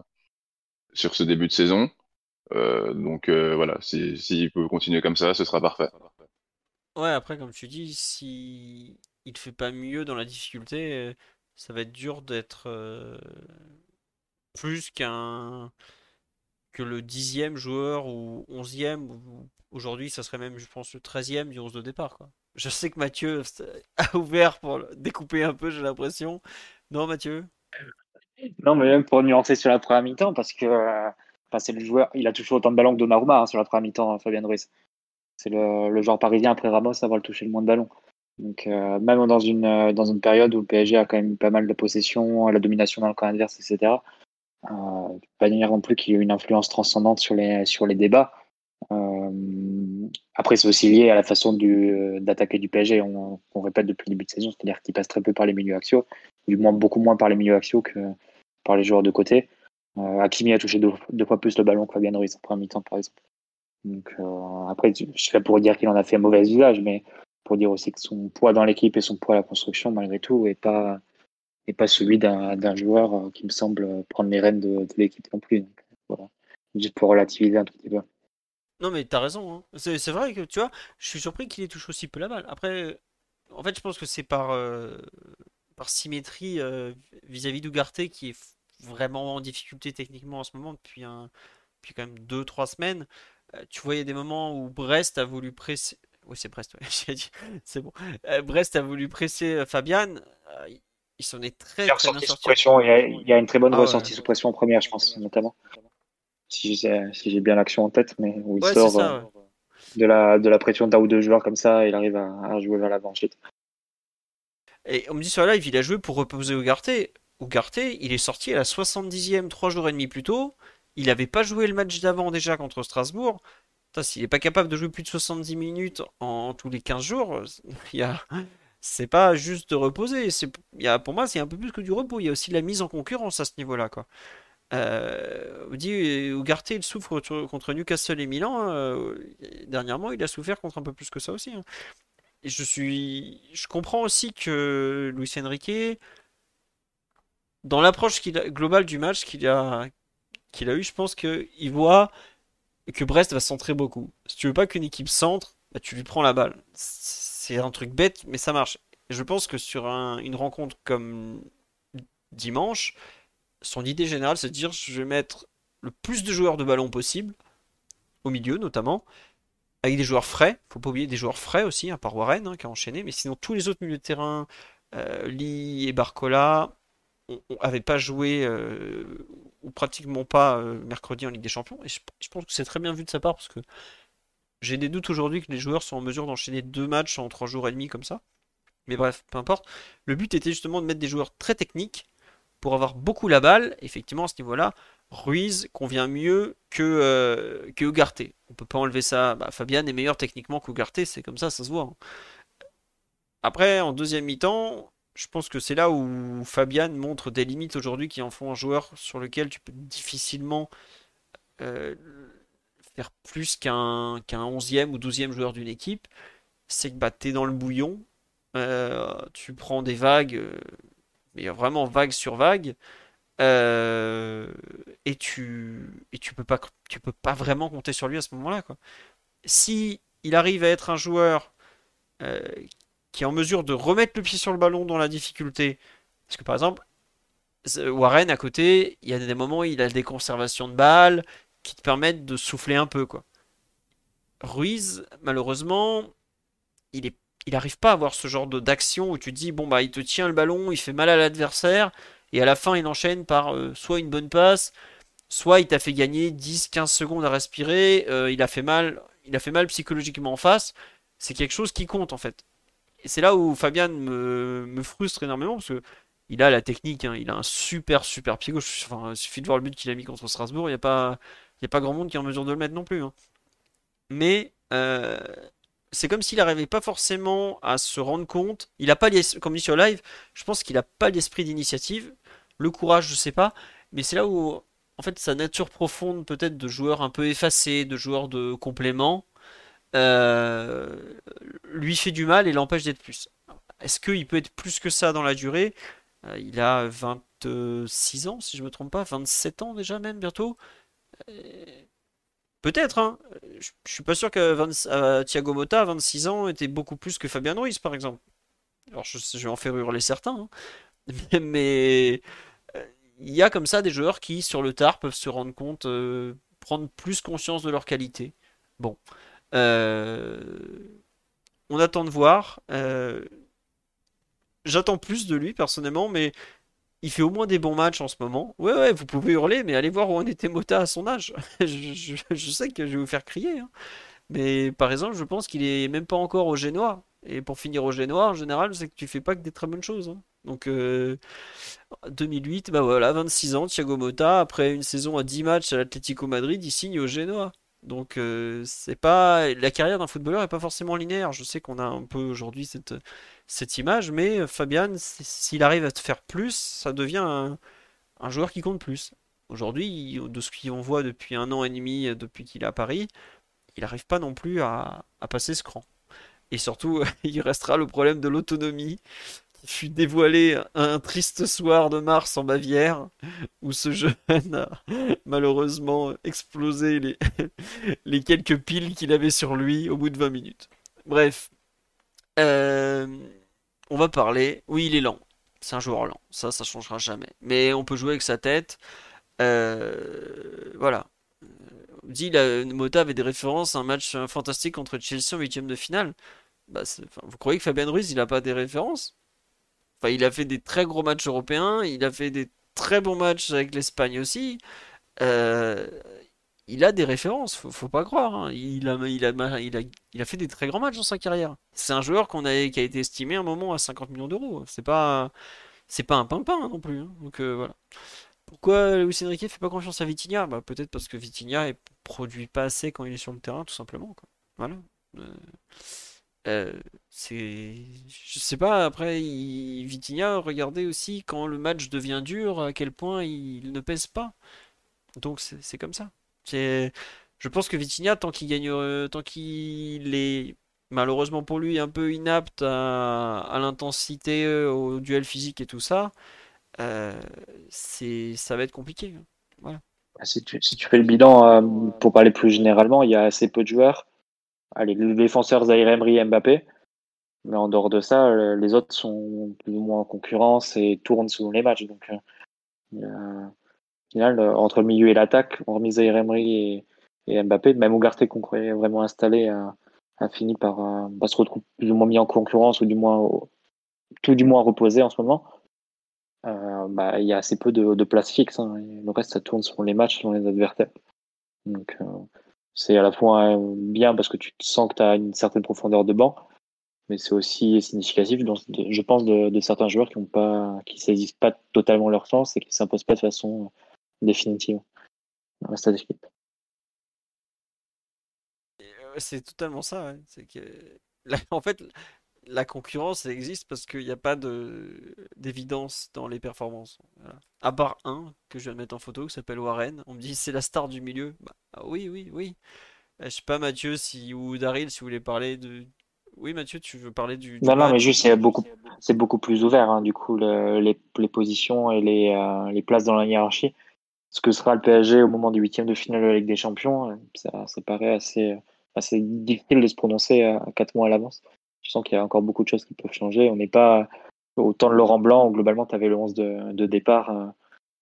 ce début de saison. Euh, donc voilà, s'il si, peut continuer comme ça, ce sera parfait. Ouais, après, comme tu dis, si il fait pas mieux dans la difficulté, ça va être dur d'être plus qu'un que le dixième joueur ou onzième. Aujourd'hui, ça serait même, je pense, le treizième du 11 de départ. Je sais que Mathieu a ouvert pour découper un peu, j'ai l'impression. Non, Mathieu? Non, mais même pour nuancer sur la première mi-temps, parce que euh, c'est le joueur, il a touché autant de ballons que Donnarumma hein, sur la première mi-temps, hein, Fabien Ruiz. C'est le, joueur parisien après Ramos à avoir touché le moins de ballons. Donc, euh, même dans une, euh, dans une période où le PSG a quand même pas mal de possession, la domination dans le camp adverse, etc., euh, pas dire non plus qu'il y ait une influence transcendante sur les, sur les débats. Euh, après, c'est aussi lié à la façon d'attaquer du PSG. On, répète depuis le début de saison, c'est-à-dire qu'il passe très peu par les milieux axiaux, du moins beaucoup moins par les milieux axiaux que par les joueurs de côté. Euh, Hakimi a touché deux, fois plus le ballon que Fabien Ruiz en première mi-temps, par exemple. Donc, euh, après, je suis pour dire qu'il en a fait un mauvais usage, mais pour dire aussi que son poids dans l'équipe et son poids à la construction, malgré tout, n'est pas, est pas celui d'un joueur euh, qui me semble prendre les rênes de, l'équipe non plus. Voilà. Juste pour relativiser un petit peu. Non, mais t'as raison. Hein. C'est vrai que tu vois, je suis surpris qu'il ait touché aussi peu la balle. Après, en fait, je pense que c'est par, euh, par symétrie euh, vis-à-vis d'Ougarté qui est vraiment en difficulté techniquement en ce moment depuis, un, depuis quand même 2-3 semaines. Euh, tu vois, il y a des moments où Brest a voulu presser. Oui, c'est Brest, ouais, j'ai dit. C'est bon. Brest a voulu presser Fabian. il s'en est très, très bien sorti. Pression, il, y a, il, y a, une très bonne ah, ressortie ouais. sous pression en première, je pense, notamment si j'ai si bien l'action en tête, mais où il ouais, sort ça, euh, de, la, de la pression d'un ou deux joueurs comme ça, il arrive à, à jouer vers l'avant ensuite. Et on me dit sur la live, il a joué pour reposer Ougarté. Ougarté, il est sorti à la 70e, 3 jours et demi plus tôt. Il n'avait pas joué le match d'avant déjà contre Strasbourg. S'il n'est pas capable de jouer plus de 70 minutes en, en tous les 15 jours, il y a... c'est pas juste de reposer. Il y a, pour moi, c'est un peu plus que du repos. Il y a aussi de la mise en concurrence à ce niveau-là. quoi. Euh, dit Ugarte il souffre contre Newcastle et Milan. Euh, dernièrement, il a souffert contre un peu plus que ça aussi. Hein. Je suis, je comprends aussi que Luis Enrique, dans l'approche globale du match qu'il a, qu'il a eu, je pense qu'il voit que Brest va centrer beaucoup. Si tu veux pas qu'une équipe centre, bah, tu lui prends la balle. C'est un truc bête, mais ça marche. Je pense que sur un, une rencontre comme dimanche, son idée générale, c'est de dire je vais mettre le plus de joueurs de ballon possible, au milieu notamment, avec des joueurs frais. Faut pas oublier des joueurs frais aussi, à part Warren hein, qui a enchaîné, mais sinon tous les autres milieux de terrain, euh, Lee et Barcola, n'avaient pas joué euh, ou pratiquement pas euh, mercredi en Ligue des Champions. Et je, je pense que c'est très bien vu de sa part parce que j'ai des doutes aujourd'hui que les joueurs sont en mesure d'enchaîner deux matchs en trois jours et demi comme ça. Mais bref, peu importe. Le but était justement de mettre des joueurs très techniques pour avoir beaucoup la balle, effectivement, à ce niveau-là, Ruiz convient mieux que, euh, que Ugarte. On peut pas enlever ça. Bah, Fabian est meilleur techniquement qu'Ugarte, c'est comme ça, ça se voit. Hein. Après, en deuxième mi-temps, je pense que c'est là où Fabian montre des limites aujourd'hui qui en font un joueur sur lequel tu peux difficilement euh, faire plus qu'un qu'un 11e ou 12e joueur d'une équipe. C'est que bah, tu es dans le bouillon, Euh, tu prends des vagues, mais vraiment vague sur vague, euh, et tu et tu peux pas tu peux pas vraiment compter sur lui à ce moment-là, quoi. Si il arrive à être un joueur euh, qui est en mesure de remettre le pied sur le ballon dans la difficulté, parce que par exemple, Warren à côté, il y a des moments où il a des conservations de balles qui te permettent de souffler un peu, quoi. Ruiz, malheureusement, il est, il arrive pas à avoir ce genre d'action où tu dis bon bah il te tient le ballon, il fait mal à l'adversaire et à la fin il enchaîne par euh, soit une bonne passe, soit il t'a fait gagner 10-15 secondes à respirer, euh, il a fait mal, il a fait mal psychologiquement en face. C'est quelque chose qui compte en fait. Et c'est là où Fabian me, me frustre énormément parce que il a la technique, hein, il a un super super pied gauche. Enfin, il suffit de voir le but qu'il a mis contre Strasbourg, il n'y a pas, a pas grand monde qui est en mesure de le mettre non plus. hein. Mais euh, c'est comme s'il n'arrivait pas forcément à se rendre compte. Il a pas, comme dit sur live, je pense qu'il n'a pas l'esprit d'initiative. Le courage, je sais pas. Mais c'est là où, en fait, sa nature profonde, peut-être de joueur un peu effacé, de joueur de complément, euh, lui fait du mal et l'empêche d'être plus. Est-ce qu'il peut être plus que ça dans la durée? Euh, il a 26 ans, si je me trompe pas, 27 ans déjà même bientôt. Euh, Peut-être, hein. Je, je suis pas sûr que 20 euh, Thiago Motta, à 26 ans, était beaucoup plus que Fabian Ruiz, par exemple. Alors, je, vais en faire hurler certains, hein. Mais, euh, il y a comme ça des joueurs qui, sur le tard, peuvent se rendre compte, euh, prendre plus conscience de leur qualité. Bon. On attend de voir. J'attends plus de lui, personnellement, mais il fait au moins des bons matchs en ce moment. Ouais, ouais, vous pouvez hurler, mais allez voir où en était Mota à son âge. Je, sais que je vais vous faire crier, hein. Mais par exemple, je pense qu'il est même pas encore au Génois. Et pour finir au Génois, en général, c'est que tu fais pas que des très bonnes choses. hein. Donc, euh, 2008, bah voilà, 26 ans, Thiago Motta, après une saison à 10 matchs à l'Atlético Madrid, il signe au Génois. Donc, euh, c'est pas, la carrière d'un footballeur est pas forcément linéaire. Je sais qu'on a un peu aujourd'hui cette, image, mais euh, Fabian, s'il arrive à te faire plus, ça devient un, joueur qui compte plus. Aujourd'hui, de ce qu'on voit depuis un an et demi, euh, depuis qu'il est à Paris, il n'arrive pas non plus à, à passer ce cran. Et surtout, il restera le problème de l'autonomie fut dévoilé un triste soir de mars en Bavière, où ce jeune a malheureusement explosé les, quelques piles qu'il avait sur lui au bout de 20 minutes. Bref, euh, on va parler. Oui, il est lent. C'est un joueur lent. Ça, ça changera jamais. Mais on peut jouer avec sa tête. Euh, voilà. On dit la Mota avait des références à un match euh, fantastique contre Chelsea en huitième de finale. Bah, vous croyez que Fabien Ruiz, il a pas des références? Enfin, il a fait des très gros matchs européens, il a fait des très bons matchs avec l'Espagne aussi. Euh, il a des références, faut, faut pas croire. hein. Il a, il a, il a, il a fait des très grands matchs dans sa carrière. C'est un joueur qu'on a, qui a été estimé à un moment à 50 millions d'euros. C'est pas, c'est pas un pimpin hein, non plus. hein. Donc euh, voilà. Pourquoi Luis Enrique fait pas confiance à Vitinha? Bah, peut-être parce que Vitinha ne produit pas assez quand il est sur le terrain, tout simplement. Voilà. Euh, euh, c'est, je sais pas. Après, il... Vitinha, regardez aussi quand le match devient dur, à quel point il ne pèse pas. Donc c'est comme ça. C'est, je pense que Vitinha, tant qu'il gagne, euh, tant qu'il est malheureusement pour lui un peu inapte à, l'intensité, euh, au duel physique et tout ça, c'est, ça va être compliqué. hein. Voilà. Si tu, si tu fais le bilan, pour parler plus généralement, il y a assez peu de joueurs. Allez, les défenseurs Zaire Emery et Mbappé. Mais en dehors de ça, euh, les autres sont plus ou moins en concurrence et tournent selon les matchs. Donc, euh, au final, euh, entre le milieu et l'attaque, hormis Zaire Emery et, et Mbappé, même Ugarte qu'on croyait vraiment installé a, fini par, euh, bah, se retrouver plus ou moins mis en concurrence ou du moins tout du moins reposé en ce moment. Bah, il y a assez peu de, de place fixe. hein, le reste, ça tourne selon les matchs, selon les adversaires. Donc, c'est à la fois bien parce que tu sens que tu as une certaine profondeur de banc, mais c'est aussi significatif, je pense, de, certains joueurs qui qui saisissent pas totalement leur chance et qui s'imposent pas de façon euh, définitive dans la d'équipe. Euh, C'est totalement ça. la- en fait, la concurrence elle existe parce qu'il n'y a pas de d'évidence dans les performances. Voilà. À part un que je viens de mettre en photo qui s'appelle Warren. On me dit c'est la star du milieu. Bah, ah oui, oui, oui. Euh, Je sais pas Mathieu si, ou Daryl si vous voulez parler de Oui, Mathieu, tu veux parler du. non, non, mais juste, c'est beaucoup, c'est beaucoup plus ouvert, hein, du coup, les, les, positions et les, les places dans la hiérarchie. Ce que sera le PSG au moment du huitième de finale de la Ligue des Champions, ça, ça paraît assez, assez difficile de se prononcer à quatre mois à l'avance. Je sens qu'il y a encore beaucoup de choses qui peuvent changer. On n'est pas au temps de Laurent Blanc où globalement tu avais le 11 de, départ euh,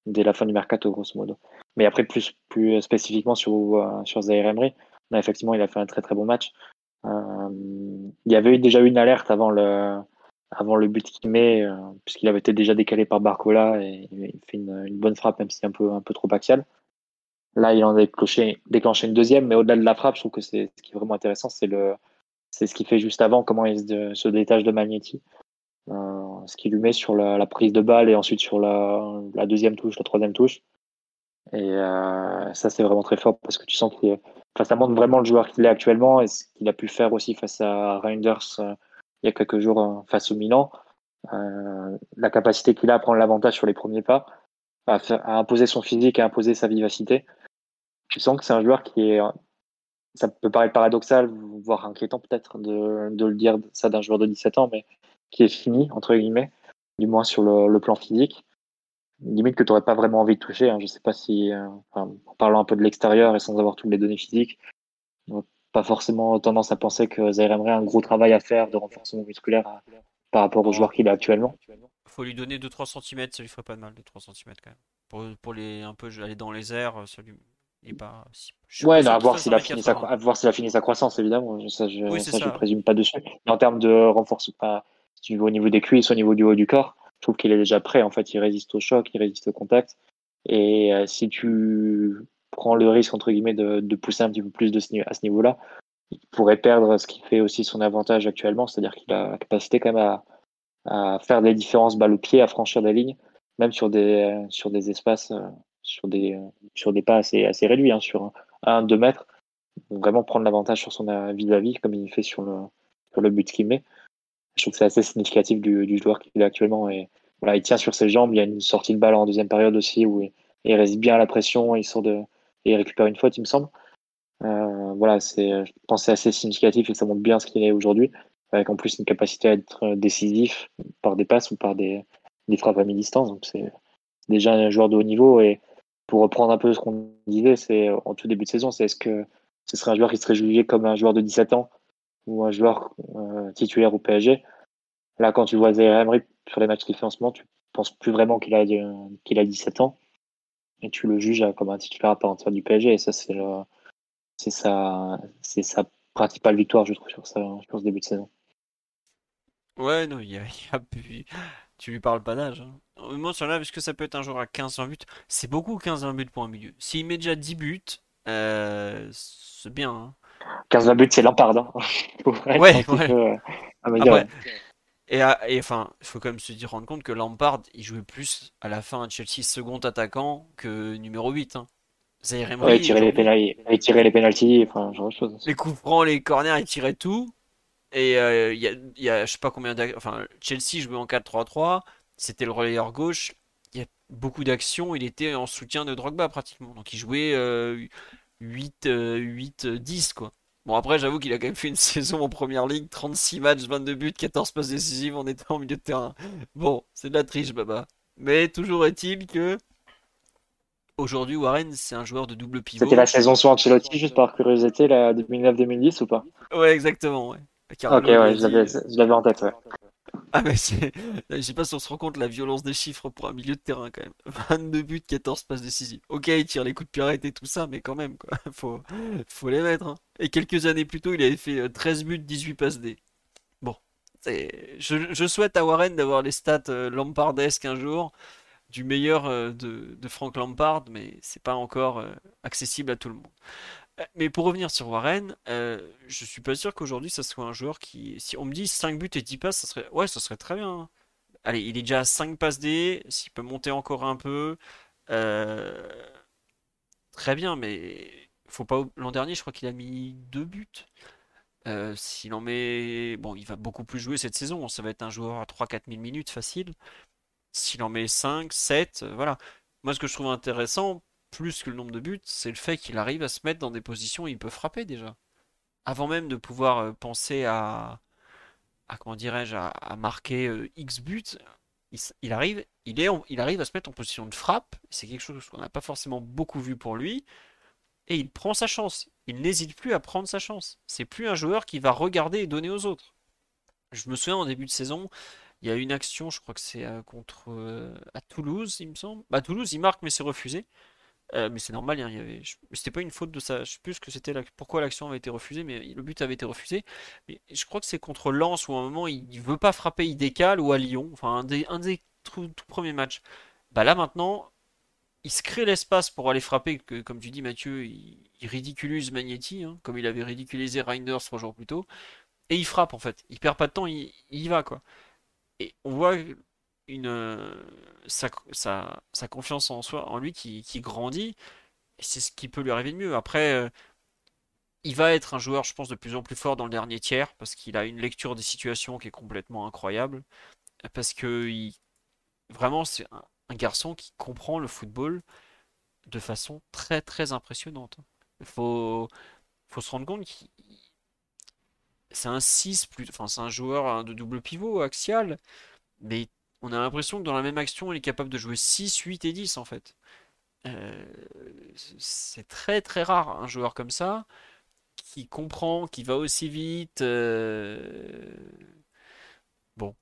dès la fin du mercato, grosso modo. Mais après, plus, plus spécifiquement sur, euh, sur Zaire Emery, effectivement, il a fait un très très bon match. Euh, il y avait déjà eu une alerte avant le, avant le but qu'il met, puisqu'il avait été déjà décalé par Barcola et il fait une, bonne frappe, même si un peu, un peu trop axial. Là, il en a déclenché, déclenché une deuxième, mais au-delà de la frappe, je trouve que ce qui est vraiment intéressant, c'est le, c'est ce qu'il fait juste avant, comment il se, détache de Magnetti. Euh, ce qui lui met sur la, prise de balle et ensuite sur la, deuxième touche, la troisième touche. Et euh, ça, c'est vraiment très fort parce que tu sens qu'il ça montre vraiment le joueur qu'il est actuellement et ce qu'il a pu faire aussi face à Reinders euh, il y a quelques jours face au Milan. la capacité qu'il a à prendre l'avantage sur les premiers pas, à, à, imposer son physique, à imposer sa vivacité. Tu sens que c'est un joueur qui est ça peut paraître paradoxal, voire inquiétant peut-être de, de, le dire ça d'un joueur de 17 ans, mais qui est fini, entre guillemets, du moins sur le, plan physique. Limite que tu n'aurais pas vraiment envie de toucher. Hein. Je ne sais pas si, euh, en parlant un peu de l'extérieur et sans avoir toutes les données physiques, pas forcément tendance à penser que Zaire aimerait un gros travail à faire de renforcement musculaire par rapport au joueur qu'il a actuellement. faut lui donner 2-3 cm, ça lui ferait pas de mal, 2-3 cm quand même. Pour, pour les, un peu aller dans les airs, ça lui, pas. ouais, à voir s'il a, fini sa, voir s'il a fini sa croissance, évidemment. Ça, je, ne présume pas dessus. Mais en termes de renforcement, au niveau des cuisses, au niveau du haut du corps, je trouve qu'il est déjà prêt. En fait, il résiste au choc, il résiste au contact. Et euh, si tu prends le risque, entre guillemets, de, de pousser un petit peu plus de ce, à ce niveau-là, il pourrait perdre ce qui fait aussi son avantage actuellement, c'est-à-dire qu'il a la capacité quand même à, à, faire des différences balle au pied, à franchir des lignes, même sur des, sur des espaces euh, sur des, sur des pas assez, assez réduits, hein, sur 1-2 mètres. vraiment prendre l'avantage sur son vis-à-vis, comme il fait sur le, sur le but qu'il met. Je trouve que c'est assez significatif du, du joueur qu'il est actuellement. Et voilà, il tient sur ses jambes. Il y a une sortie de balle en deuxième période aussi où il, reste bien à la pression. Il sort de, il récupère une faute, il me semble. Euh, voilà, c'est, je pense c'est assez significatif et ça montre bien ce qu'il est aujourd'hui, avec en plus une capacité à être décisif par des passes ou par des, des frappes à mi-distance. Donc c'est déjà un joueur de haut niveau et pour reprendre un peu ce qu'on disait, c'est en tout début de saison, c'est est-ce que ce serait un joueur qui serait jugé comme un joueur de 17 ans ou un joueur euh, titulaire au PSG Là, quand tu vois Zaire sur les matchs qu'il fait en ce moment, tu penses plus vraiment qu'il a, qu'il a 17 ans et tu le juges comme un titulaire à part entière du PSG. Et ça, c'est, sa, principale victoire, je trouve, sur, ça, sur ce début de saison. Ouais, non, il a, a tu lui parles pas d'âge. Hein. Moi, sur là, parce que ça peut être un joueur à 15-20 buts, c'est beaucoup 15-20 buts pour un milieu. S'il met déjà 10 buts, euh, c'est bien. 15-20 hein. buts, c'est Lampard. Hein. ouais, ouais. Euh, et, et, enfin, il faut quand même se dire, rendre compte que Lampard, il jouait plus à la fin à Chelsea second attaquant que numéro 8. Hein. ouais, il tirait les pénalties, il tirait les pénalties, enfin, genre de choses. Les coups francs, les corners, il tirait tout. Et euh, il y, a, y, a, je sais pas combien Enfin, Chelsea jouait en 4-3-3. C'était le relayeur gauche. Il y a beaucoup d'actions. Il était en soutien de Drogba pratiquement. Donc il jouait 8, 8, 10 quoi. Bon après j'avoue qu'il a quand même fait une saison en première ligue, 36 matchs, 22 buts, 14 passes décisives en étant au milieu de terrain. Bon, c'est de la triche Baba. Mais toujours est-il que aujourd'hui Warren c'est un joueur de double pivot. C'était la saison sous Ancelotti juste par curiosité la 2009-2010 ou pas? Ouais exactement ouais. Ok, ouais, je l'avais en tête, ouais. Ah, mais c'est. Je sais pas si on se rend compte la violence des chiffres pour un milieu de terrain quand même. 22 buts, 14 passes décisives. Ok, il tire les coups de pirate et tout ça, mais quand même, quoi. Faut, les mettre. Hein. Et quelques années plus tôt, il avait fait 13 euh, buts, 18 passes D. Bon. Je, je souhaite à Warren d'avoir les stats euh, Lampardesques un jour du meilleur euh, de, de Frank Lampard, mais c'est pas encore accessible à tout le monde. Euh, mais pour revenir sur Warren, euh, je suis pas sûr qu'aujourd'hui ça soit un joueur qui. Si on me dit 5 buts et 10 passes, ça serait. Ouais, ça serait très bien. Allez, il est déjà à 5 passes D, s'il peut monter encore un peu. Euh, très bien, mais faut pas. L'an dernier, je crois qu'il a mis 2 buts. s'il en met. Bon, il va beaucoup plus jouer cette saison. Ça va être un joueur à 3-4 000 minutes facile. S'il en met 5, 7, voilà. Moi, ce que je trouve intéressant, plus que le nombre de buts, c'est le fait qu'il arrive à se mettre dans des positions où il peut frapper déjà. Avant même de pouvoir euh, penser à, comment dirais-je, à, marquer euh, X buts, il, arrive, il, arrive à se mettre en position de frappe. C'est quelque chose qu'on n'a pas forcément beaucoup vu pour lui. Et il prend sa chance. Il n'hésite plus à prendre sa chance. C'est plus un joueur qui va regarder et donner aux autres. Je me souviens en début de saison, il y a une action, je crois que c'est euh, contre à Toulouse, il me semble. Bah, Toulouse, il marque mais c'est refusé. Euh, mais c'est normal, hein, avait... c'était pas une faute de ça. Je sais plus que c'était pourquoi l'action avait été refusée, mais le but avait été refusé. Mais je crois que c'est contre Lens où à un moment il... veut pas frapper, il décale, ou à Lyon, enfin un des, un des tout, premiers matchs. Bah là maintenant, il se crée l'espace pour aller frapper, comme tu dis Mathieu, il, ridiculise Magnetti, hein, comme il avait ridiculisé Reinders trois jours plus tôt, et il frappe en fait. Il perd pas de temps, il, il y va quoi. Et on voit une, euh, sa, sa, confiance en soi, en lui qui, grandit. Et c'est ce qui peut lui arriver de mieux. Après, euh, il va être un joueur, je pense, de plus en plus fort dans le dernier tiers parce qu'il a une lecture des situations qui est complètement incroyable. Parce que vraiment, c'est un, garçon qui comprend le football de façon très très impressionnante. Il faut, faut se rendre compte qu'il c'est un 6 plus enfin c'est un joueur de double pivot axial mais on a l'impression que dans la même action, il est capable de jouer 6, 8 et 10 en fait. Euh, c'est très très rare un joueur comme ça qui comprend, qui va aussi vite. Euh, bon,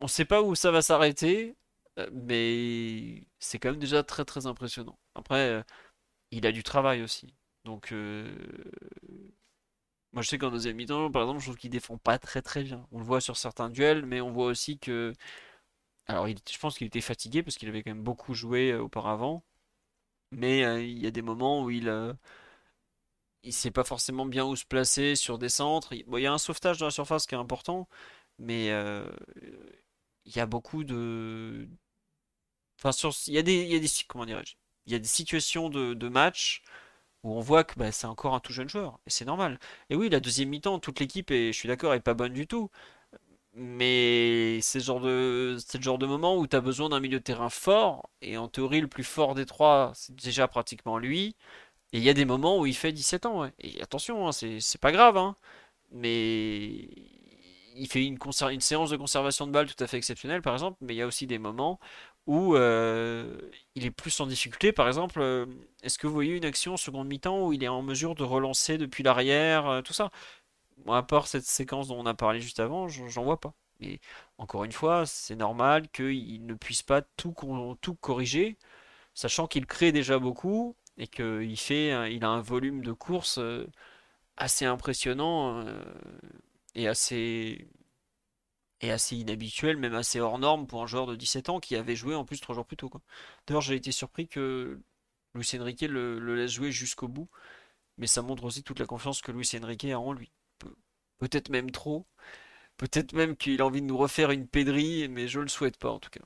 on ne sait pas où ça va s'arrêter, euh, mais c'est quand même déjà très très impressionnant. Après, il a du travail aussi, donc moi, je sais qu'en deuxième mi-temps, par exemple, je trouve qu'il défend pas très très bien. On le voit sur certains duels, mais on voit aussi que. Alors, je pense qu'il était fatigué parce qu'il avait quand même beaucoup joué euh, auparavant. Mais euh, il y a des moments où il. Euh, il sait pas forcément bien où se placer sur des centres. Il, y a un sauvetage dans la surface qui est important, mais il y a beaucoup de. Enfin, sur, il y a des, il y a des, comment dirais-je? Il y a des situations de, de match où on voit que bah, c'est encore un tout jeune joueur, et c'est normal. Et oui, la deuxième mi-temps, toute l'équipe, et je suis d'accord, est pas bonne du tout. Mais c'est le genre de, c'est genre de moment où tu as besoin d'un milieu de terrain fort, et en théorie, le plus fort des trois, c'est déjà pratiquement lui. Et il y a des moments où il fait 17 ans, Et attention, hein, c'est pas grave, hein. mais il fait une, une séance de conservation de balles tout à fait exceptionnelle, par exemple, mais il y a aussi des moments où euh, il est plus en difficulté. Par exemple, euh, est-ce que vous voyez une action seconde mi-temps où il est en mesure de relancer depuis l'arrière, euh, tout ça? À part cette séquence dont on a parlé juste avant, j'en vois pas. Mais encore une fois, c'est normal qu'il ne puisse pas tout, tout corriger, sachant qu'il crée déjà beaucoup et qu'il fait, il a un volume de course assez impressionnant et assez et assez inhabituel, même assez hors norme pour un joueur de 17 ans qui avait joué en plus trois jours plus tôt. D'ailleurs, j'ai été surpris que Luis Enrique le, laisse jouer jusqu'au bout, mais ça montre aussi toute la confiance que Luis Enrique a en lui. peut-être même trop, peut-être même qu'il a envie de nous refaire une pédrie, mais je le souhaite pas en tout cas.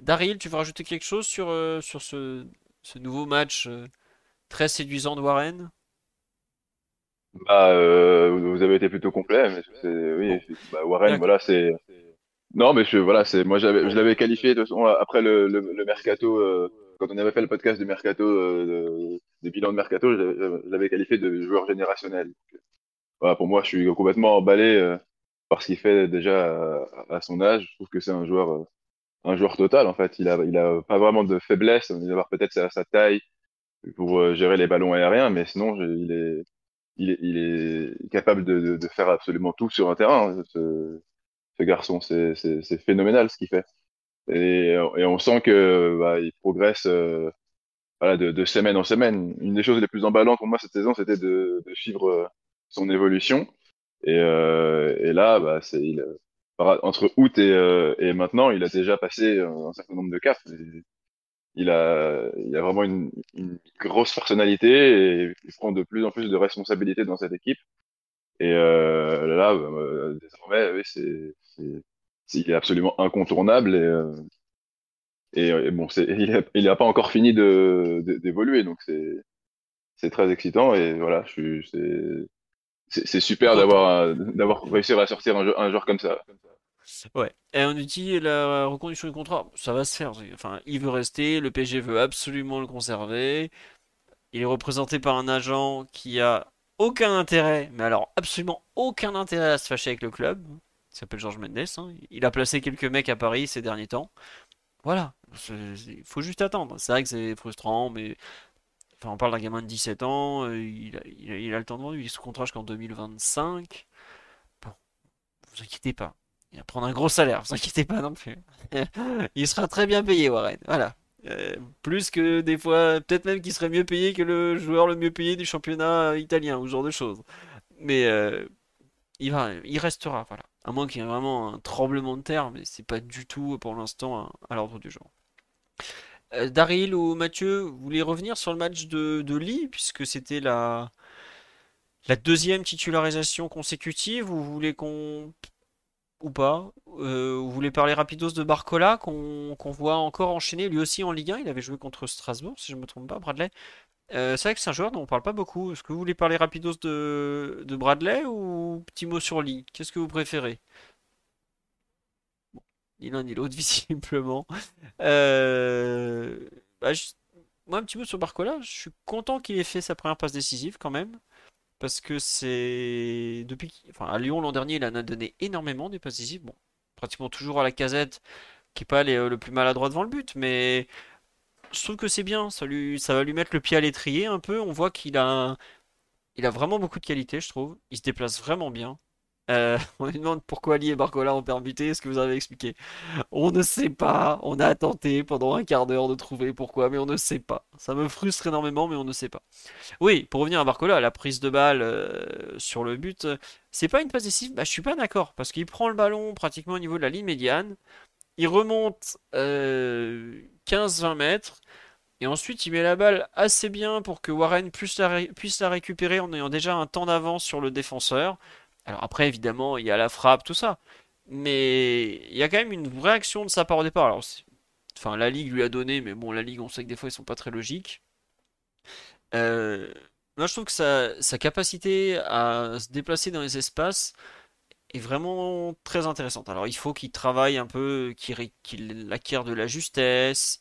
Daryl, tu veux rajouter quelque chose sur, euh, sur ce, nouveau match euh, très séduisant de Warren? Bah, euh, vous avez été plutôt complet, mais oui, bah, Warren, voilà, c'est. Non, mais je, voilà, c'est, moi, je l'avais qualifié de toute façon après le, le, mercato, euh, quand on avait fait le podcast de mercato, euh, de, bilan de mercato, je, l'avais qualifié de joueur générationnel. voilà, pour moi, je suis complètement emballé euh, par ce qu'il fait déjà à, son âge. Je trouve que c'est un joueur, un joueur total en fait. Il a, il a pas vraiment de faiblesse. Il va peut-être sa, sa taille pour gérer les ballons aériens, mais sinon, il est il est, capable de, faire absolument tout sur un terrain. Hein, ce, garçon, c'est phénoménal ce qu'il fait. Et, on sent que bah, il progresse euh, de, semaine en semaine. Une des choses les plus emballantes pour moi cette saison, c'était de, suivre euh, son évolution. Et, euh, là, bah, entre août et, et, maintenant, il a déjà passé un certain nombre de caps il a, il a vraiment une, une, grosse personnalité et il prend de plus en plus de responsabilités dans cette équipe. Et euh, là, bah, désormais, oui, c'est, c'est, il est absolument incontournable et, euh, et, bon, c'est, il n'a pas encore fini de, d'évoluer, donc c'est, c'est très excitant et voilà, je c'est, c'est, super d'avoir, d'avoir réussi à sortir un, un joueur comme ça. Ouais. Et on dit la reconduction du contrat, ça va se faire. Enfin, il veut rester, le PG veut absolument le conserver. Il est représenté par un agent qui a aucun intérêt, mais alors absolument aucun intérêt à se fâcher avec le club. Il s'appelle Georges Mendes. hein. Il a placé quelques mecs à Paris ces derniers temps. Voilà, il faut juste attendre. C'est vrai que c'est frustrant, mais enfin, on parle d'un gamin de 17 ans, euh, il a, il a- le temps devant lui, il est sous contrat jusqu'en 2025. Bon, vous inquiétez pas. Il va prendre un gros salaire, vous inquiétez pas non plus. Il sera très bien payé, Warren. Voilà. Euh, plus que des fois, peut-être même qu'il serait mieux payé que le joueur le mieux payé du championnat italien ou ce genre de choses. Mais euh, il va, il restera, voilà. À moins qu'il y ait vraiment un tremblement de terre, mais c'est pas du tout pour l'instant à, l'ordre du jour. Euh, Daryl ou Mathieu, vous voulez revenir sur le match de, de Lee, puisque c'était la, la deuxième titularisation consécutive, ou vous voulez qu'on... ou pas? Euh, vous voulez parler rapidos de Barcola, qu'on voit encore enchaîner, lui aussi en Ligue 1, il avait joué contre Strasbourg, si je me trompe pas, Bradley. Euh, c'est vrai que c'est un joueur dont on parle pas beaucoup. Est-ce que vous voulez parler rapidos de, de Bradley ou petit mot sur Lee? Qu'est-ce que vous préférez? Ni l'un ni l'autre, visiblement. Euh, bah, Moi, un petit mot sur Barcola. Je suis content qu'il ait fait sa première passe décisive quand même. Parce que c'est. Depuis... Enfin, à Lyon l'an dernier, il en a donné énormément des passes décisives. Bon, pratiquement toujours à la casette, qui est pas le plus maladroit devant le but. Mais je trouve que c'est bien. Ça ça va lui mettre le pied à l'étrier un peu. On voit qu'il a... il a vraiment beaucoup de qualité, je trouve. Il se déplace vraiment bien. Euh, on lui demande pourquoi Ali et Barcola ont permuté. Est-ce que vous avez expliqué? On ne sait pas. On a tenté pendant un quart d'heure de trouver pourquoi, mais on ne sait pas. Ça me frustre énormément, mais on ne sait pas. Oui, pour revenir à Barcola, la prise de balle euh, sur le but, euh, c'est pas une passe décisive. Bah, je suis pas d'accord parce qu'il prend le ballon pratiquement au niveau de la ligne médiane. Il remonte euh, 15-20 mètres. Et ensuite, il met la balle assez bien pour que Warren puisse la récupérer en ayant déjà un temps d'avance sur le défenseur. Alors après, évidemment, il y a la frappe, tout ça. Mais il y a quand même une vraie action de sa part au départ. Alors, enfin, la Ligue lui a donné, mais bon, la Ligue, on sait que des fois, ils sont pas très logiques. Euh, moi, je trouve que sa, capacité à se déplacer dans les espaces est vraiment très intéressante. Alors, il faut qu'il travaille un peu, qu'il qu'il acquiert de la justesse,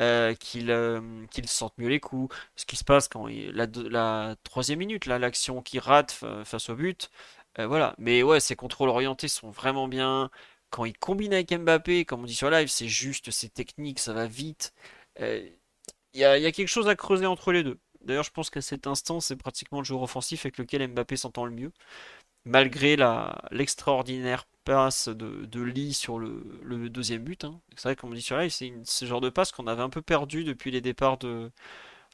euh, qu'il euh, qu'il sente mieux les coups. Ce qui se passe quand il, la, la troisième minute, l'action qu'il rate fa- face au but, euh, voilà. Mais ouais, ses contrôles orientés sont vraiment bien. Quand il combine avec Mbappé, comme on dit sur live, c'est juste, c'est technique, ça va vite. Euh, Il y a, y a quelque chose à creuser entre les deux. D'ailleurs, je pense qu'à cet instant, c'est pratiquement le joueur offensif avec lequel Mbappé s'entend le mieux malgré l'extraordinaire passe de, de Lee sur le, le deuxième but. hein. C'est vrai, comme on dit sur live, c'est ce genre de passe qu'on avait un peu perdu depuis les départs de,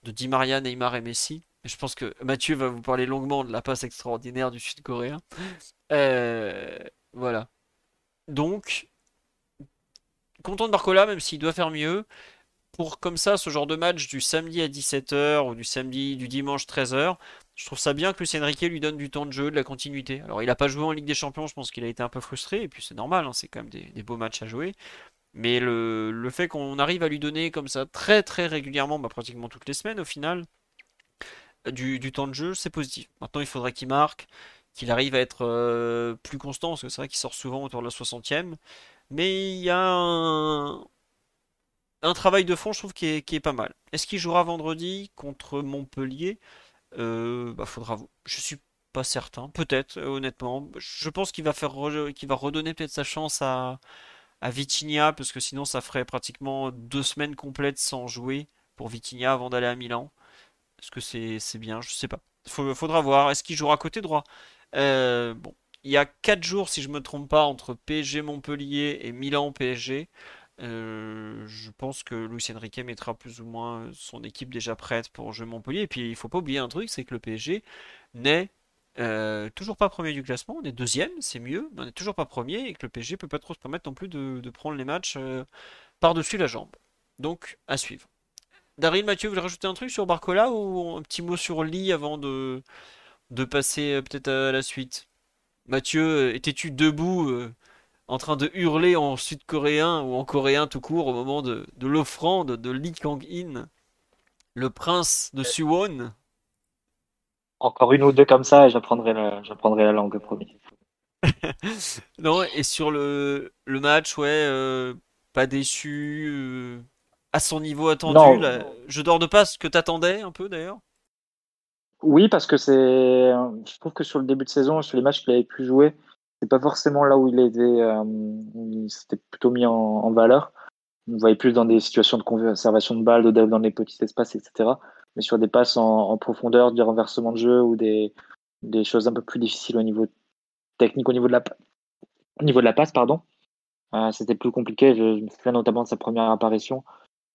de Di Maria, Neymar et Messi. Je pense que Mathieu va vous parler longuement de la passe extraordinaire du Sud-Coréen. Euh, voilà. Donc, content de Barcola, même s'il doit faire mieux. Pour comme ça, ce genre de match du samedi à 17h ou du samedi, du dimanche 13h, je trouve ça bien que Luis Enrique lui donne du temps de jeu, de la continuité. Alors, il n'a pas joué en Ligue des Champions, je pense qu'il a été un peu frustré, et puis c'est normal, hein, c'est quand même des, beaux matchs à jouer. Mais le, le fait qu'on arrive à lui donner comme ça très très régulièrement, bah, pratiquement toutes les semaines au final, du, temps de jeu, c'est positif. Maintenant, il faudrait qu'il marque, qu'il arrive à être euh, plus constant, parce que c'est vrai qu'il sort souvent autour de la 60e. Mais il y a un, travail de fond, je trouve, qui est, pas mal. Est-ce qu'il jouera vendredi contre Montpellier? Euh, bah, faudra. Je suis pas certain. Peut-être, euh, honnêtement. Je pense qu'il va faire, redonner peut-être sa chance à, à Vitinha, parce que sinon, ça ferait pratiquement deux semaines complètes sans jouer pour Vitinha avant d'aller à Milan. Est-ce que c'est bien? Je sais pas. Faut- faudra voir. Est-ce qu'il jouera côté droit? Euh, il y a 4 jours, si je me trompe pas, entre PSG Montpellier et Milan PSG. Euh, je pense que Luis Enrique mettra plus ou moins son équipe déjà prête pour jouer Montpellier. Et puis il faut pas oublier un truc, c'est que le PSG n'est euh, toujours pas premier du classement. On est deuxième, c'est mieux, mais on n'est toujours pas premier et que le PSG peut pas trop se permettre non plus de, prendre les matchs par-dessus la jambe. Donc à suivre. Daryl, Mathieu, vous voulez rajouter un truc sur Barcola ou un petit mot sur Lee avant de, de passer euh, peut-être à la suite? Mathieu, euh, étais-tu debout euh, en train de hurler en sud-coréen ou en coréen tout court au moment de, de l'offrande de Lee Kang-in, le prince de Suwon? Encore une ou deux comme ça et j'apprendrai la, j'apprendrai la langue, promis. Non, et sur le, le match, ouais, euh, pas déçu, euh, à son niveau attendu, là, je dors de pas ce que t'attendais un peu d'ailleurs? Oui, parce que c'est. Je trouve que sur le début de saison, sur les matchs qu'il avait pu jouer, c'est pas forcément là où il était. Euh, il s'était plutôt mis en, valeur. On voyait plus dans des situations de conservation de balles, de dans les petits espaces, etc. Mais sur des passes en, profondeur, des renversements de jeu ou des, des choses un peu plus difficiles au niveau technique, au niveau de la, au niveau de la passe, pardon. Euh, c'était plus compliqué. Je, me souviens notamment de sa première apparition.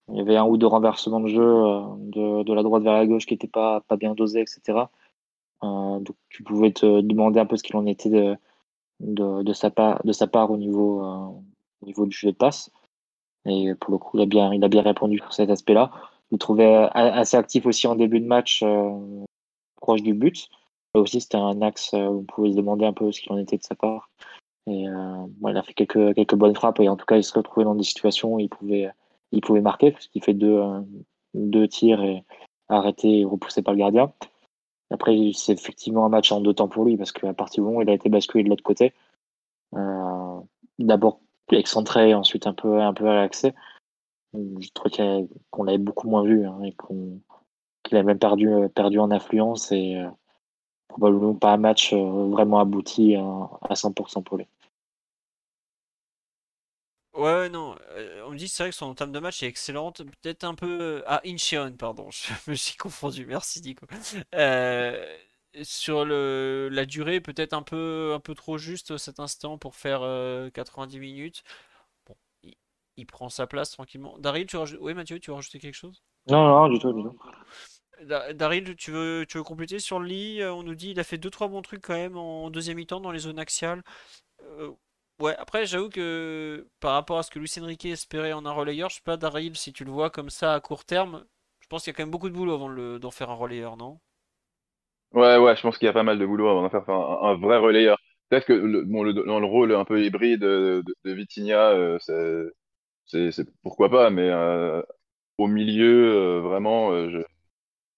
Il y avait un ou deux renversements de jeu euh, de, de, la droite vers la gauche qui n'étaient pas, pas bien dosés, etc. Euh, donc tu pouvais te demander un peu ce qu'il en était de, de, de, sa, part, de sa part au niveau, au niveau du jeu de passe. Et pour le coup, il a bien, il a bien répondu sur cet aspect-là. Je le trouvais assez actif aussi en début de match, proche du but. Là aussi, c'était un axe où on pouvait se demander un peu ce qu'il en était de sa part. Et euh, il a fait quelques, quelques bonnes frappes et en tout cas, il se retrouvait dans des situations où il pouvait, il pouvait marquer puisqu'il fait deux, euh, deux tirs et arrêté et repoussé par le gardien. Après, c'est effectivement un match en deux temps pour lui parce qu'à partir du moment où il a été basculé de l'autre côté, euh, d'abord excentré, ensuite un peu, relaxé. Je trouve qu'on l'avait beaucoup moins vu hein, et qu'il a même perdu, perdu en influence et euh, probablement pas un match euh, vraiment abouti à 100% pour lui. Ouais, non, euh, on me dit c'est vrai que son entame de match est excellente, peut-être un peu... Ah, Incheon, pardon, je me suis confondu, merci Nico. Euh, sur le, la durée, peut-être un peu, un peu trop juste cet instant pour faire 90 minutes. Bon, il, prend sa place tranquillement. Daryl, tu rajoutes... Oui Mathieu, tu veux rajouter quelque chose? Non, non, du tout, du tout. Daryl, tu veux, tu veux compléter sur le lit? Euh, On nous dit il a fait 2-3 bons trucs quand même en deuxième mi-temps dans les zones axiales. Euh, ouais, après j'avoue que par rapport à ce que Luis Enrique espérait en un relayeur, je sais pas Daryl si tu le vois comme ça à court terme, je pense qu'il y a quand même beaucoup de boulot avant d'en faire un relayeur, non? Ouais, ouais, je pense qu'il y a pas mal de boulot avant d'en faire un, vrai relayeur. Peut-être que le, le, dans le rôle un peu hybride de, Vitinha, euh, c'est pourquoi pas, mais au milieu, vraiment, je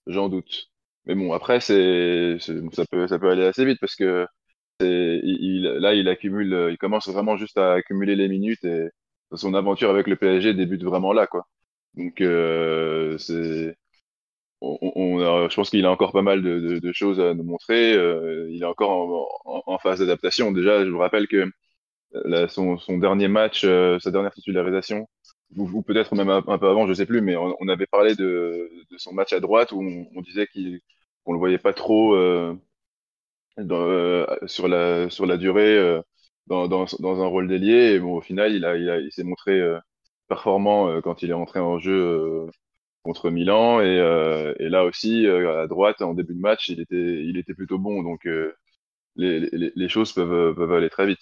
j'en doute. Mais bon, après, ça peut aller assez vite parce que là, il accumule, il commence vraiment juste à accumuler les minutes et son aventure avec le PSG débute vraiment là, quoi. Donc, euh, c'est, on, je pense qu'il a encore pas mal de, choses à nous montrer. Euh, il est encore en, phase d'adaptation. Déjà, je vous rappelle que son, dernier match, euh, sa dernière titularisation, ou, peut-être même un, peu avant, je sais plus, mais on, avait parlé de, son match à droite où on, disait qu'on le voyait pas trop euh, euh, sur la sur la durée euh, dans, dans, dans, un rôle d'ailier. Et bon, au final, il a il, a, il s'est montré euh, performant quand il est rentré en jeu contre Milan et, et là aussi à droite en début de match, il était il était plutôt bon. Donc les, les, les choses peuvent peuvent aller très vite.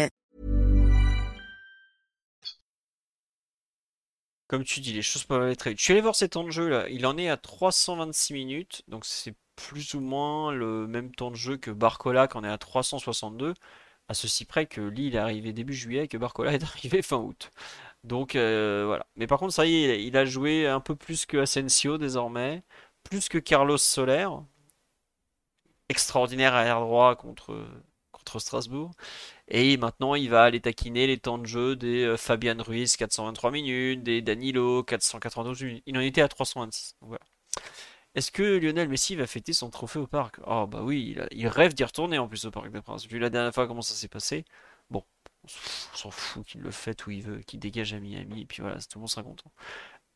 Comme tu dis, les choses peuvent aller très vite. Je suis allé voir ces temps de jeu là. Il en est à 326 minutes. Donc c'est plus ou moins le même temps de jeu que Barcola qui en est à 362. À ceci près que Lille est arrivé début juillet et que Barcola est arrivé fin août. Donc euh, voilà. Mais par contre, ça y est, il a joué un peu plus que Asensio désormais. Plus que Carlos Soler. Extraordinaire à air droit contre Strasbourg. Et maintenant, il va aller taquiner les temps de jeu des euh, Fabian Ruiz 423 minutes, des Danilo 492 minutes. Il en était à 326. Est-ce que Lionel Messi va fêter son trophée au parc? Oh bah oui, il, rêve d'y retourner en plus au Parc des Princes. Vu la dernière fois comment ça s'est passé. Bon, on s'en fout qu'il le fête où il veut, qu'il dégage à Miami, et puis voilà, tout le monde sera content.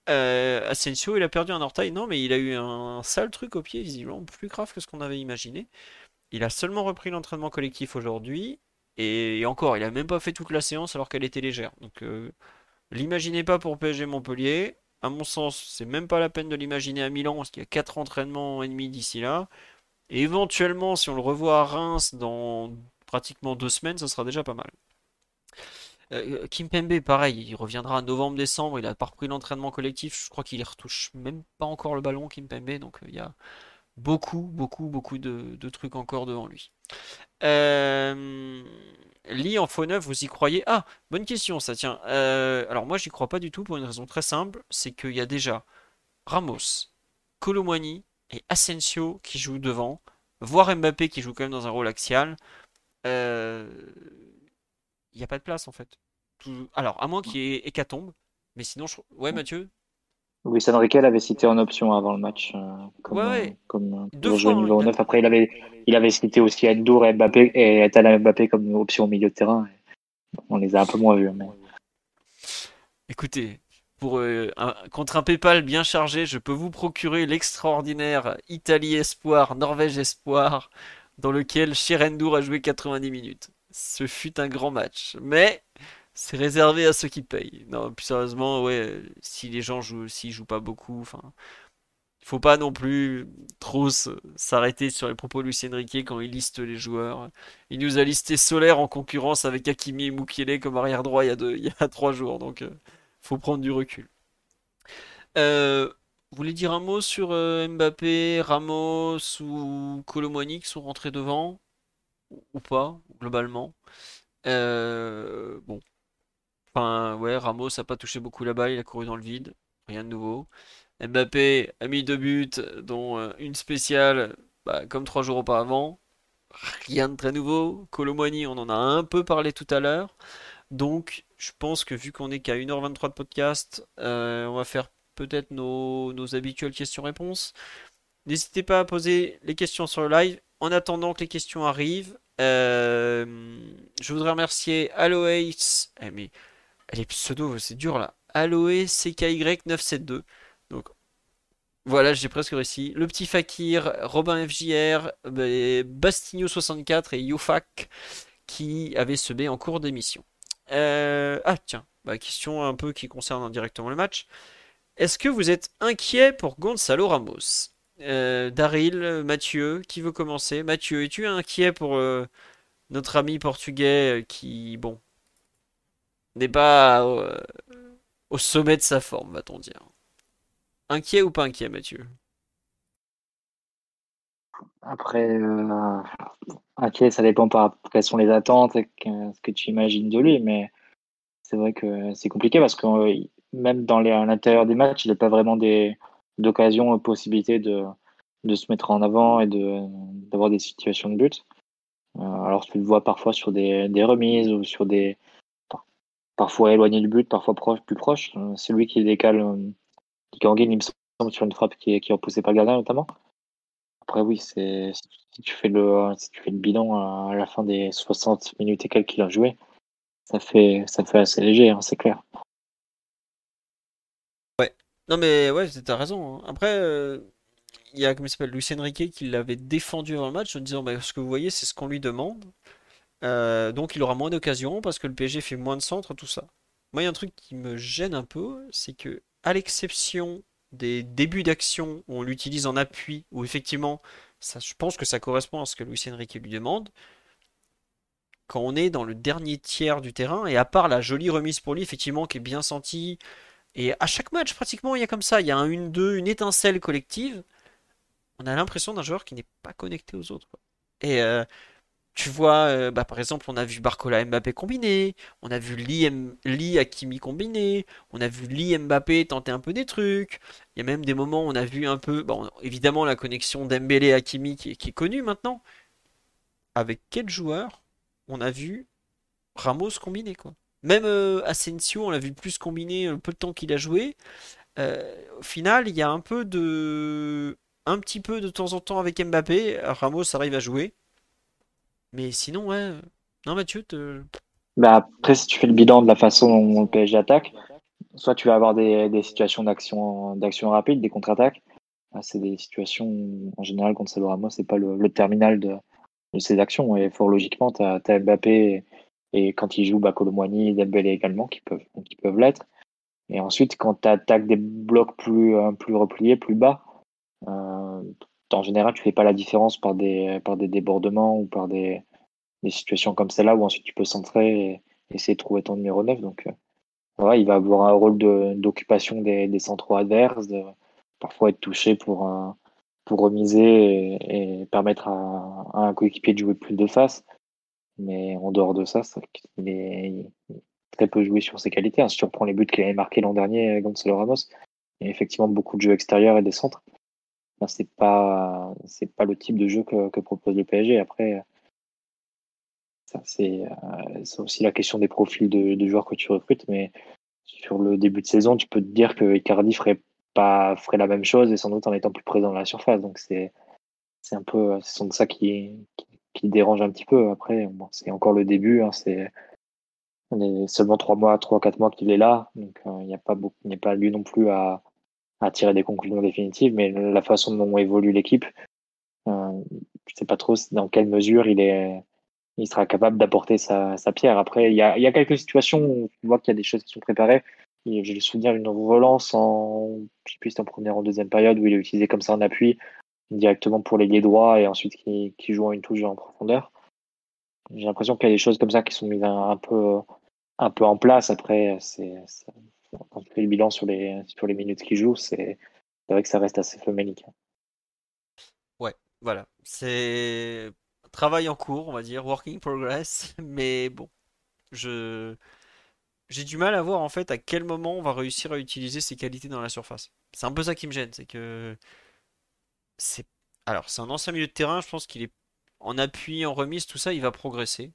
Euh, Asensio, il a perdu un orteil, non, mais il a eu un, sale truc au pied, visiblement plus grave que ce qu'on avait imaginé. Il a seulement repris l'entraînement collectif aujourd'hui. Et, encore, il a même pas fait toute la séance alors qu'elle était légère. Donc, euh, l'imaginez pas pour PSG Montpellier. À mon sens, c'est même pas la peine de l'imaginer à Milan parce qu'il y a 4 entraînements et demi d'ici là. Et éventuellement, si on le revoit à Reims dans pratiquement deux semaines, ce sera déjà pas mal. Euh, Kim Pembe, pareil, il reviendra en novembre-décembre. Il a pas repris l'entraînement collectif. Je crois qu'il retouche même pas encore le ballon, Kim Pembe. Donc il y a beaucoup, beaucoup, beaucoup de, trucs encore devant lui. Euh, Lee en faux neuf, vous y croyez? Ah, bonne question, ça tient. alors moi, j'y crois pas du tout pour une raison très simple, c'est qu'il y a déjà Ramos, Colomwani et Asensio qui jouent devant, voire Mbappé qui joue quand même dans un rôle axial. Euh, il n'y a pas de place en fait. Alors, à moins qu'il y ait hécatombe, mais sinon, je... ouais, Mathieu? Oui, Enrique l'avait cité en option avant le match, euh, comme, ouais, euh, comme Deux fois, numéro 9. Après, il avait, il avait cité aussi Endur et Mbappé et Mbappé comme option au milieu de terrain. On les a un peu moins vus. Mais... Écoutez, pour, euh, contre un PayPal bien chargé, je peux vous procurer l'extraordinaire Italie Espoir, Norvège Espoir, dans lequel Shirendur a joué 90 minutes. Ce fut un grand match, mais c'est réservé à ceux qui payent. Non, plus sérieusement, ouais, si les gens jouent, s'ils jouent pas beaucoup, enfin, faut pas non plus trop s'arrêter sur les propos de Lucien Riquet quand il liste les joueurs. Il nous a listé Solaire en concurrence avec Hakimi et Mukiele comme arrière droit il y a, deux, il y a trois jours, donc. Euh, faut prendre du recul. Euh, vous voulez dire un mot sur euh, Mbappé, Ramos ou Colomoni qui sont rentrés devant? Ou pas, globalement? Euh, Bon. Enfin, ouais, Ramos a pas touché beaucoup la balle, il a couru dans le vide, rien de nouveau. Mbappé a mis deux buts, dont une spéciale, bah, comme trois jours auparavant. Rien de très nouveau. Colomoni, on en a un peu parlé tout à l'heure. Donc, je pense que vu qu'on est qu'à 1h23 de podcast, euh, on va faire peut-être nos, habituelles questions-réponses. N'hésitez pas à poser les questions sur le live. En attendant que les questions arrivent, euh, je voudrais remercier Aloe. Eh, mais elle est pseudo, c'est dur là. Aloe CKY972. Donc voilà, j'ai presque réussi. Le petit Fakir, Robin FJR, Bastigno64 et Yofak qui avaient semé en cours d'émission. Euh, ah tiens, bah, question un peu qui concerne directement le match. Est-ce que vous êtes inquiet pour Gonzalo Ramos? Euh, Daryl, Mathieu, qui veut commencer? Mathieu, es-tu inquiet pour euh, notre ami portugais qui, bon, n'est pas au sommet de sa forme, va-t-on dire Inquiet ou pas inquiet, Mathieu? Après, inquiet, ça dépend par quelles sont les attentes et ce que tu imagines de lui, mais c'est vrai que c'est compliqué parce que euh, même dans à l'intérieur des matchs, il n'a pas vraiment des, d'occasion, possibilité de, de se mettre en avant et de, d'avoir des situations de but. Euh, alors tu le vois parfois sur des remises ou sur des parfois éloigné du but, parfois proche, plus proche. Euh, c'est lui qui décale, qui en il me semble, sur une frappe qui qui est repoussée par le gardien notamment. Après, oui, si tu fais le si tu fais le bilan à la fin des 60 minutes et quelques qu'il a joué, ça fait ça fait assez léger, hein, c'est clair. Ouais. Non mais ouais, t'as raison. Hein. Après, euh, il y a comme il s'appelle Lucien Riquet qui l'avait défendu avant le match en disant bah, ce que vous voyez, c'est ce qu'on lui demande. Euh, donc il aura moins d'occasions parce que le PSG fait moins de centres, tout ça. Moi, il y a un truc qui me gêne un peu, c'est que à l'exception des débuts d'action où on l'utilise en appui, où effectivement, ça, je pense que ça correspond à ce que Luis Enrique lui demande. Quand on est dans le dernier tiers du terrain, et à part la jolie remise pour lui, effectivement, qui est bien sentie, et à chaque match, pratiquement, il y a comme ça, il y a un 1-2, une étincelle collective, on a l'impression d'un joueur qui n'est pas connecté aux autres. Et euh, tu vois, euh, bah, par exemple, on a vu Barcola Mbappé combiné, on a vu Lee, M... Hakimi combiné, on a vu Lee Mbappé tenter un peu des trucs. Il y a même des moments où on a vu un peu, bon, évidemment, la connexion Dembélé Hakimi qui est, qui est connue maintenant. Avec quel joueur on a vu Ramos combiné quoi? Même euh, Asensio, on l'a vu plus combiné un peu de temps qu'il a joué. Euh, au final, il y a un peu de, un petit peu de temps en temps avec Mbappé, Ramos arrive à jouer. Mais sinon, ouais. Non, Mathieu, te... bah après, si tu fais le bilan de la façon dont le PSG attaque, soit tu vas avoir des, des situations d'action, d'action rapide, des contre-attaques. Ah, c'est des situations, en général, contre Salo Ramos, c'est pas le, terminal de, de ces actions. Et fort logiquement, tu as, Mbappé et, quand il joue, bah, et Dembélé également, qui peuvent, qui peuvent l'être. Et ensuite, quand tu attaques des blocs plus, euh, plus repliés, plus bas, euh, en général, tu fais pas la différence par des, par des débordements ou par des, situations comme celle-là où ensuite tu peux centrer essayer de trouver ton numéro 9. Donc, voilà, il va avoir un rôle d'occupation des, des centraux adverses, de parfois être touché pour, remiser et, permettre à, un coéquipier de jouer plus de face. Mais en dehors de ça, il est très peu joué sur ses qualités. Hein. Si tu reprends les buts qu'il avait marqués l'an dernier, Gonzalo Ramos, il y a effectivement beaucoup de jeux extérieurs et des centres. C'est pas c'est pas le type de jeu que, propose le PSG. Après, ça c'est euh, aussi la question des profils de, de, joueurs que tu recrutes. Mais sur le début de saison, tu peux te dire que Icardi ferait pas ferait la même chose et sans doute en étant plus présent dans la surface. Donc c'est c'est un peu c'est ça qui, qui, dérange un petit peu. Après, c'est encore le début. Hein, c'est on est seulement trois mois, trois quatre mois qu'il est là, donc euh, il n'y a pas il n'y a pas lieu non plus à, à, tirer des conclusions définitives. Mais la façon dont évolue l'équipe, euh, je sais pas trop dans quelle mesure il est, il sera capable d'apporter sa, pierre. Après, il y a, y a quelques situations où on voit qu'il y a des choses qui sont préparées. J'ai le souvenir d'une relance en, je sais plus, en première ou en deuxième période où il est utilisé comme ça en appui directement pour l'ailier droit et ensuite qui, qui joue une touche en profondeur. J'ai l'impression qu'il y a des choses comme ça qui sont mises un, peu, un peu en place. Après, c'est, quand tu fais le bilan sur les, sur les minutes qu'il joue, c'est, vrai que ça reste assez famélique. Ouais, voilà. C'est travail en cours, on va dire, working progress. Mais bon, je j'ai du mal à voir en fait à quel moment on va réussir à utiliser ses qualités dans la surface. C'est un peu ça qui me gêne, c'est que c'est alors c'est un ancien milieu de terrain, je pense qu'il est en appui, en remise, tout ça, il va progresser.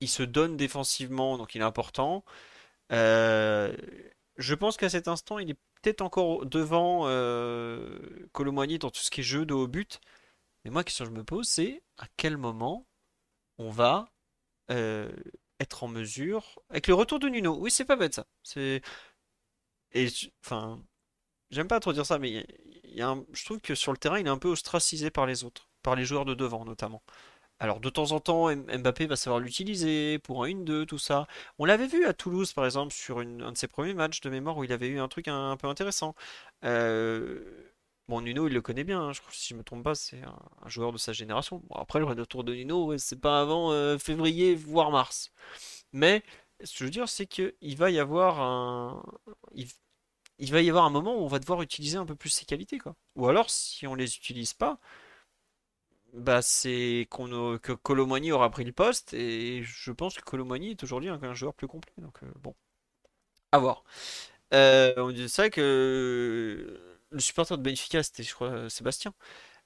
Il se donne défensivement, donc il est important. Euh, je pense qu'à cet instant, il est peut-être encore devant euh, dans tout ce qui est jeu de haut but. Mais moi, la question que je me pose, c'est à quel moment on va euh, être en mesure. Avec le retour de Nuno, oui, c'est pas bête ça. Et enfin, j'aime pas trop dire ça, mais je trouve que sur le terrain, il est un peu ostracisé par les autres par les joueurs de devant notamment. Alors de temps en temps, Mbappé va savoir l'utiliser pour un 1-2, tout ça. On l'avait vu à Toulouse par exemple sur un de ses premiers matchs de mémoire où il avait eu un truc un, peu intéressant. Euh, bon, Nuno, il le connaît bien, hein. je si je me trompe pas, c'est un, joueur de sa génération. Bon, après, le retour de Nuno, c'est pas avant euh, février, voire mars. Mais ce que je veux dire, c'est qu'il va y avoir un. Il, va y avoir un moment où on va devoir utiliser un peu plus ses qualités, quoi. Ou alors, si on les utilise pas, bah, c'est que Colomani aura pris le poste et je pense que Colomani est aujourd'hui un, joueur plus complet. Donc euh, bon, à voir. Euh, on dit ça que le supporter de Benfica, c'était je crois Sébastien,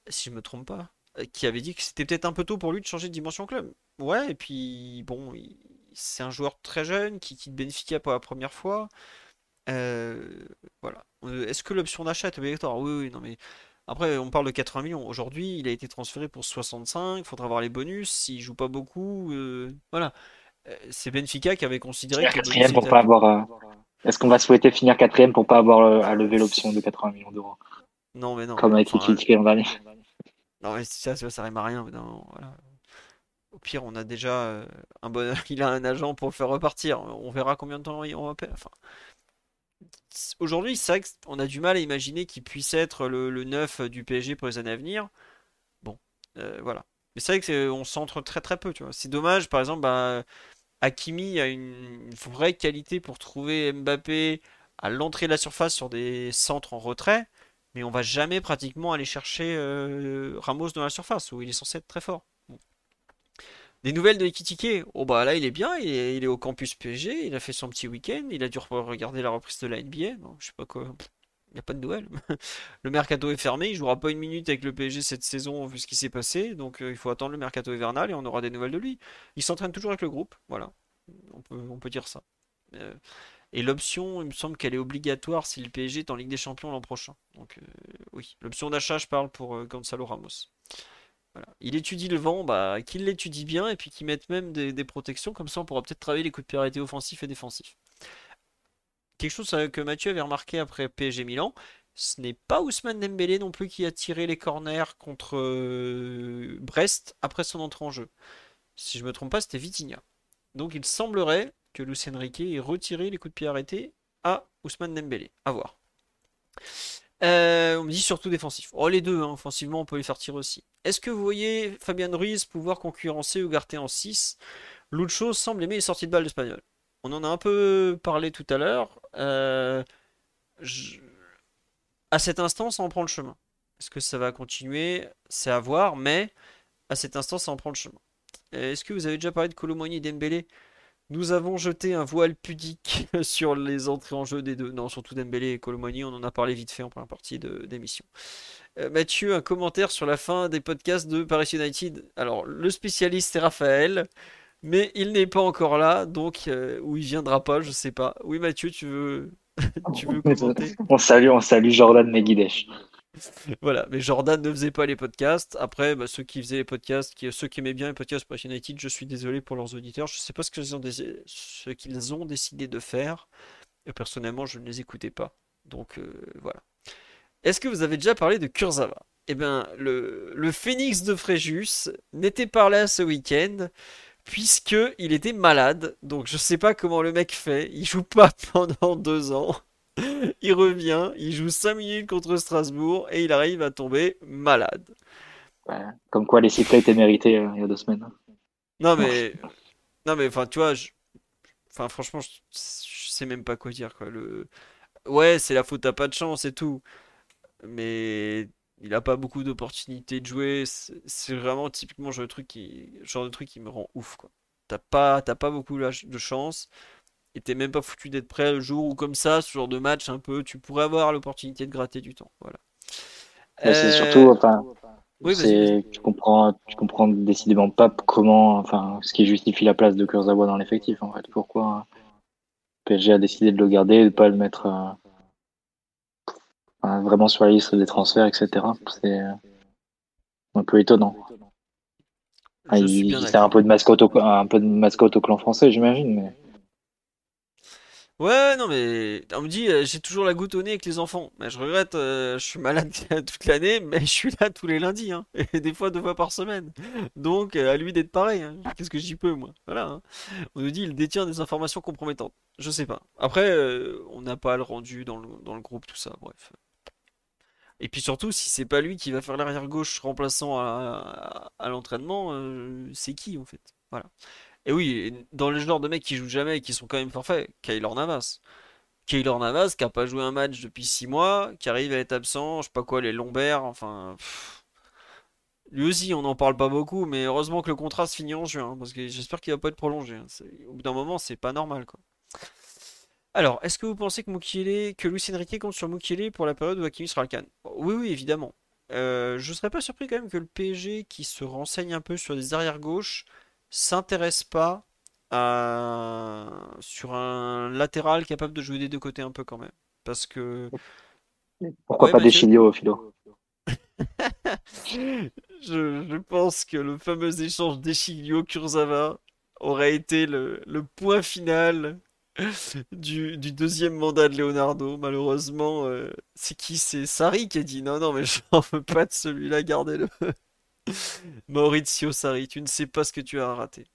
si je me trompe pas, qui avait dit que c'était peut-être un peu tôt pour lui de changer de dimension club. Ouais, et puis bon, c'est un joueur très jeune qui quitte Benfica pour la première fois. Euh, voilà. Est-ce que l'option d'achat est obligatoire? Oui, oui, non mais après, on parle de 80 millions. Aujourd'hui, il a été transféré pour 65. Il faudra voir les bonus. S'il joue pas beaucoup, euh, voilà. Euh, c'est Benfica qui avait considéré que. pour pas avoir. Euh, est-ce qu'on va souhaiter finir quatrième pour pas avoir à lever l'option de 80 millions d'euros? Non, mais non. Comme avec été critiqué l'an dernier. Non, mais ça, ça, ça rime à rien. Au pire, on a déjà un bon. Il a un agent pour le faire repartir. On verra combien de temps on va perdre. Enfin, aujourd'hui, c'est vrai qu'on a du mal à imaginer qu'il puisse être le, le 9 du PSG pour les années à venir. Bon, euh, voilà. Mais c'est vrai qu'on centre très très peu, tu vois. C'est dommage, par exemple, bah, Hakimi a une, vraie qualité pour trouver Mbappé à l'entrée de la surface sur des centres en retrait, mais on va jamais pratiquement aller chercher euh, Ramos dans la surface, où il est censé être très fort. Des nouvelles de Ekitike Oh bah là il est bien, il est, au campus PSG, il a fait son petit week-end, il a dû regarder la reprise de la NBA. je sais pas quoi. Il n'y a pas de nouvelles. le mercato est fermé, il jouera pas une minute avec le PSG cette saison vu ce qui s'est passé, donc euh, il faut attendre le mercato hivernal et on aura des nouvelles de lui. Il s'entraîne toujours avec le groupe, voilà. On peut, dire ça. Euh, et l'option, il me semble qu'elle est obligatoire si le PSG est en Ligue des Champions l'an prochain. Donc euh, oui, l'option d'achat, je parle pour Gonzalo Ramos. Il étudie le vent, bah, qu'il l'étudie bien et puis qu'il mette même des, protections, comme ça on pourra peut-être travailler les coups de priorité offensifs et défensifs. Quelque chose euh, que Mathieu avait remarqué après PSG Milan, ce n'est pas Ousmane Dembélé non plus qui a tiré les corners contre euh, Brest après son entrée en jeu. Si je me trompe pas, c'était Vitinha. Donc il semblerait que Lucien Riquet ait retiré les coups de pied arrêtés à Ousmane Dembélé. A voir. Euh, on me dit surtout défensif. Oh, les deux, hein, offensivement, on peut les faire tirer aussi. Est-ce que vous voyez Fabien Ruiz pouvoir concurrencer Ugarte en 6 Lucho semble aimer les sorties de balles d'Espagnol. On en a un peu parlé tout à l'heure. Euh, À cet instant, ça en prend le chemin. Est-ce que ça va continuer? C'est à voir, mais à cet instant, ça en prend le chemin. Est-ce que vous avez déjà parlé de Colomoni et Dembélé? Nous avons jeté un voile pudique sur les entrées en jeu des deux. Non, surtout Dembélé et Colomoni, on en a parlé vite fait en première partie de d'émission. Euh, Mathieu, un commentaire sur la fin des podcasts de Paris United. Alors, le spécialiste, c'est Raphaël, mais il n'est pas encore là, donc, euh, ou il viendra pas, je sais pas. Oui, Mathieu, tu veux, tu veux commenter? On salue, on salue Jordan Meguidesh. Voilà, mais Jordan ne faisait pas les podcasts. Après, bah, ceux qui faisaient les podcasts, ceux qui aimaient bien les podcasts Paris United, je suis désolé pour leurs auditeurs. Je sais pas ce qu'ils ont, décidé de faire. Et personnellement, je ne les écoutais pas. Donc, euh, voilà. Est-ce que vous avez déjà parlé de Kurzawa? Eh bien, le, phénix de Fréjus n'était pas là ce week-end, puisque il était malade. Donc, je sais pas comment le mec fait. Il joue pas pendant deux ans. Il revient, il joue 5 minutes contre Strasbourg et il arrive à tomber malade. Ouais. Comme quoi les sifflets étaient mérités euh, il y a deux semaines. Non mais, non mais, enfin, tu vois, je- enfin, franchement, je... je sais même pas quoi dire, quoi. Le... Ouais, c'est la faute à pas de chance et tout, mais il a pas beaucoup d'opportunités de jouer. C'est vraiment typiquement le genre de truc qui, genre de truc qui me rend ouf, quoi. T'as pas, t'as pas beaucoup de chance et t'es même pas foutu d'être prêt le jour où comme ça, ce genre de match un peu, tu pourrais avoir l'opportunité de gratter du temps. Voilà. C'est Euh, surtout, enfin, Oui, c'est, tu comprends, tu comprends décidément pas comment, enfin, ce qui justifie la place de Kurzawa dans l'effectif, en fait. Pourquoi PSG a décidé de le garder et de pas le mettre euh, vraiment sur la liste des transferts, etc. C'est euh, un peu étonnant. Ah, il d'accord. un peu de mascotte au, un peu de mascotte au clan français, j'imagine, mais Ouais, non, mais on me dit, euh, j'ai toujours la goutte au nez avec les enfants. Mais je regrette, euh, je suis malade toute l'année, mais je suis là tous les lundis, hein, et des fois deux fois par semaine. Donc, euh, à lui d'être pareil. hein. Qu'est-ce que j'y peux, moi? Voilà. hein. On nous dit, il détient des informations compromettantes. Je sais pas. Après, on n'a pas le rendu dans le, groupe, tout ça. Bref. Et puis surtout, si c'est pas lui qui va faire l'arrière gauche remplaçant à, à, à l'entraînement, c'est qui en fait? Voilà. Et oui, dans le genre de mecs qui jouent jamais et qui sont quand même forfaits, Keylor Navas. Keylor Navas qui a pas joué un match depuis 6 mois, qui arrive à être absent, je sais pas quoi, les lombaires, enfin. Lui aussi, on n'en parle pas beaucoup, mais heureusement que le contrat se finit en juin, hein, parce que j'espère qu'il va pas être prolongé. hein. Au bout d'un moment, c'est pas normal, quoi. Alors, est-ce que vous pensez que Mukiele, que Luis Enrique compte sur Mukiele pour la période où Hakimi sera le? Oui, oui, évidemment. Euh, je serais pas surpris quand même que le PSG, qui se renseigne un peu sur des arrières gauches, s'intéresse pas à... sur un latéral capable de jouer des deux côtés un peu quand même. Parce que... pourquoi Ouais, pas des? Chilio au philo? Je, je pense que le fameux échange d'Echiglio-Kurzawa aurait été le, le point final du, du deuxième mandat de Leonardo. Malheureusement, euh, c'est qui? C'est Sarri qui a dit non, non, mais j'en veux pas de celui-là, gardez-le. Maurizio Sarri, tu ne sais pas ce que tu as raté.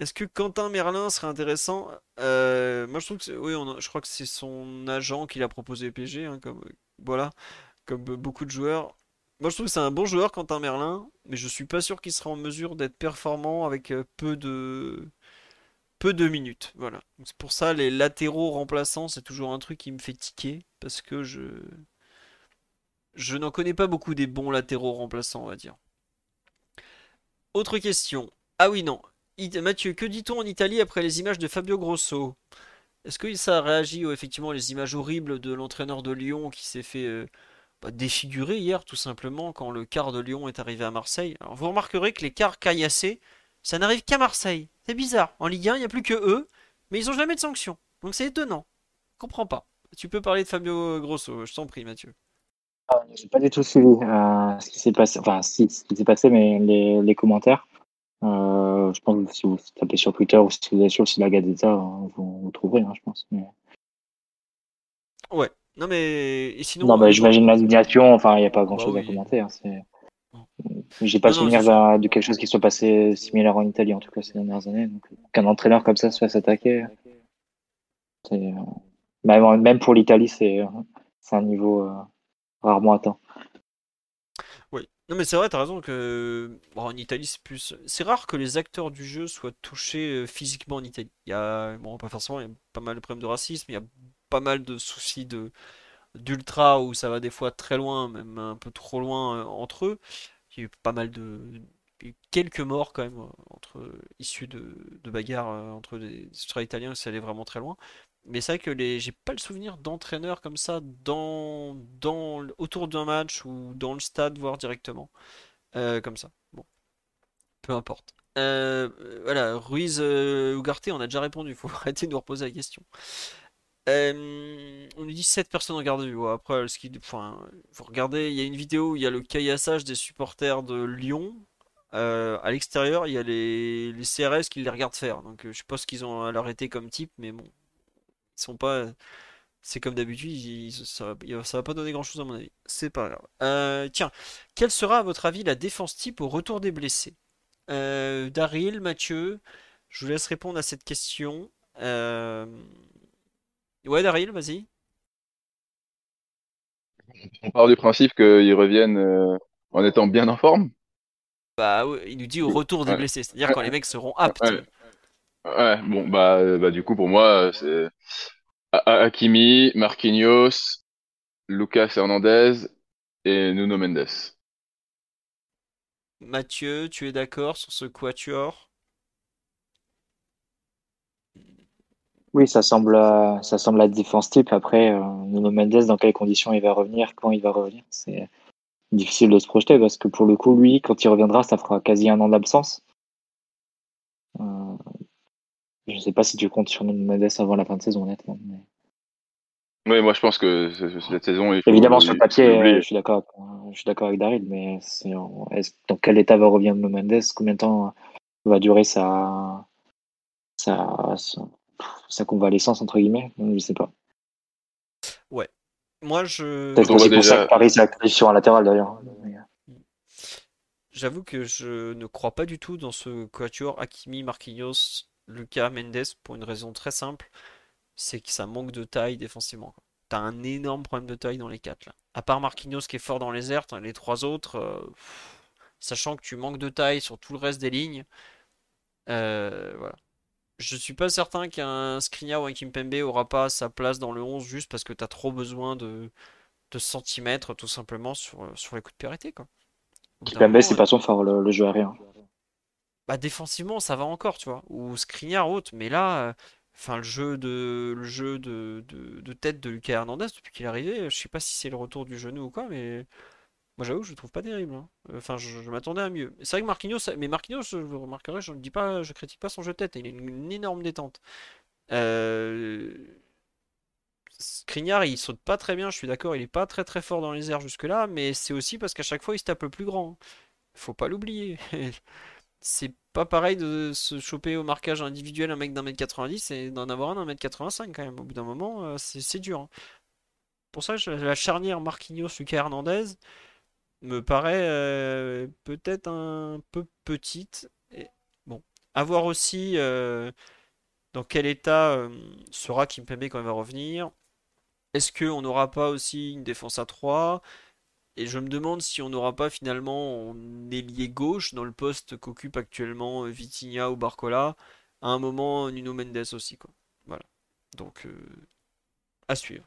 Est-ce que Quentin Merlin serait intéressant? Euh, moi, je trouve que oui, je crois que c'est son agent qui l'a proposé au PSG, hein, comme voilà, comme beaucoup de joueurs. Moi, je trouve que c'est un bon joueur, Quentin Merlin, mais je suis pas sûr qu'il sera en mesure d'être performant avec euh, peu de peu de minutes. Voilà. C'est pour ça les latéraux remplaçants, c'est toujours un truc qui me fait tiquer parce que je je n'en connais pas beaucoup des bons latéraux remplaçants, on va dire. Autre question. Ah oui, non. Mathieu, que dit-on en Italie après les images de Fabio Grosso? Est-ce que ça a réagi aux effectivement les images horribles de l'entraîneur de Lyon qui s'est fait euh, bah, défigurer hier tout simplement quand le quart de Lyon est arrivé à Marseille? Vous remarquerez que les quarts caillassés, ça n'arrive qu'à Marseille. C'est bizarre. En Ligue 1, il n'y a plus que eux, mais ils ont jamais de sanctions. Donc c'est étonnant. Je comprends pas. Tu peux parler de Fabio Grosso, je t'en prie Mathieu. J'ai pas du tout suivi euh, ce qui s'est passé, enfin si ce qui s'est passé, mais les, les commentaires. Euh, je pense que si vous tapez sur Twitter ou si vous allez sur la Gazzetta, euh, vous, vous trouverez, hein, je pense. Mais... Ouais. Non mais et sinon Non, bah, j'imagine l'indignation. Enfin, il n'y a pas grand Bah chose à oui. commenter. Hein, c'est... J'ai pas Non, souvenir de quelque chose qui soit passé similaire en Italie, en tout cas ces dernières années. Donc, qu'un entraîneur comme ça se fasse attaquer, c'est, même, même pour l'Italie, c'est, c'est un niveau euh, rarement atteint. Oui, Non mais c'est vrai, t'as raison que en Italie c'est plus. C'est rare que les acteurs du jeu soient touchés euh, physiquement en Italie. Il y a bon pas forcément, il y a pas mal de problèmes de racisme, il y a pas mal de soucis de d'ultra où ça va des fois très loin, même un peu trop loin euh, entre eux. Il y a eu pas mal de quelques morts quand même euh, entre issus de, de bagarres entre des ultra italiens, ça allait vraiment très loin. Mais c'est vrai que les j'ai pas le souvenir d'entraîneurs comme ça dans dans autour d'un match ou dans le stade voire directement. Euh, comme ça. Bon, peu importe. Euh, voilà, Ruiz euh, Ugarte, on a déjà répondu, faut arrêter de nous reposer la question. Euh, on nous dit 7 personnes en garde vue. Après, ce qui, enfin, vous regardez, il y a une vidéo où il y a le caillassage des supporters de Lyon. À l'extérieur, il y a les, CRS qui les regardent faire. Donc, je sais pas ce qu'ils ont à l'arrêter comme type, mais bon, sont pas. C'est comme d'habitude, ils- ça, va ça va pas donner grand-chose à mon avis. C'est pas grave. Euh, tiens, quelle sera à votre avis la défense type au retour des blessés? Euh, Daryl, Mathieu, je vous laisse répondre à cette question. Euh, Ouais, Daryl, vas-y. On part du principe qu'ils reviennent euh, en étant bien en forme? Bah, ouais, il nous dit au retour des Ouais. blessés, c'est-à-dire quand les mecs seront aptes. Ouais. Ouais, bon, bah, euh, bah du coup, pour moi, euh, c'est Ha- Ha- Hakimi, Marquinhos, Lucas Hernandez et Nuno Mendes. Mathieu, tu es d'accord sur ce quatuor? Oui, ça semble, euh, ça semble la défense type. Après, euh, Nuno Mendes, dans quelles conditions il va revenir, quand il va revenir, c'est difficile de se projeter parce que pour le coup, lui, quand il reviendra, ça fera quasi un an d'absence. Je ne sais pas si tu comptes sur Mendes avant la fin de saison, honnêtement. mais- Oui, moi, je pense que ce- ce- cette saison, il faut, Évidemment, sur le papier, je suis d'accord, je suis d'accord avec Daryl, mais dans quel état va revenir Nuno Mendes? Combien de temps va durer sa, sa, sa, sa convalescence, entre guillemets? Je ne sais pas. Ouais. Moi, je... Peut-être pour ça que Paris s'est actif sur un latéral, d'ailleurs. J'avoue que je ne crois pas du tout dans ce quatuor Hakimi, Marquinhos, Lucas, Mendes pour une raison très simple, c'est que ça manque de taille défensivement. T'as un énorme problème de taille dans les quatre là. À part Marquinhos qui est fort dans les airs, les trois autres, euh, pff, sachant que tu manques de taille sur tout le reste des lignes, euh, voilà. Je suis pas certain qu'un Skriniar ou un Kimpembe aura pas sa place dans le 11 juste parce que t'as trop besoin de, de centimètres tout simplement sur, sur les coups de pied quoi. Kimpembe, c'est pas son fort, le, le jeu aérien. Bah défensivement ça va encore tu vois ou Skriniar haute mais là euh, enfin le jeu de le jeu de, de, tête de Lucas Hernandez depuis qu'il est arrivé je sais pas si c'est le retour du genou ou quoi mais moi j'avoue je le trouve pas terrible hein. enfin je, m'attendais à mieux. C'est vrai que Marquinhos mais Marquinhos je vous remarquerez je ne dis pas je critique pas son jeu de tête il a une, énorme détente. Euh... Skriniar il saute pas très bien je suis d'accord il est pas très très fort dans les airs jusque là mais c'est aussi parce qu'à chaque fois il se tape le plus grand. Faut pas l'oublier. C'est pas pareil de se choper au marquage individuel un mec d'un mètre 90 et d'en avoir un d'un mètre 85 quand même. Au bout d'un moment, euh, c'est dur. hein. Pour ça, la charnière Marquinhos-Lucas Hernandez me paraît euh, peut-être un peu petite. Et, bon, à voir aussi euh, dans quel état sera Kimpembe quand il va revenir. Est-ce qu'on n'aura pas aussi une défense à 3? Et je me demande si on n'aura pas finalement en ailier gauche dans le poste qu'occupe actuellement euh, Vitinha ou Barcola, à un moment Nuno Mendes aussi quoi. Voilà. Donc euh, à suivre.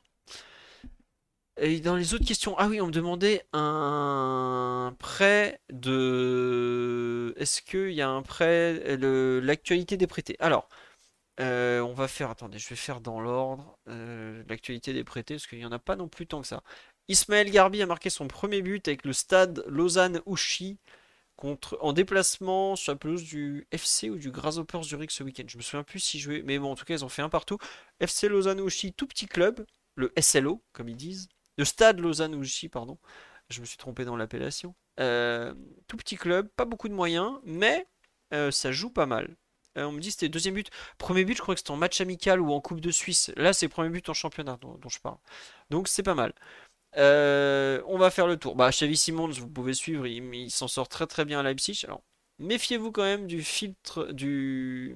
Et dans les autres questions, ah oui, on me demandait un prêt de. Est-ce qu'il y a un prêt, l'actualité des prêtés? Alors, euh, on va faire. Attendez, je vais faire dans l'ordre l'actualité des prêtés parce qu'il n'y en a pas non plus tant que ça. Ismaël Garbi a marqué son premier but avec le stade Lausanne-Ouchy contre, en déplacement sur la pelouse du FC ou du Grasshoppers Zurich ce week-end. Je me souviens plus si jouait, mais bon, en tout cas, ils ont fait un partout. FC Lausanne-Ouchy, tout petit club, le SLO, comme ils disent. Le stade Lausanne-Ouchy, pardon. Je me suis trompé dans l'appellation. Euh, tout petit club, pas beaucoup de moyens, mais euh, ça joue pas mal. Euh, on me dit c'était deuxième but. Premier but, je crois que c'était en match amical ou en Coupe de Suisse. Là, c'est premier but en championnat dont je parle. Donc, c'est pas mal. Euh, on va faire le tour. Bah, Simons, vous pouvez suivre, il, s'en sort très très bien à Leipzig. Alors, méfiez-vous quand même du filtre, du,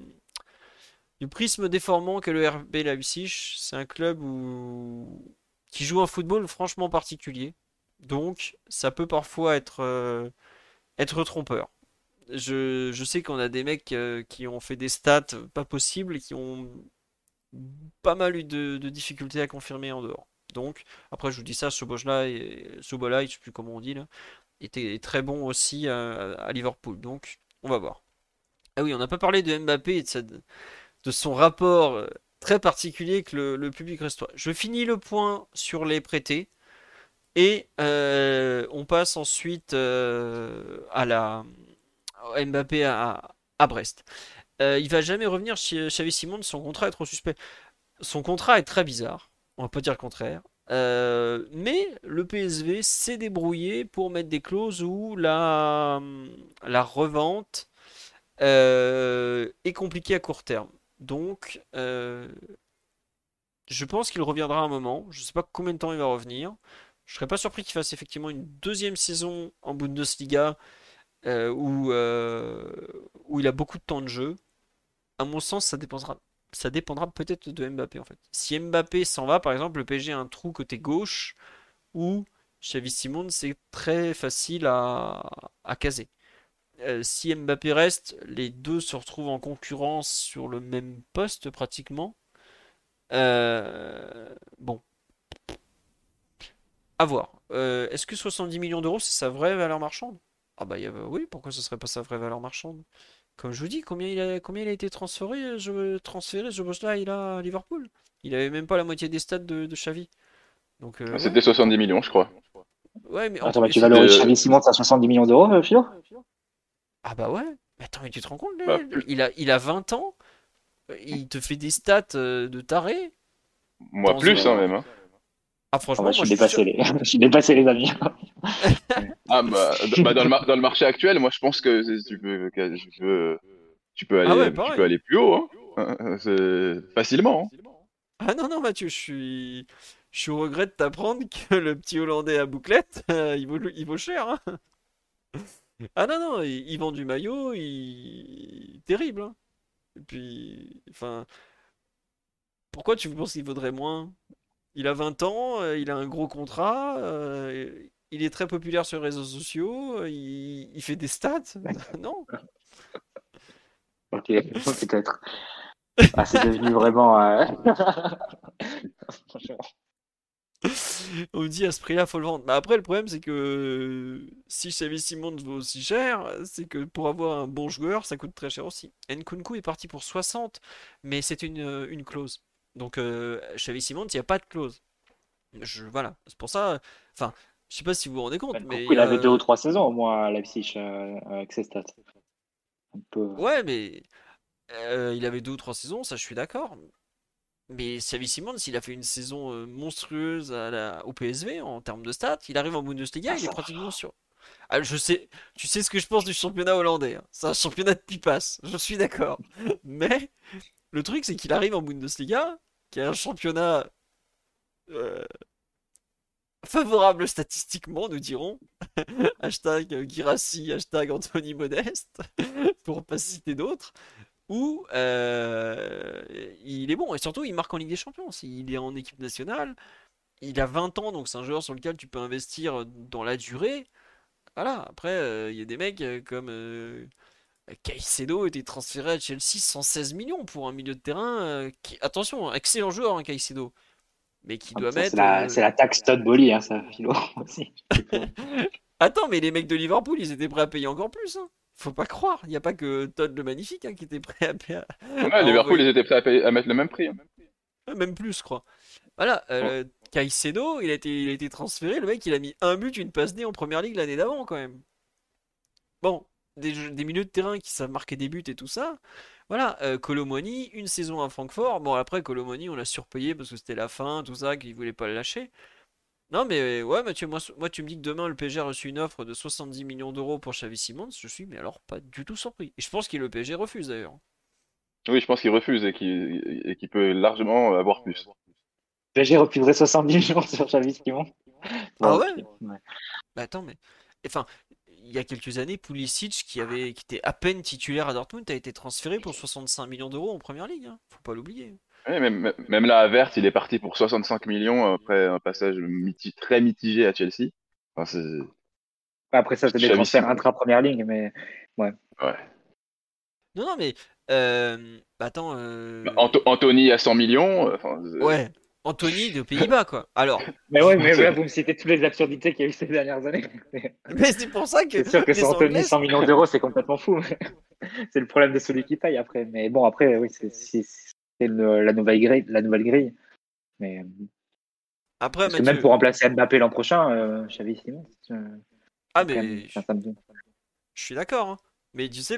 prisme déformant que le RB Leipzig. C'est un club qui joue un football franchement particulier. Donc, ça peut parfois être, euh, trompeur. Je, sais qu'on a des mecs euh, qui ont fait des stats pas possibles et qui ont pas mal eu de difficultés à confirmer en dehors. Donc, après, je vous dis ça, Sobola, et, Sobola, je sais plus comment on dit là, était très bon aussi à, à Liverpool. Donc, on va voir. Ah oui, on n'a pas parlé de Mbappé et de, son rapport euh, très particulier que le, public restoit. Je finis le point sur les prêtés et euh, on passe ensuite euh, à Mbappé à, à Brest. Euh, il va jamais revenir chez Xavi Simon, son contrat est trop suspect. Son contrat est très bizarre, on va pas dire le contraire. Euh, mais le PSV s'est débrouillé pour mettre des clauses où la, la revente euh, est compliquée à court terme. Donc, euh, je pense qu'il reviendra un moment. Je ne sais pas combien de temps il va revenir. Je serais pas surpris qu'il fasse effectivement une deuxième saison en Bundesliga euh, où, euh, où il a beaucoup de temps de jeu. À mon sens, ça dépendra, ça dépendra peut-être de Mbappé en fait. Si Mbappé s'en va, par exemple, le PSG a un trou côté gauche où Xavi Simons c'est très facile à, caser. Euh, si Mbappé reste, les deux se retrouvent en concurrence sur le même poste pratiquement. Euh, bon, à voir. Euh, est-ce que 70 millions d'euros c'est sa vraie valeur marchande? Ah bah oui, pourquoi ce serait pas sa vraie valeur marchande? Comme je vous dis, combien il a, combien il a été transféré, je, transféré ce boss-là, il a à Liverpool. Il avait même pas la moitié des stats de, de Xavi. Donc, euh, C'était 70 millions, je crois. ouais. Mais en Attends, mais tu valorises Xavi Simons à 70 millions d'euros, euh, Philo? Ah bah ouais. Mais attends, mais tu te rends compte, Bah, il a, il a 20 ans, il te fait des stats euh, de taré. Moi, plus, un- hein, même. hein. Ah Ah franchement, bah, moi je je suis dépassé, les... je suis dépassé, les amis. Ah, bah, bah, dans, le mar- dans le marché actuel, moi, je pense que tu peux, que tu peux, tu peux aller, Ah ouais, tu pareil. peux aller plus haut, hein. C'est facilement. hein. Ah non, non, Mathieu, je suis, je suis au regret de t'apprendre que le petit Hollandais à bouclette, euh, il vaut, il vaut cher. hein. Ah non, non, il, il vend du maillot, il... terrible. hein. Et puis, enfin, pourquoi tu penses qu'il vaudrait moins? Il a 20 ans, euh, il a un gros contrat, euh, il est très populaire sur les réseaux sociaux, euh, il, il fait des stats. Non? Ok, peut-être. Ah, c'est devenu vraiment. euh. On me dit à ce prix-là, faut le vendre. Mais après, le problème, c'est que si Xavi Simons vaut aussi cher, c'est que pour avoir un bon joueur, ça coûte très cher aussi. Nkunku est parti pour 60, mais c'est une, une clause. Donc, euh, Xavi Simons, il n'y a pas de clause. Je, voilà, c'est pour ça. Enfin, je sais pas si vous vous rendez compte, mais. il avait euh, deux ou trois saisons au moins à Leipzig euh, avec ses stats. Un peu. Ouais, mais euh, il avait deux ou trois saisons, ça je suis d'accord. Mais Xavi Simons, il a fait une saison euh, monstrueuse à la- au PSV en termes de stats. Il arrive en Bundesliga, Ah, il est pratiquement sur. Ah, je sais, tu sais ce que je pense du championnat hollandais. hein. C'est un championnat de pipasse, je suis d'accord. Mais le truc, c'est qu'il arrive en Bundesliga, qui est un championnat euh, favorable statistiquement, nous dirons. hashtag Guirassy, hashtag Anthony Modeste, pour pas citer d'autres. Où euh, il est bon et surtout il marque en Ligue des Champions. Il est en équipe nationale, il a 20 ans donc c'est un joueur sur lequel tu peux investir dans la durée. Voilà, après euh, il y a des mecs comme Caicedo était transféré à Chelsea 116 millions pour un milieu de terrain. euh, qui... Attention, excellent joueur hein, Caicedo, mais qui doit Ça, mettre. C'est la, euh, c'est la taxe Todd Bolly, hein, ça, Philo aussi. Attends, mais les mecs de Liverpool, ils étaient prêts à payer encore plus. Hein. Faut pas croire. Il n'y a pas que Todd le Magnifique hein, qui était prêt à payer. Ouais, Ah, Liverpool, ils étaient prêts à, payer- à mettre le même prix. hein. Ah, Même plus, je crois. Voilà, euh, Caicedo, il a été, il a été transféré. Le mec, il a mis un but, une passe D en première ligue l'année d'avant, quand même. Bon, des, jeux- des milieux de terrain qui savent marquer des buts et tout ça. Voilà, euh, Colomoni, une saison à Francfort. Bon, après, Colomoni, on l'a surpayé parce que c'était la fin, tout ça, qu'il voulait pas le lâcher. Non, mais ouais, Mathieu, moi, moi, tu me dis que demain, le PSG a reçu une offre de 70 millions d'euros pour Xavi Simons. Je suis, mais alors, pas du tout surpris. Et je pense que le PSG refuse d'ailleurs. Oui, je pense qu'il refuse et qu'il peut largement avoir plus. PSG refuserait 70 millions sur Xavi Simons. Ah ouais? Ouais. Bah attends, mais. Enfin, il y a quelques années, Pulisic, qui, avait, qui était à peine titulaire à Dortmund, a été transféré pour 65 millions d'euros en première ligue. hein. Faut pas l'oublier. Ouais, même, même là, à Vert, il est parti pour 65 millions après un passage miti- très mitigé à Chelsea. Enfin, c'est- Après ça, c'est des transferts intra-première ligne, mais ouais. Non, non, mais. Euh... bah, attends. euh, Bah, Anto- Anthony à 100 millions. euh, Ouais. Anthony de Pays-Bas, quoi. Alors, mais ouais, mais là, vous me citez toutes les absurdités qu'il y a eu ces dernières années. mais c'est pour ça que. C'est sûr que sur Anthony, Anglais- 100 millions d'euros, c'est complètement fou. c'est le problème de celui qui paye après. Mais bon, après, oui, c'est la nouvelle grille. La nouvelle grille. Mais Après, parce que Mathieu. même pour remplacer Mbappé l'an prochain, euh, Xavi Simons. euh, Ah, mais. me- Je suis d'accord. hein. Mais tu sais,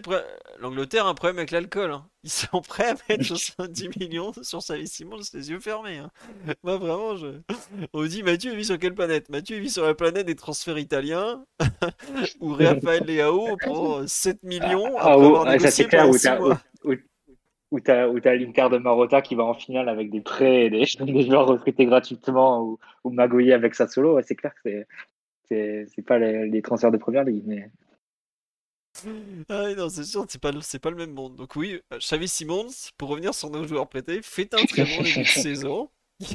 l'Angleterre a un problème avec l'alcool. hein. Ils sont prêts à mettre 70 millions sur Xavi Simons les yeux fermés. hein. Moi, vraiment, je... on dit Mathieu il vit sur quelle planète? Mathieu il vit sur la planète des transferts italiens où Rafael Leao prend 7 millions Ah, après oh, avoir ouais, ça c'est clair, où t'as l'Inter de Marotta qui va en finale avec des prêts et des, des joueurs recrutés gratuitement ou, ou Magoyer avec sa solo, ouais, c'est clair que c'est pas les, les transferts de première ligue, mais Ah non, c'est sûr, c'est pas, c'est pas le même monde. Donc oui, euh, Xavi Simons, pour revenir sur nos joueurs prêtés, fait un très bon début de saison.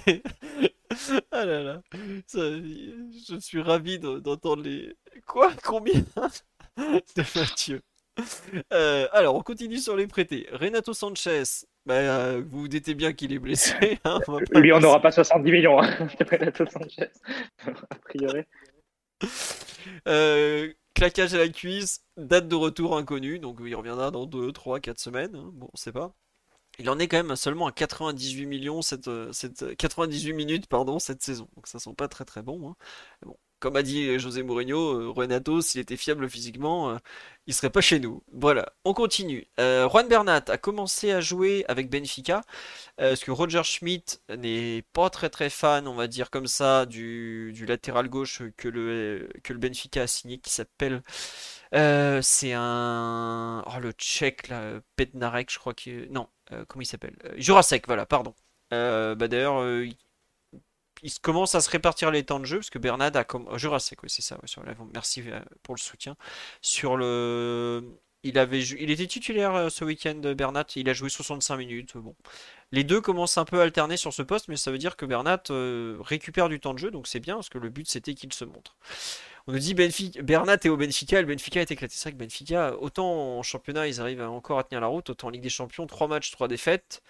ah là là, ça, je suis ravi de- d'entendre les... Quoi Combien de Mathieu Euh, alors, on continue sur les prêtés. Renato Sanchez, bah, euh, vous vous doutez bien qu'il est blessé. hein, on lui on n'aura pas 70 millions hein, Renato Sanchez a priori. Euh, claquage à la cuisse, date de retour inconnue, donc il reviendra dans 2, 3, 4 semaines, hein, bon, on sait pas. Il en est quand même seulement à 98 millions cette, euh, cette 98 minutes pardon cette saison, donc ça sent pas très très bon. hein. Bon, comme a dit José Mourinho, euh, Renato s'il était fiable physiquement, euh, il serait pas chez nous. Voilà, on continue. Euh, Juan Bernat a commencé à jouer avec Benfica, euh, parce que Roger Schmidt n'est pas très très fan, on va dire comme ça, du, du latéral gauche que le, que le Benfica a signé, qui s'appelle... euh, c'est un... Oh, le tchèque, là, Bednarek, je crois que... Non, euh, comment il s'appelle? Euh, Jurasek, voilà, pardon. Euh, bah d'ailleurs, euh, il, commence à se répartir les temps de jeu, parce que Bernat a... Comme... Jurasek, oui, c'est ça, ouais, sur la- merci euh, pour le soutien. Sur le... Il avait, il était titulaire euh, ce week-end, Bernat, il a joué 65 minutes, bon. Les deux commencent un peu à alterner sur ce poste, mais ça veut dire que Bernat euh, récupère du temps de jeu, donc c'est bien, parce que le but c'était qu'il se montre. On nous dit Benfica, Bernat est au Benfica, le Benfica est éclaté. C'est vrai que Benfica, autant en championnat ils arrivent encore à tenir la route, autant en Ligue des Champions, 3 matchs, 3 défaites.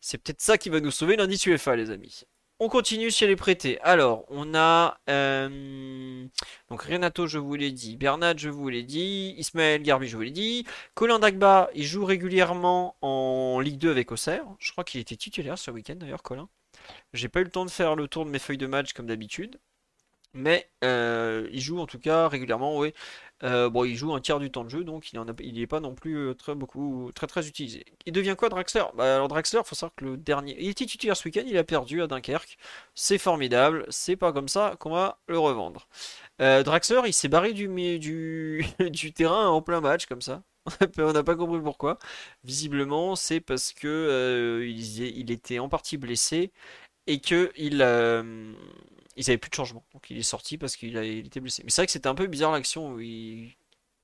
C'est peut-être ça qui va nous sauver l'indice UEFA, les amis. On continue chez les prêtés. Alors, on a euh, donc Renato, je vous l'ai dit, Bernat, je vous l'ai dit, Ismaël Garbi, je vous l'ai dit, Colin Dagba, il joue régulièrement en Ligue 2 avec Auxerre. Je crois qu'il était titulaire ce week-end d'ailleurs, Colin. J'ai pas eu le temps de faire le tour de mes feuilles de match comme d'habitude. Mais euh, il joue en tout cas régulièrement, oui. Euh, bon, il joue un tiers du temps de jeu, donc il il n'est pas non plus euh, très beaucoup, très très utilisé. Il devient quoi Draxler? Bah, alors Draxler, faut savoir que le dernier, il était titulaire ce week-end, il a perdu à Dunkerque. C'est formidable, c'est pas comme ça qu'on va le revendre. Euh, Draxler, il s'est barré du, du, du terrain en plein match comme ça. On n'a pas compris pourquoi. Visiblement, c'est parce que il, il était en partie blessé et que il, ils avaient plus de changement. Donc il est sorti parce qu'il était blessé. Mais c'est vrai que c'était un peu bizarre l'action au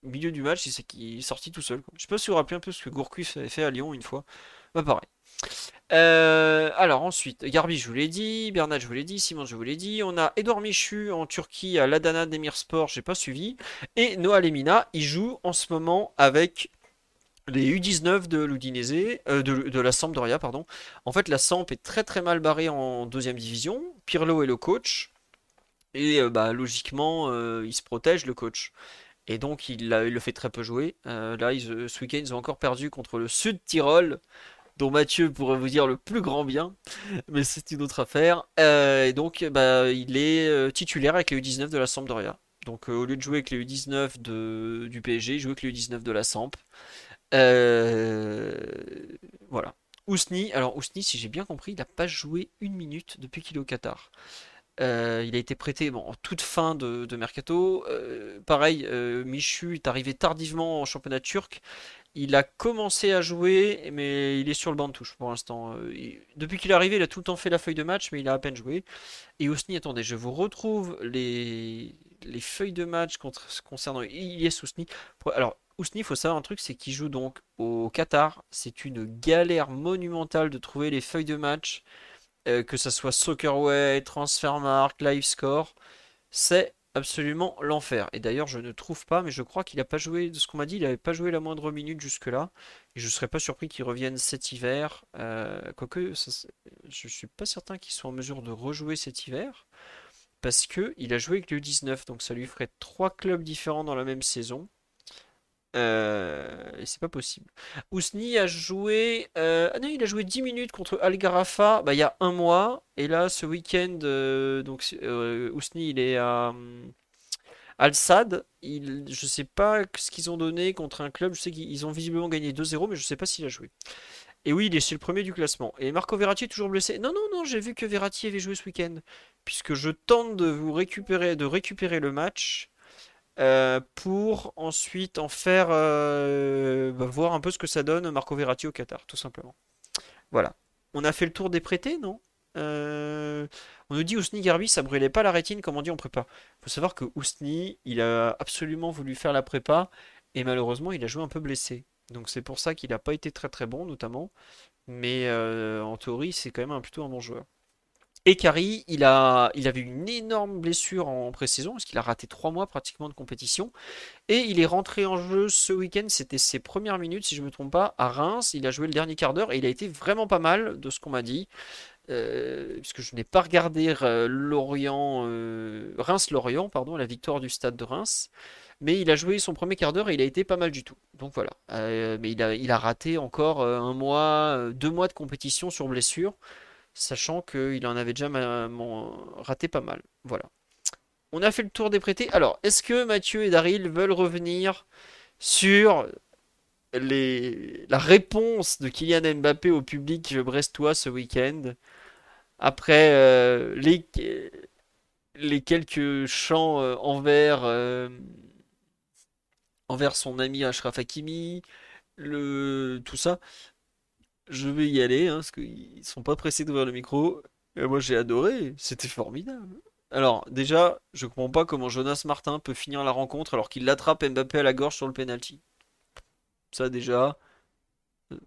milieu du match, il, s'est- il est sorti tout seul. quoi. Je sais pas si vous vous rappelez un peu ce que Gourcuff avait fait à Lyon une fois. Bah pareil. Euh, alors ensuite, Garbi, je vous l'ai dit, Bernat, je vous l'ai dit, Simon, je vous l'ai dit. On a Edouard Michu en Turquie à l'Adana Demirspor, j'ai pas suivi. Et Noah Lemina, il joue en ce moment avec les U19 de l'Udinese, euh, de, la Sampdoria, pardon. En fait, la Samp est très très mal barrée en deuxième division. Pirlo est le coach. Et euh, bah, logiquement, euh, il se protège, le coach. Et donc, il, le fait très peu jouer. Là, ce week-end, ils ont encore perdu contre le Sud Tyrol, dont Mathieu pourrait vous dire le plus grand bien. Mais c'est une autre affaire. Et donc, bah, il est titulaire avec les U19 de la Sampdoria. Donc, au lieu de jouer avec les U19 de, du PSG, il joue avec les U19 de la Samp. Euh, voilà. Ousni, alors Ousni, si j'ai bien compris, il n'a pas joué une minute depuis qu'il est au Qatar. Euh, il a été prêté bon, en toute fin de, de mercato. Euh, pareil, Michu est arrivé tardivement en championnat turc. Il a commencé à jouer, mais il est sur le banc de touche pour l'instant. Depuis qu'il est arrivé, il a tout le temps fait la feuille de match, mais il a à peine joué. Et Ousni, attendez, je vous retrouve les, les feuilles de match concernant Ilyes Ousni. Alors, Ousni, il faut savoir un truc, c'est qu'il joue donc au Qatar. C'est une galère monumentale de trouver les feuilles de match, euh, que ça soit Soccerway, Transfermarkt, Livescore. C'est absolument l'enfer. Et d'ailleurs, je ne trouve pas, mais je crois qu'il n'a pas joué, de ce qu'on m'a dit, il n'avait pas joué la moindre minute jusque-là. Et je ne serais pas surpris qu'il revienne cet hiver. Euh, quoique, je ne suis pas certain qu'il soit en mesure de rejouer cet hiver. Parce qu'il a joué avec le 19, donc ça lui ferait trois clubs différents dans la même saison. Euh, et c'est pas possible. Ousni a joué. Euh, ah non, il a joué 10 minutes contre Algarafa bah, il y a un mois. Et là, ce week-end, euh, donc Ousni, il est à Al-Sad. Je sais pas ce qu'ils ont donné contre un club. Je sais qu'ils ont visiblement gagné 2-0, mais je sais pas s'il a joué. Et oui, il est chez le premier du classement. Et Marco Verratti est toujours blessé. Non, non, non, j'ai vu que Verratti avait joué ce week-end. Puisque je tente de vous récupérer, de récupérer le match. Euh, pour ensuite en faire euh, bah, voir un peu ce que ça donne Marco Verratti au Qatar, tout simplement. Voilà. On a fait le tour des prêtés, non? Euh, On nous dit Ousni Garbi, ça brûlait pas la rétine, comme on dit en prépa. Il faut savoir que Ousni, il a absolument voulu faire la prépa et malheureusement, il a joué un peu blessé. Donc c'est pour ça qu'il n'a pas été très très bon, notamment. Mais en théorie, c'est quand même un, plutôt un bon joueur. Et Kari, il, a, il avait une énorme blessure en pré-saison, parce qu'il a raté trois mois pratiquement de compétition. Et il est rentré en jeu ce week-end, c'était ses premières minutes, si je ne me trompe pas, à Reims. Il a joué le dernier quart d'heure et il a été vraiment pas mal de ce qu'on m'a dit. Euh, puisque je n'ai pas regardé euh, Lorient, euh, Reims-Lorient, pardon, la victoire du stade de Reims. Mais il a joué son premier quart d'heure et il a été pas mal du tout. Donc voilà. mais il a, il a raté encore un mois, deux mois de compétition sur blessure sachant qu'il en avait déjà raté pas mal. Voilà. On a fait le tour des prêtés. Alors, est-ce que Mathieu et Daryl veulent revenir sur la réponse de Kylian Mbappé au public brestois ce week-end après euh, les, quelques chants euh, envers, euh, envers son ami Ashraf Hakimi, tout ça je vais y aller, hein, parce qu'ils sont pas pressés d'ouvrir le micro. Et moi j'ai adoré, c'était formidable. Alors déjà, je comprends pas comment Jonas Martin peut finir la rencontre alors qu'il l'attrape Mbappé à la gorge sur le penalty. Ça déjà, euh,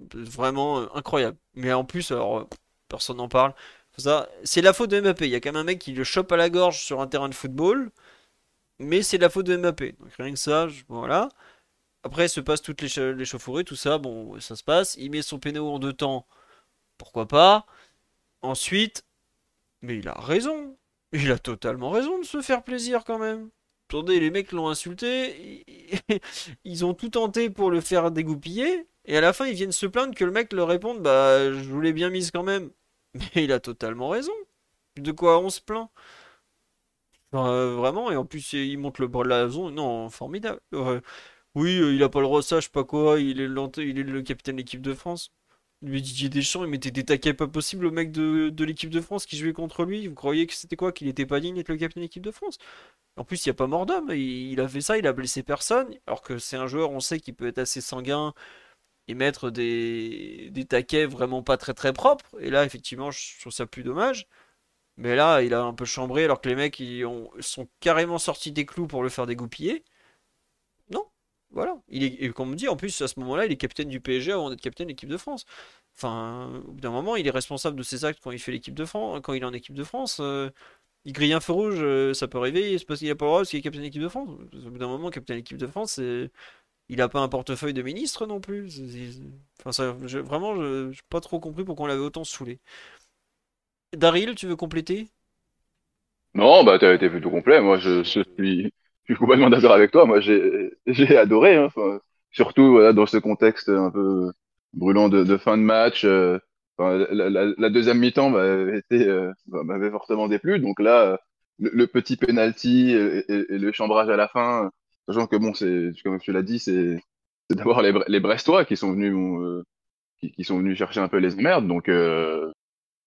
vraiment euh, incroyable. Mais en plus, alors personne n'en parle. C'est la faute de Mbappé. Il y a quand même un mec qui le chope à la gorge sur un terrain de football, mais c'est la faute de Mbappé. Donc rien que ça, voilà. Après, se passe toutes les, les chauffourées, tout ça, bon, ça se passe. Il met son pénéo en deux temps, pourquoi pas? Ensuite, mais il a raison. Il a totalement raison de se faire plaisir quand même. Attendez, les mecs l'ont insulté, ils ont tout tenté pour le faire dégoupiller, et à la fin ils viennent se plaindre que le mec leur réponde Bah, je vous l'ai bien mise quand même. Mais il a totalement raison. De quoi on se plaint? Euh, Vraiment, et en plus il monte le blason, non, formidable. Oui, euh, il a pas le droit ça, je sais pas quoi, il est, il est le capitaine de l'équipe de France. Mais Didier Deschamps, il mettait des taquets pas possibles au mec de, l'équipe de France qui jouait contre lui. Vous croyez que c'était quoi Qu'il était pas digne d'être le capitaine de l'équipe de France? En plus, il n'y a pas mort d'homme. Il, a fait ça, il a blessé personne. Alors que c'est un joueur, on sait qu'il peut être assez sanguin et mettre des, des taquets vraiment pas très très propres. Et là, effectivement, je trouve ça plus dommage. Mais là, il a un peu chambré alors que les mecs ils ont, sont carrément sortis des clous pour le faire dégoupiller. Voilà. Il est, et comme on dit, en plus, à ce moment-là, il est capitaine du PSG avant d'être capitaine de l'équipe de France. Enfin, au bout d'un moment, il est responsable de ses actes quand il fait l'équipe de France, quand il est en équipe de France. Euh, il grille un feu rouge, euh, ça peut arriver, c'est parce qu'il a pas le droit parce qu'il est capitaine de l'équipe de France. Au bout d'un moment, capitaine de l'équipe de France, il a pas un portefeuille de ministre non plus. Enfin, ça, vraiment, je n'ai pas trop compris pourquoi on l'avait autant saoulé. Daryl, tu veux compléter? Non, bah t'as été plutôt complet. Moi, je je suis complètement d'accord avec toi. Moi, j'ai, j'ai adoré, hein. surtout voilà, dans ce contexte un peu brûlant de, de fin de match. Euh, la, la, la, deuxième mi-temps m'avait, euh, m'avait fortement déplu. Donc là, le, petit penalty et, le chambrage à la fin, sachant que bon, c'est comme tu l'as dit, c'est, c'est d'abord les, les Brestois qui sont venus, euh, qui, qui, sont venus chercher un peu les emmerdes. Donc euh,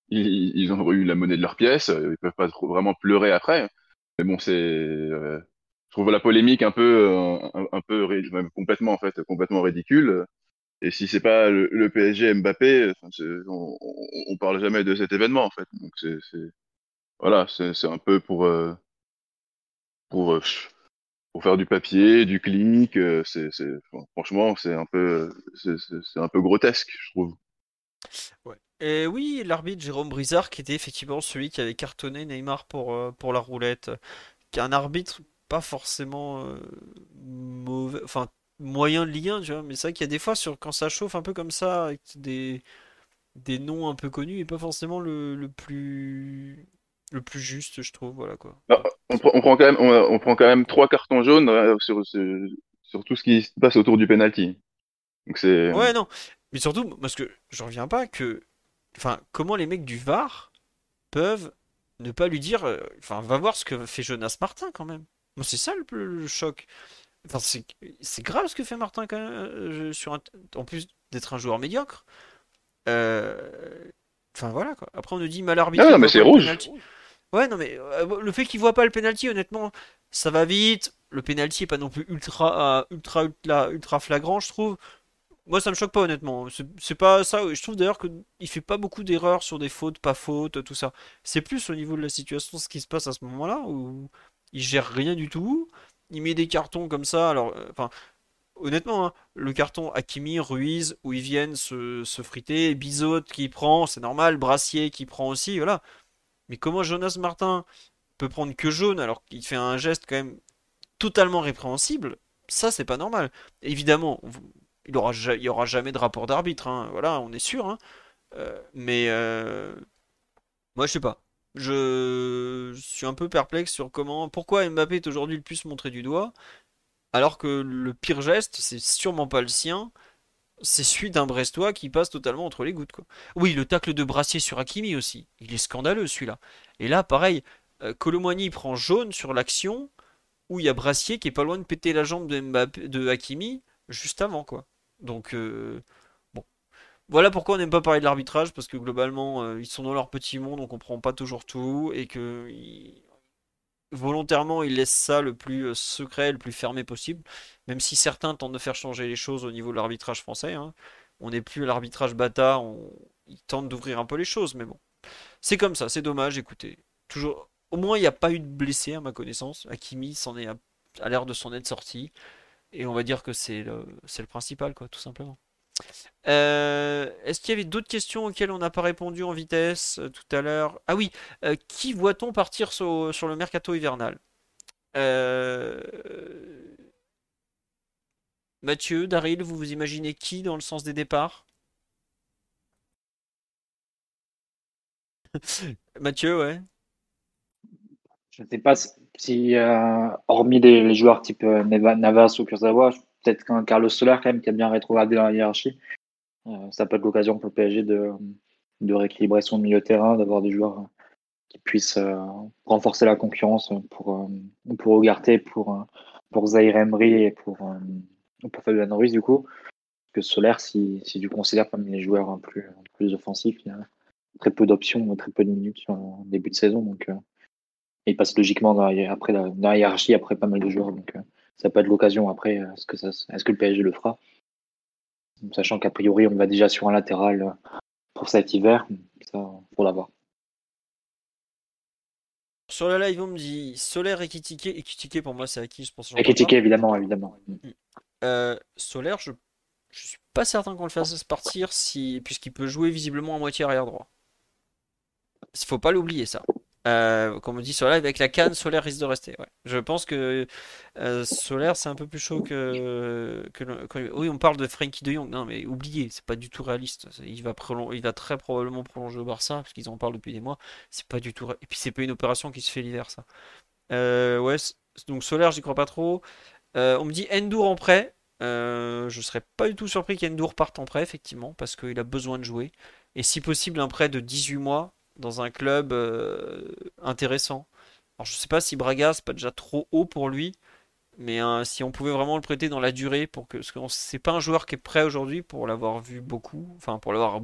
ils, ils, ont eu la monnaie de leur pièce. Ils peuvent pas vraiment pleurer après. Mais bon, c'est je trouve la polémique un peu, euh, un, peu complètement en fait, complètement ridicule. Et si c'est pas le, PSG Mbappé, on, on, parle jamais de cet événement en fait. Donc c'est, voilà, c'est un peu pour euh, euh, pour faire du papier, du clic. C'est franchement c'est un peu c'est un peu grotesque, je trouve. Et oui, l'arbitre Jérôme Brizard, qui était effectivement celui qui avait cartonné Neymar pour, pour la roulette qu'un arbitre pas forcément euh, mauvais, enfin moyen de Ligue 1, tu vois. Mais c'est vrai qu'il y a des fois sur quand ça chauffe un peu comme ça avec des des noms un peu connus et pas forcément le, le plus le plus juste, je trouve. Voilà quoi. Bah, on, prend, on prend quand même on, on prend quand même trois cartons jaunes euh, sur sur sur tout ce qui se passe autour du penalty. Donc c'est Ouais, non. Mais surtout, parce que je reviens pas que. Enfin, comment les mecs du VAR peuvent ne pas lui dire. euh, Enfin, va voir ce que fait Jonas Martin quand même. C'est ça le, le choc. Enfin, c'est grave ce que fait Martin quand même. euh, je- sur un- en plus d'être un joueur médiocre. Euh, Enfin, voilà quoi. Après, on nous dit mal arbitré. Non, non, mais c'est rouge. Ouais, non, mais euh, le fait qu'il voit pas le penalty, honnêtement, ça va vite. Le penalty est pas non plus ultra, euh, ultra, ultra, ultra flagrant, je trouve. Moi, ça me choque pas, honnêtement. C'est pas ça. Je trouve d'ailleurs qu'il fait pas beaucoup d'erreurs sur des fautes, pas fautes, tout ça. C'est plus au niveau de la situation, ce qui se passe à ce moment-là, où il gère rien du tout. Il met des cartons comme ça. Alors, euh, enfin, honnêtement, hein, le carton Hakimi, Ruiz, où ils viennent se, se friter, Bizot qui prend, c'est normal, Brassier qui prend aussi, voilà. Mais comment Jonas Martin peut prendre que jaune alors qu'il fait un geste quand même totalement répréhensible, ça c'est pas normal. Évidemment, il aura, ja- il y aura jamais de rapport d'arbitre, hein, voilà, on est sûr. hein. Euh, mais euh, moi je sais pas. Je suis un peu perplexe sur comment, pourquoi Mbappé est aujourd'hui le plus montré du doigt, alors que le pire geste, c'est sûrement pas le sien, c'est celui d'un Brestois qui passe totalement entre les gouttes, quoi. Oui, le tacle de Brassier sur Hakimi aussi, il est scandaleux celui-là. Et là, pareil, euh, Colomboigny prend jaune sur l'action où il y a Brassier qui est pas loin de péter la jambe de Mbappé, de Hakimi juste avant, quoi. Donc, euh. Voilà pourquoi on n'aime pas parler de l'arbitrage, parce que globalement, euh, ils sont dans leur petit monde, on comprend pas toujours tout, et que volontairement, ils laissent ça le plus euh, secret, le plus fermé possible, même si certains tentent de faire changer les choses au niveau de l'arbitrage français, hein. On n'est plus à l'arbitrage bâtard, ils tentent d'ouvrir un peu les choses, mais bon. C'est comme ça, c'est dommage, écoutez. Toujours... Au moins, il n'y a pas eu de blessés à ma connaissance. Hakimi s'en est à, l'air de s'en être sorti. Et on va dire que c'est le, le principal, quoi, tout simplement. Euh, est-ce qu'il y avait d'autres questions auxquelles on n'a pas répondu en vitesse euh, tout à l'heure? Ah oui, euh, qui voit-on partir sur, le mercato hivernal? Mathieu, Daryl, vous vous imaginez qui dans le sens des départs? Mathieu, ouais. Je ne sais pas si, hormis les, joueurs type Navas ou Kurzawa, peut-être qu'un Carlos Soler quand même qui a bien rétrogradé dans la hiérarchie, euh, ça peut être l'occasion pour le PSG de, rééquilibrer son milieu de terrain, d'avoir des joueurs qui puissent euh, renforcer la concurrence pour, euh, pour pour, euh, pour Emery et pour, euh, pour Fabian Ruiz du coup. Que Soler, si, tu considères comme les joueurs plus, plus offensifs, il y a très peu d'options, très peu de minutes le début de saison. Donc, euh, il passe logiquement dans la, après hiérarchie après pas mal de joueurs. Euh, ça peut être l'occasion après. euh, Est-ce que, ça, est-ce que le PSG le fera? Sachant qu'a priori, on va déjà sur un latéral euh, pour cet hiver. Ça, faut l'avoir. Sur le live, on me dit Solaire et Kitike. Et Kitike, pour moi, c'est acquis, je pense. Et évidemment, évidemment. Euh, Solaire, je, je suis pas certain qu'on le fasse partir si, puisqu'il peut jouer visiblement à moitié arrière droit. Faut pas l'oublier, ça. Euh, comme on dit sur avec la canne, Solaire risque de rester. Je pense que euh, Solaire, c'est un peu plus chaud que, Oui, on parle de Frankie de Jong. Non, mais oubliez, c'est pas du tout réaliste. Il va, il va très probablement prolonger au Barça, parce qu'ils en parlent depuis des mois. C'est pas du tout. Et puis, c'est pas une opération qui se fait l'hiver, ça. Euh, ouais, donc Solaire, j'y crois pas trop. Euh, on me dit Endur en prêt. Euh, je serais pas du tout surpris qu'Endur parte en prêt, effectivement, parce qu'il a besoin de jouer. Et si possible, un prêt de 18 mois dans un club euh, intéressant. Alors, je sais pas si Braga, c'est pas déjà trop haut pour lui, mais hein, si on pouvait vraiment le prêter dans la durée, pour que, parce que c'est pas un joueur qui est prêt aujourd'hui pour l'avoir vu beaucoup, enfin, pour l'avoir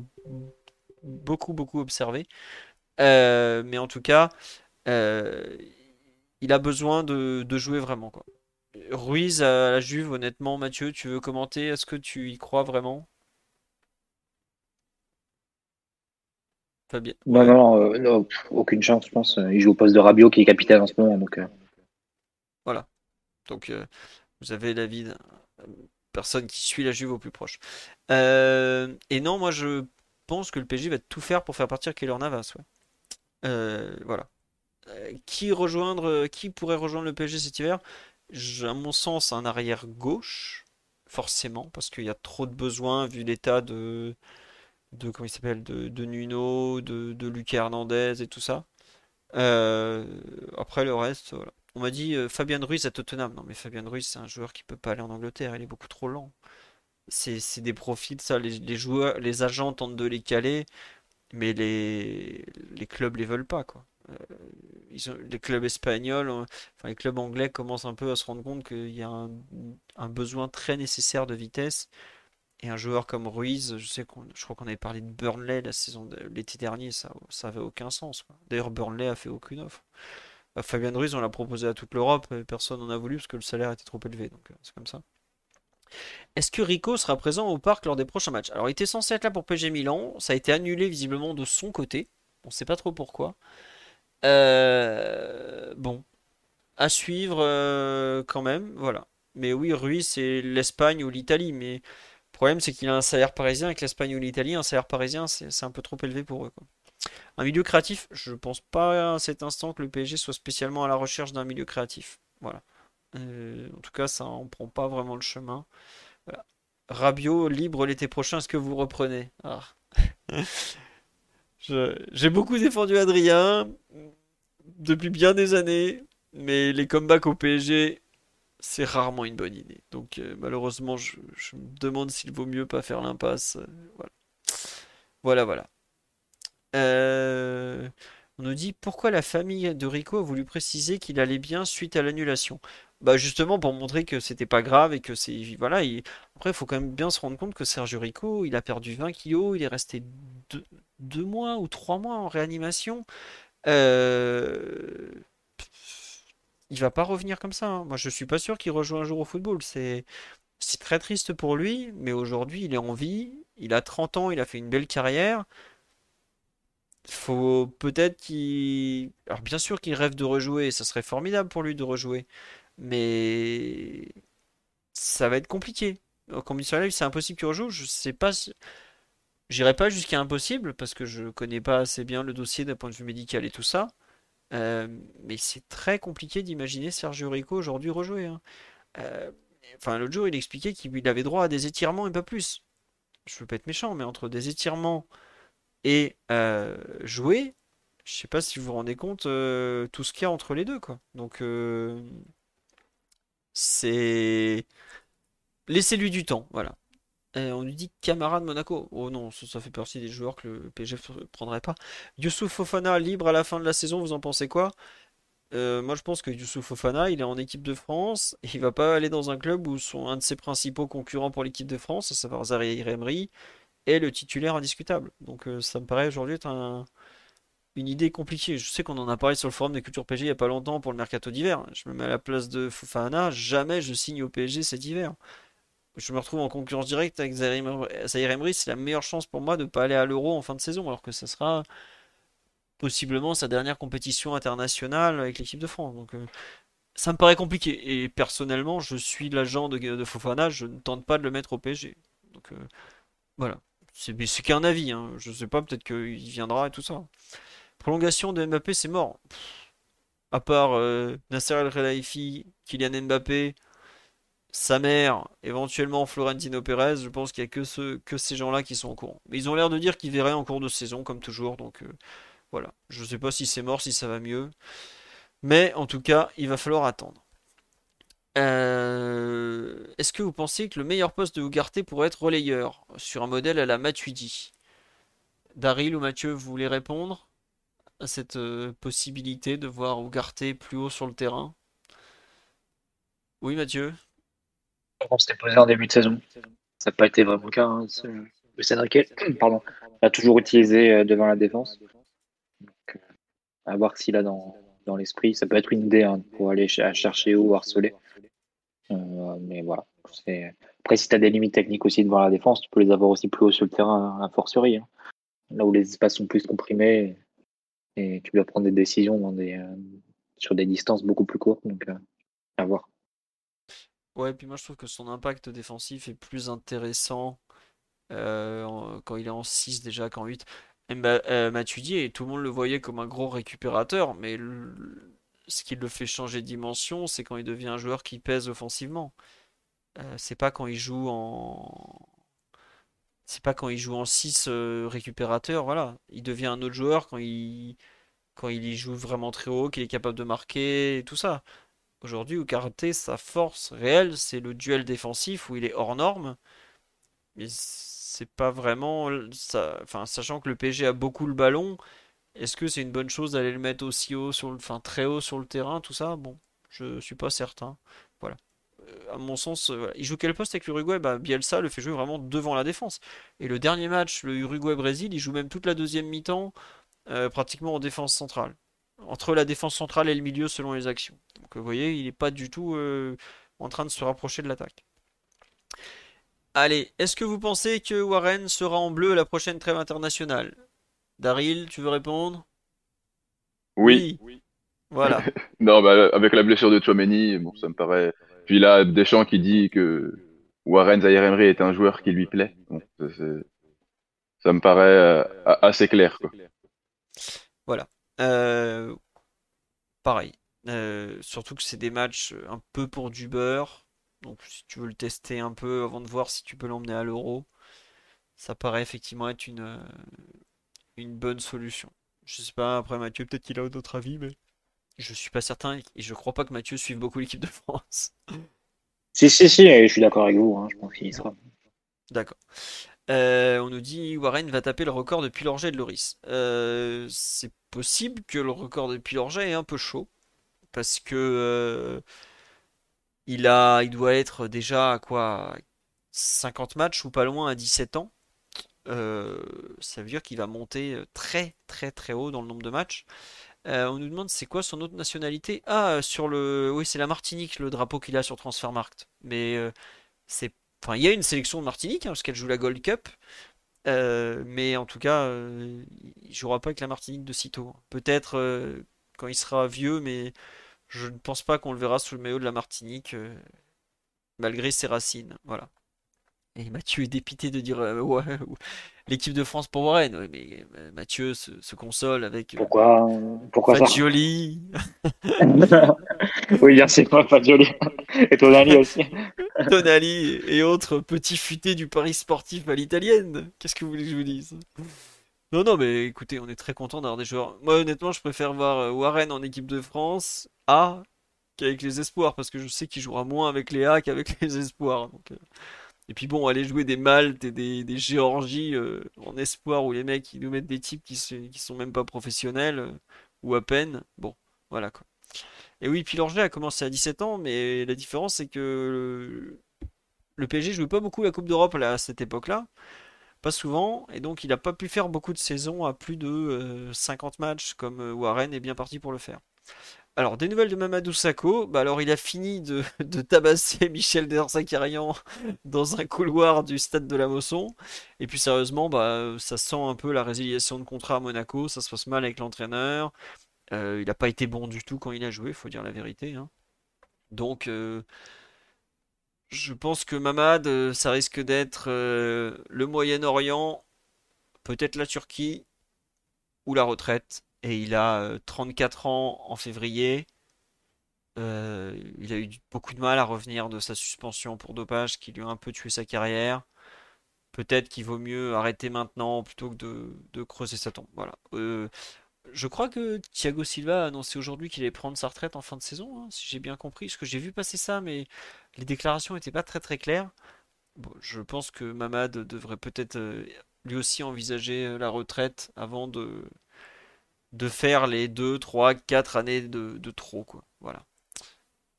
beaucoup, beaucoup observé. Euh, mais en tout cas, euh, il a besoin de, de jouer vraiment, quoi. Ruiz à la Juve, honnêtement, Mathieu, tu veux commenter? Est-ce que tu y crois vraiment? Fabien? Non, Ouais. non, non, euh, non, pff, aucune chance, je pense. Il joue au poste de Rabiot qui est capitaine en ce moment. Donc, euh, Voilà. Donc, euh, vous avez l'avis d'une personne qui suit la Juve au plus proche. Et non, moi, je pense que le PSG va tout faire pour faire partir Keylor Navas. ouais. Voilà. qui rejoindre, qui pourrait rejoindre le PSG cet hiver? À mon sens, un arrière gauche, forcément, parce qu'il y a trop de besoins vu l'état de, de comment il s'appelle, de, de, Nuno, de, de Lucas Hernandez et tout ça. après le reste, voilà. On m'a dit Fabien Ruiz à Tottenham. Non, mais Fabien Ruiz, c'est un joueur qui peut pas aller en Angleterre. Il est beaucoup trop lent. C'est des profils, ça. Les, joueurs, les agents tentent de les caler, mais les, les clubs les veulent pas, quoi. Euh, les clubs espagnols, enfin les clubs anglais commencent un peu à se rendre compte qu'il y a un, besoin très nécessaire de vitesse. Et un joueur comme Ruiz, je sais qu'on, je crois qu'on avait parlé de Burnley la saison l'été dernier, ça, ça avait aucun sens. D'ailleurs, Burnley a fait aucune offre. Bah, Fabien Ruiz, on l'a proposé à toute l'Europe, personne n'en a voulu parce que le salaire était trop élevé, donc euh, c'est comme ça. Est-ce que Rico sera présent au parc lors des prochains matchs? Alors, il était censé être là pour PG Milan, ça a été annulé visiblement de son côté, on ne sait pas trop pourquoi. Euh, bon, à suivre euh, quand même, voilà. Mais oui, Ruiz, c'est l'Espagne ou l'Italie, mais problème c'est qu'il a un salaire parisien, avec l'Espagne ou l'Italie, un salaire parisien, c'est un peu trop élevé pour eux. Un milieu créatif, je pense pas à cet instant que le PSG soit spécialement à la recherche d'un milieu créatif. Voilà. Euh, en tout cas, ça on prend pas vraiment le chemin. Voilà. Rabiot libre l'été prochain, est-ce que vous reprenez? Ah. J'ai beaucoup défendu Adrien depuis bien des années, mais les comebacks au PSG, c'est rarement une bonne idée. Donc euh, malheureusement, je, me demande s'il vaut mieux pas faire l'impasse. Euh, voilà. Voilà, voilà. Euh, on nous dit pourquoi la famille de Rico a voulu préciser qu'il allait bien suite à l'annulation? Bah justement pour montrer que c'était pas grave et que c'est voilà. Après, il faut quand même bien se rendre compte que Sergio Rico, il a perdu 20 kilos, il est resté deux, mois ou trois mois en réanimation. Il va pas revenir comme ça. Hein. Moi, je suis pas sûr qu'il rejoue un jour au football. C'est très triste pour lui, mais aujourd'hui, il est en vie. Il a 30 ans, il a fait une belle carrière faut peut-être qu'il. Alors, bien sûr qu'il rêve de rejouer, ça serait formidable pour lui de rejouer, mais ça va être compliqué. En condition live, c'est impossible qu'il rejoue. Je sais pas. Si... J'irai pas jusqu'à impossible parce que je connais pas assez bien le dossier d'un point de vue médical et tout ça. Euh, mais c'est très compliqué d'imaginer Sergio Rico aujourd'hui rejouer. Hein. Euh, enfin, l'autre jour, il expliquait qu'il avait droit à des étirements et pas plus. Je veux pas être méchant, mais entre des étirements et euh, jouer, je sais pas si vous vous rendez compte tout ce qu'il y a entre les deux, quoi. Donc, c'est. Laissez-lui du temps, voilà. On lui dit camarade Monaco. Oh non, ça, fait partie des joueurs que le PSG ne prendrait pas. Youssouf Fofana libre à la fin de la saison, vous en pensez quoi? Moi, je pense que Youssouf Fofana, il est en équipe de France. Il va pas aller dans un club où sont un de ses principaux concurrents pour l'équipe de France, à savoir Zahir Emery, est le titulaire indiscutable. Donc euh, ça me paraît aujourd'hui être une idée compliquée. Je sais qu'on en a parlé sur le forum des cultures PG il n'y a pas longtemps pour le mercato d'hiver. Je me mets à la place de Fofana, jamais je signe au PSG cet hiver. Je me retrouve en concurrence directe avec Zahir Emery, c'est la meilleure chance pour moi de ne pas aller à l'Euro en fin de saison, alors que ça sera possiblement sa dernière compétition internationale avec l'équipe de France. Donc euh, ça me paraît compliqué. Et personnellement, je suis l'agent de, Fofana, je ne tente pas de le mettre au PSG. Donc euh, voilà. C'est qu'un avis, hein. je sais pas, peut-être qu'il viendra et tout ça. Prolongation de Mbappé, c'est mort. À part euh, Nasser El Khelaifi, Kylian Mbappé, sa mère, éventuellement Florentino Pérez, je pense qu'il n'y a que, ces gens-là qui sont au courant. Mais ils ont l'air de dire qu'ils verraient en cours de saison, comme toujours, donc euh, voilà. Je ne sais pas si c'est mort, si ça va mieux. Mais en tout cas, il va falloir attendre. Euh, est-ce que vous pensez que le meilleur poste de Ougarté pourrait être relayeur sur un modèle à la Matuidi? Daryl ou Mathieu, vous voulez répondre à cette euh, possibilité de voir Ougarté plus haut sur le terrain? Oui, Mathieu? On s'était posé en début de saison. Ça n'a pas été vraiment le cas. Hein. Le pardon, a toujours utilisé euh, devant la défense. Donc, à voir s'il a dans, dans l'esprit. Ça peut être une idée hein, pour aller chercher ou harceler. Euh, mais voilà. Après, si tu as des limites techniques aussi devant la défense, tu peux les avoir aussi plus haut sur le terrain, à fortiori. Hein. Là où les espaces sont plus comprimés et tu dois prendre des décisions euh, sur des distances beaucoup plus courtes. Donc, euh, à voir. Ouais, puis moi je trouve que son impact défensif est plus intéressant quand il est en 6 déjà qu'en 8. Mba- euh, Matuidi, tout le monde le voyait comme un gros récupérateur, mais ce qui le fait changer de dimension, c'est quand il devient un joueur qui pèse offensivement. Euh, c'est pas quand il joue en... C'est pas quand il joue en 6 récupérateur, voilà. Il devient un autre joueur quand il... quand il y joue vraiment très haut, qu'il est capable de marquer, et tout ça. Aujourd'hui, au karaté, sa force réelle, c'est le duel défensif où il est hors norme. Mais c'est pas vraiment sachant que le PSG a beaucoup le ballon, est-ce que c'est une bonne chose d'aller le mettre aussi haut sur le, enfin très haut sur le terrain, tout ça? Bon, je suis pas certain. Voilà. Euh, à mon sens, euh. Il joue quel poste avec l'Uruguay? Bah, Bielsa le fait jouer vraiment devant la défense. Et le dernier match, le Uruguay-Brésil, il joue même toute la deuxième mi-temps, euh, pratiquement en défense centrale. Entre la défense centrale et le milieu selon les actions. Donc vous voyez, il n'est pas du tout euh, en train de se rapprocher de l'attaque. Allez, est-ce que vous pensez que Warren sera en bleu à la prochaine trêve internationale? Daryl, tu veux répondre? Oui. Oui. Voilà. Non, bah, avec la blessure de Tchouaméni, bon, ça me paraît. Puis là, Deschamps qui dit que Warren Zaïre-Emery est un joueur qui lui plaît. Bon, ça, me paraît euh, assez clair, quoi. Euh, pareil. Euh, surtout que c'est des matchs un peu pour du beurre. Donc si tu veux le tester un peu avant de voir si tu peux l'emmener à l'Euro, ça paraît effectivement être une, euh, une bonne solution. Je sais pas, après Mathieu, peut-être qu'il a d'autres avis, mais je suis pas certain et je crois pas que Mathieu suive beaucoup l'équipe de France. Si, si, si, je suis d'accord avec vous. hein, je pense qu'il y sera. D'accord. Euh, on nous dit Warren va taper le record de Pilorget et de Loris. Euh, c'est possible que le record de Pilorget est un peu chaud parce que euh, il a, il doit être déjà à quoi 50 matchs ou pas loin à 17 ans. Euh, ça veut dire qu'il va monter très très très haut dans le nombre de matchs. Euh, on nous demande c'est quoi son autre nationalité? Ah, sur le, oui, c'est la Martinique, le drapeau qu'il a sur Transfermarkt. Mais c'est, enfin, il y a une sélection de Martinique hein, parce qu'elle joue la Gold Cup. Euh, mais en tout cas, euh, il jouera pas avec la Martinique de sitôt. Peut-être euh, quand il sera vieux, mais je ne pense pas qu'on le verra sous le maillot de la Martinique, euh, malgré ses racines. Voilà. Et Mathieu est dépité de dire ouais, ou- l'équipe de France pour Warren. Mais Mathieu se, se console avec Pourquoi, pourquoi ça? Oui, bien sûr, pas joli. Et ton ami aussi. Tonali et autres petits futés du Paris sportif à l'italienne. Qu'est-ce que vous voulez que je vous dise? Non, non, mais écoutez, on est très content d'avoir des joueurs. Moi, honnêtement, je préfère voir euh, Warren en équipe de France A qu'avec les espoirs, parce que je sais qu'il jouera moins avec les A qu'avec les espoirs. euh. Et puis bon, aller jouer des Maltes et des, des Géorgies euh, en espoir où les mecs ils nous mettent des types qui, se- sont même pas professionnels ou à peine. Bon, voilà quoi. Et oui, Pilorget a commencé à 17 ans, mais la différence c'est que le, PSG jouait pas beaucoup la Coupe d'Europe à cette époque-là, pas souvent, et donc il a pas pu faire beaucoup de saisons à plus de euh, 50 matchs comme euh, Warren est bien parti pour le faire. Alors, des nouvelles de Mamadou Sakho. Bah, alors, il a fini de, de tabasser Michel Dersakarian dans un couloir du stade de la Mosson. Et puis, sérieusement, bah, ça sent un peu la résiliation de contrat à Monaco. Ça se passe mal avec l'entraîneur. Euh, il n'a pas été bon du tout quand il a joué, faut dire la vérité. hein. Donc, euh, je pense que Mamad, euh, ça risque d'être le Moyen-Orient, peut-être la Turquie ou la retraite. Et il a euh, 34 ans en février. Il a eu beaucoup de mal à revenir de sa suspension pour dopage qui lui a un peu tué sa carrière. Peut-être qu'il vaut mieux arrêter maintenant plutôt que de, creuser sa tombe. Voilà. Je crois que Thiago Silva a annoncé aujourd'hui qu'il allait prendre sa retraite en fin de saison, hein, si j'ai bien compris. Parce que j'ai vu passer ça, mais les déclarations n'étaient pas très très claires. Je pense que Mamad devrait peut-être euh, lui aussi envisager euh, la retraite avant de, de faire les 2, 3, 4 années de, de trop, quoi. Voilà.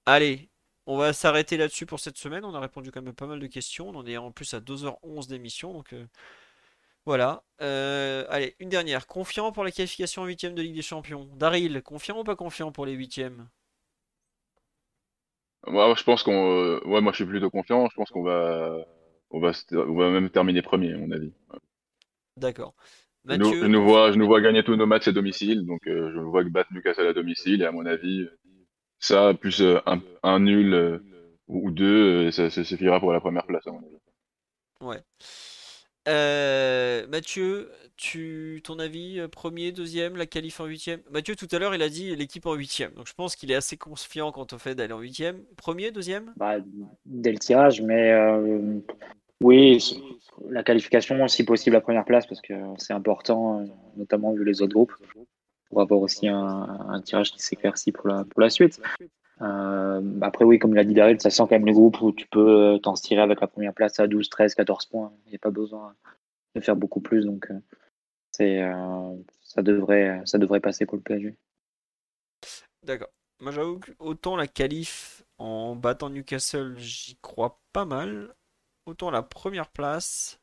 Allez, on va s'arrêter là-dessus pour cette semaine. On a répondu quand même à pas mal de questions. On en est en plus à 2h11 d'émission, donc euh, voilà. Euh, allez, une dernière. Confiant pour la qualification en huitième de Ligue des Champions. Daryl, confiant ou pas confiant pour les huitièmes? Moi, je pense qu'on, euh, ouais, moi, je suis plutôt confiant. Je pense qu'on va, on va, on va même terminer premier, à mon avis. D'accord. Je nous, je vois, je nous vois gagner tous nos matchs à domicile, donc euh, je vois que battre Newcastle à domicile, et à mon avis, ça, plus euh, un, un nul euh, ou deux, ça, ça suffira pour la première place, à mon avis. Ouais. Euh, Mathieu, tu, ton avis, euh, premier, deuxième, la qualif en huitième? Mathieu, tout à l'heure, il a dit l'équipe en huitième. Donc je pense qu'il est assez confiant quant au fait d'aller en huitième. Premier, deuxième? Bah, dès le tirage, mais euh, oui, la qualification, si possible, la première place, parce que c'est important, notamment vu les autres groupes, pour avoir aussi un, un tirage qui s'éclaircit pour la, pour la suite. Euh, après, oui, comme l'a dit Daryl, ça sent quand même le groupe où tu peux euh, t'en tirer avec la première place à 12, 13, 14 points. Il n'y a pas besoin de faire beaucoup plus, donc euh, ça devrait, ça devrait passer pour le PSG. D'accord. Moi, j'avoue que autant la qualif en battant Newcastle, j'y crois pas mal. Autant la première place,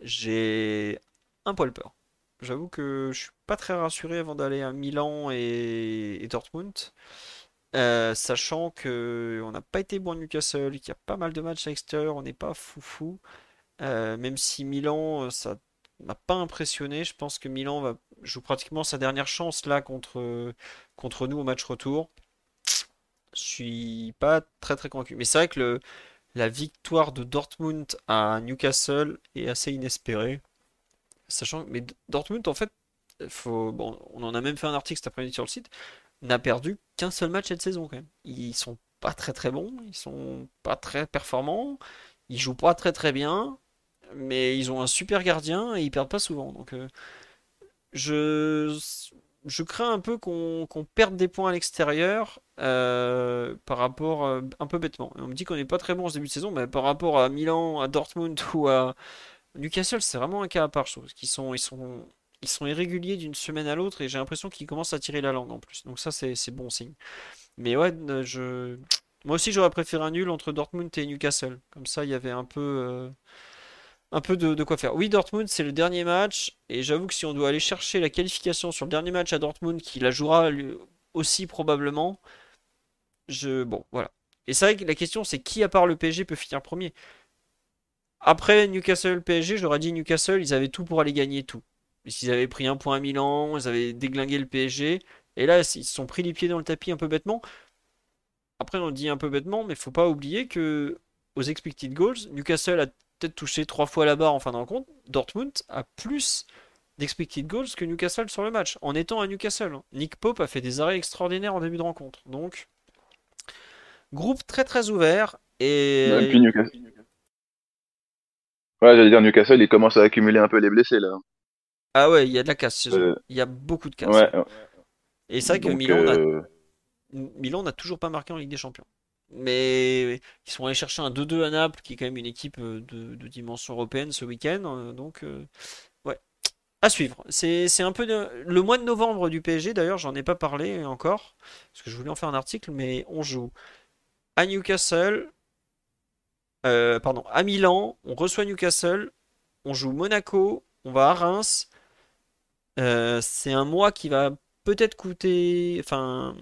j'ai un poil peur. J'avoue que je suis pas très rassuré avant d'aller à Milan et Dortmund. Euh, sachant que on n'a pas été bon à Newcastle, qu'il y a pas mal de matchs à l'extérieur, on n'est pas foufou. Euh, même si Milan, euh, ça m'a pas impressionné, je pense que Milan va joue pratiquement sa dernière chance là contre, nous au match retour. Je suis pas très très convaincu. Mais c'est vrai que la victoire de Dortmund à Newcastle est assez inespérée. Sachant, mais D- Dortmund, en fait, bon, on en a même fait un article cet après-midi sur le site, n'a perdu qu'un seul match cette saison quand même. Ils sont pas très très bons, ils sont pas très performants, ils jouent pas très très bien, mais ils ont un super gardien et ils perdent pas souvent. Donc euh, je, je crains un peu qu'on perde des points à l'extérieur euh, par rapport euh, un peu bêtement. On me dit qu'on n'est pas très bon en début de saison, mais par rapport à Milan, à Dortmund ou à Newcastle, c'est vraiment un cas à part, sont, ils sont, ils sont irréguliers d'une semaine à l'autre et j'ai l'impression qu'ils commencent à tirer la langue en plus. Donc ça, c'est bon signe. Mais ouais, moi aussi j'aurais préféré un nul entre Dortmund et Newcastle. Comme ça, il y avait un peu, euh, de quoi faire. Oui, Dortmund, c'est le dernier match. Et j'avoue que si on doit aller chercher la qualification sur le dernier match à Dortmund, qui la jouera lui, aussi probablement, je... Bon, voilà. Et c'est vrai que la question, c'est qui à part le PSG peut finir premier? Après Newcastle PSG, j'aurais dit Newcastle, ils avaient tout pour aller gagner tout. Ils avaient pris un point à Milan, ils avaient déglingué le PSG. Et là, ils se sont pris les pieds dans le tapis un peu bêtement. Après, on dit un peu bêtement, mais faut pas oublier que aux expected goals, Newcastle a peut-être touché trois fois la barre en fin de rencontre. Dortmund a plus d'expected goals que Newcastle sur le match, en étant à Newcastle. hein. Nick Pope a fait des arrêts extraordinaires en début de rencontre. Donc, groupe très très ouvert. Et Et puis Newcastle. Ouais, j'allais dire Newcastle, il commence à accumuler un peu les blessés là. Ah ouais, il y a de la casse. Euh, Il y a beaucoup de casse. ouais, ouais. Et c'est vrai que donc Milan n'a euh, Milan n'a toujours pas marqué en Ligue des Champions. Mais ils sont allés chercher un 2-2 à Naples, qui est quand même une équipe euh, de, de dimension européenne ce week-end. euh, Donc, euh, ouais, à suivre. C'est, un peu de- le mois de novembre du PSG, d'ailleurs, j'en ai pas parlé encore, parce que je voulais en faire un article, mais on joue à Newcastle, pardon, à Milan, on reçoit Newcastle, on joue Monaco, on va à Reims. Euh, c'est un mois qui va peut-être coûter, enfin,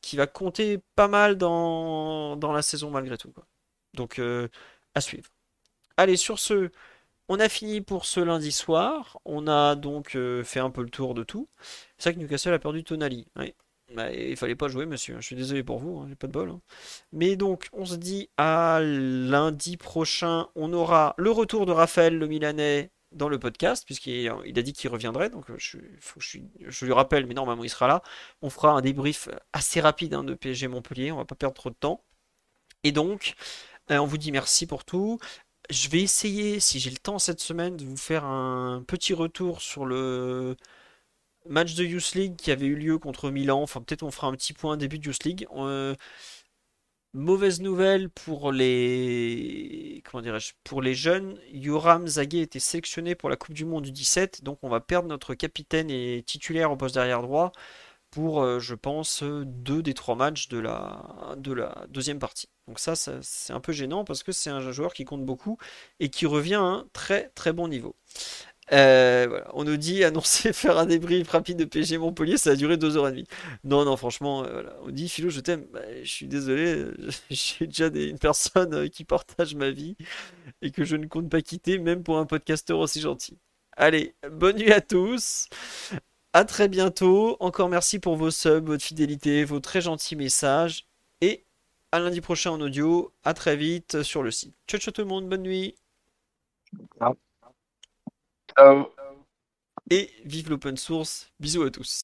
qui va compter pas mal dans, dans la saison malgré tout, quoi. Donc, euh, à suivre. Allez, sur ce, on a fini pour ce lundi soir. On a donc euh, fait un peu le tour de tout. C'est vrai que Newcastle a perdu Tonali. Oui. Bah, il fallait pas jouer, monsieur. Je suis désolé pour vous, hein, j'ai pas de bol. hein. Mais donc, on se dit à lundi prochain. On aura le retour de Raphaël, le Milanais, dans le podcast, puisqu'il il a dit qu'il reviendrait. Donc, euh, je, lui rappelle, mais normalement, il sera là. On fera un débrief assez rapide hein, de PSG Montpellier. On va pas perdre trop de temps. Et donc, euh, on vous dit merci pour tout. Je vais essayer, si j'ai le temps cette semaine, de vous faire un petit retour sur le match de Youth League qui avait eu lieu contre Milan. Enfin, peut-être on fera un petit point début de Youth League. Euh, mauvaise nouvelle pour les jeunes. Yoram Zagué était sélectionné pour la Coupe du Monde du 17, donc on va perdre notre capitaine et titulaire au poste derrière droit pour, euh, je pense, deux des trois matchs de la, de la deuxième partie. Donc ça, ça, c'est un peu gênant parce que c'est un joueur qui compte beaucoup et qui revient à un très très bon niveau. Euh. On nous dit annoncer faire un débrief rapide de PSG Montpellier, ça a duré deux heures et demie. Non, non, franchement, euh. On dit Philo, je t'aime. Bah, je suis désolé, euh, j'ai déjà une personne qui partage ma vie et que je ne compte pas quitter, même pour un podcasteur aussi gentil. Allez, bonne nuit à tous. À très bientôt. Encore merci pour vos subs, votre fidélité, vos très gentils messages. Et à lundi prochain en audio. À très vite sur le site. Ciao, ciao tout le monde. Bonne nuit. Ah. Et vive l'open source. Bisous à tous.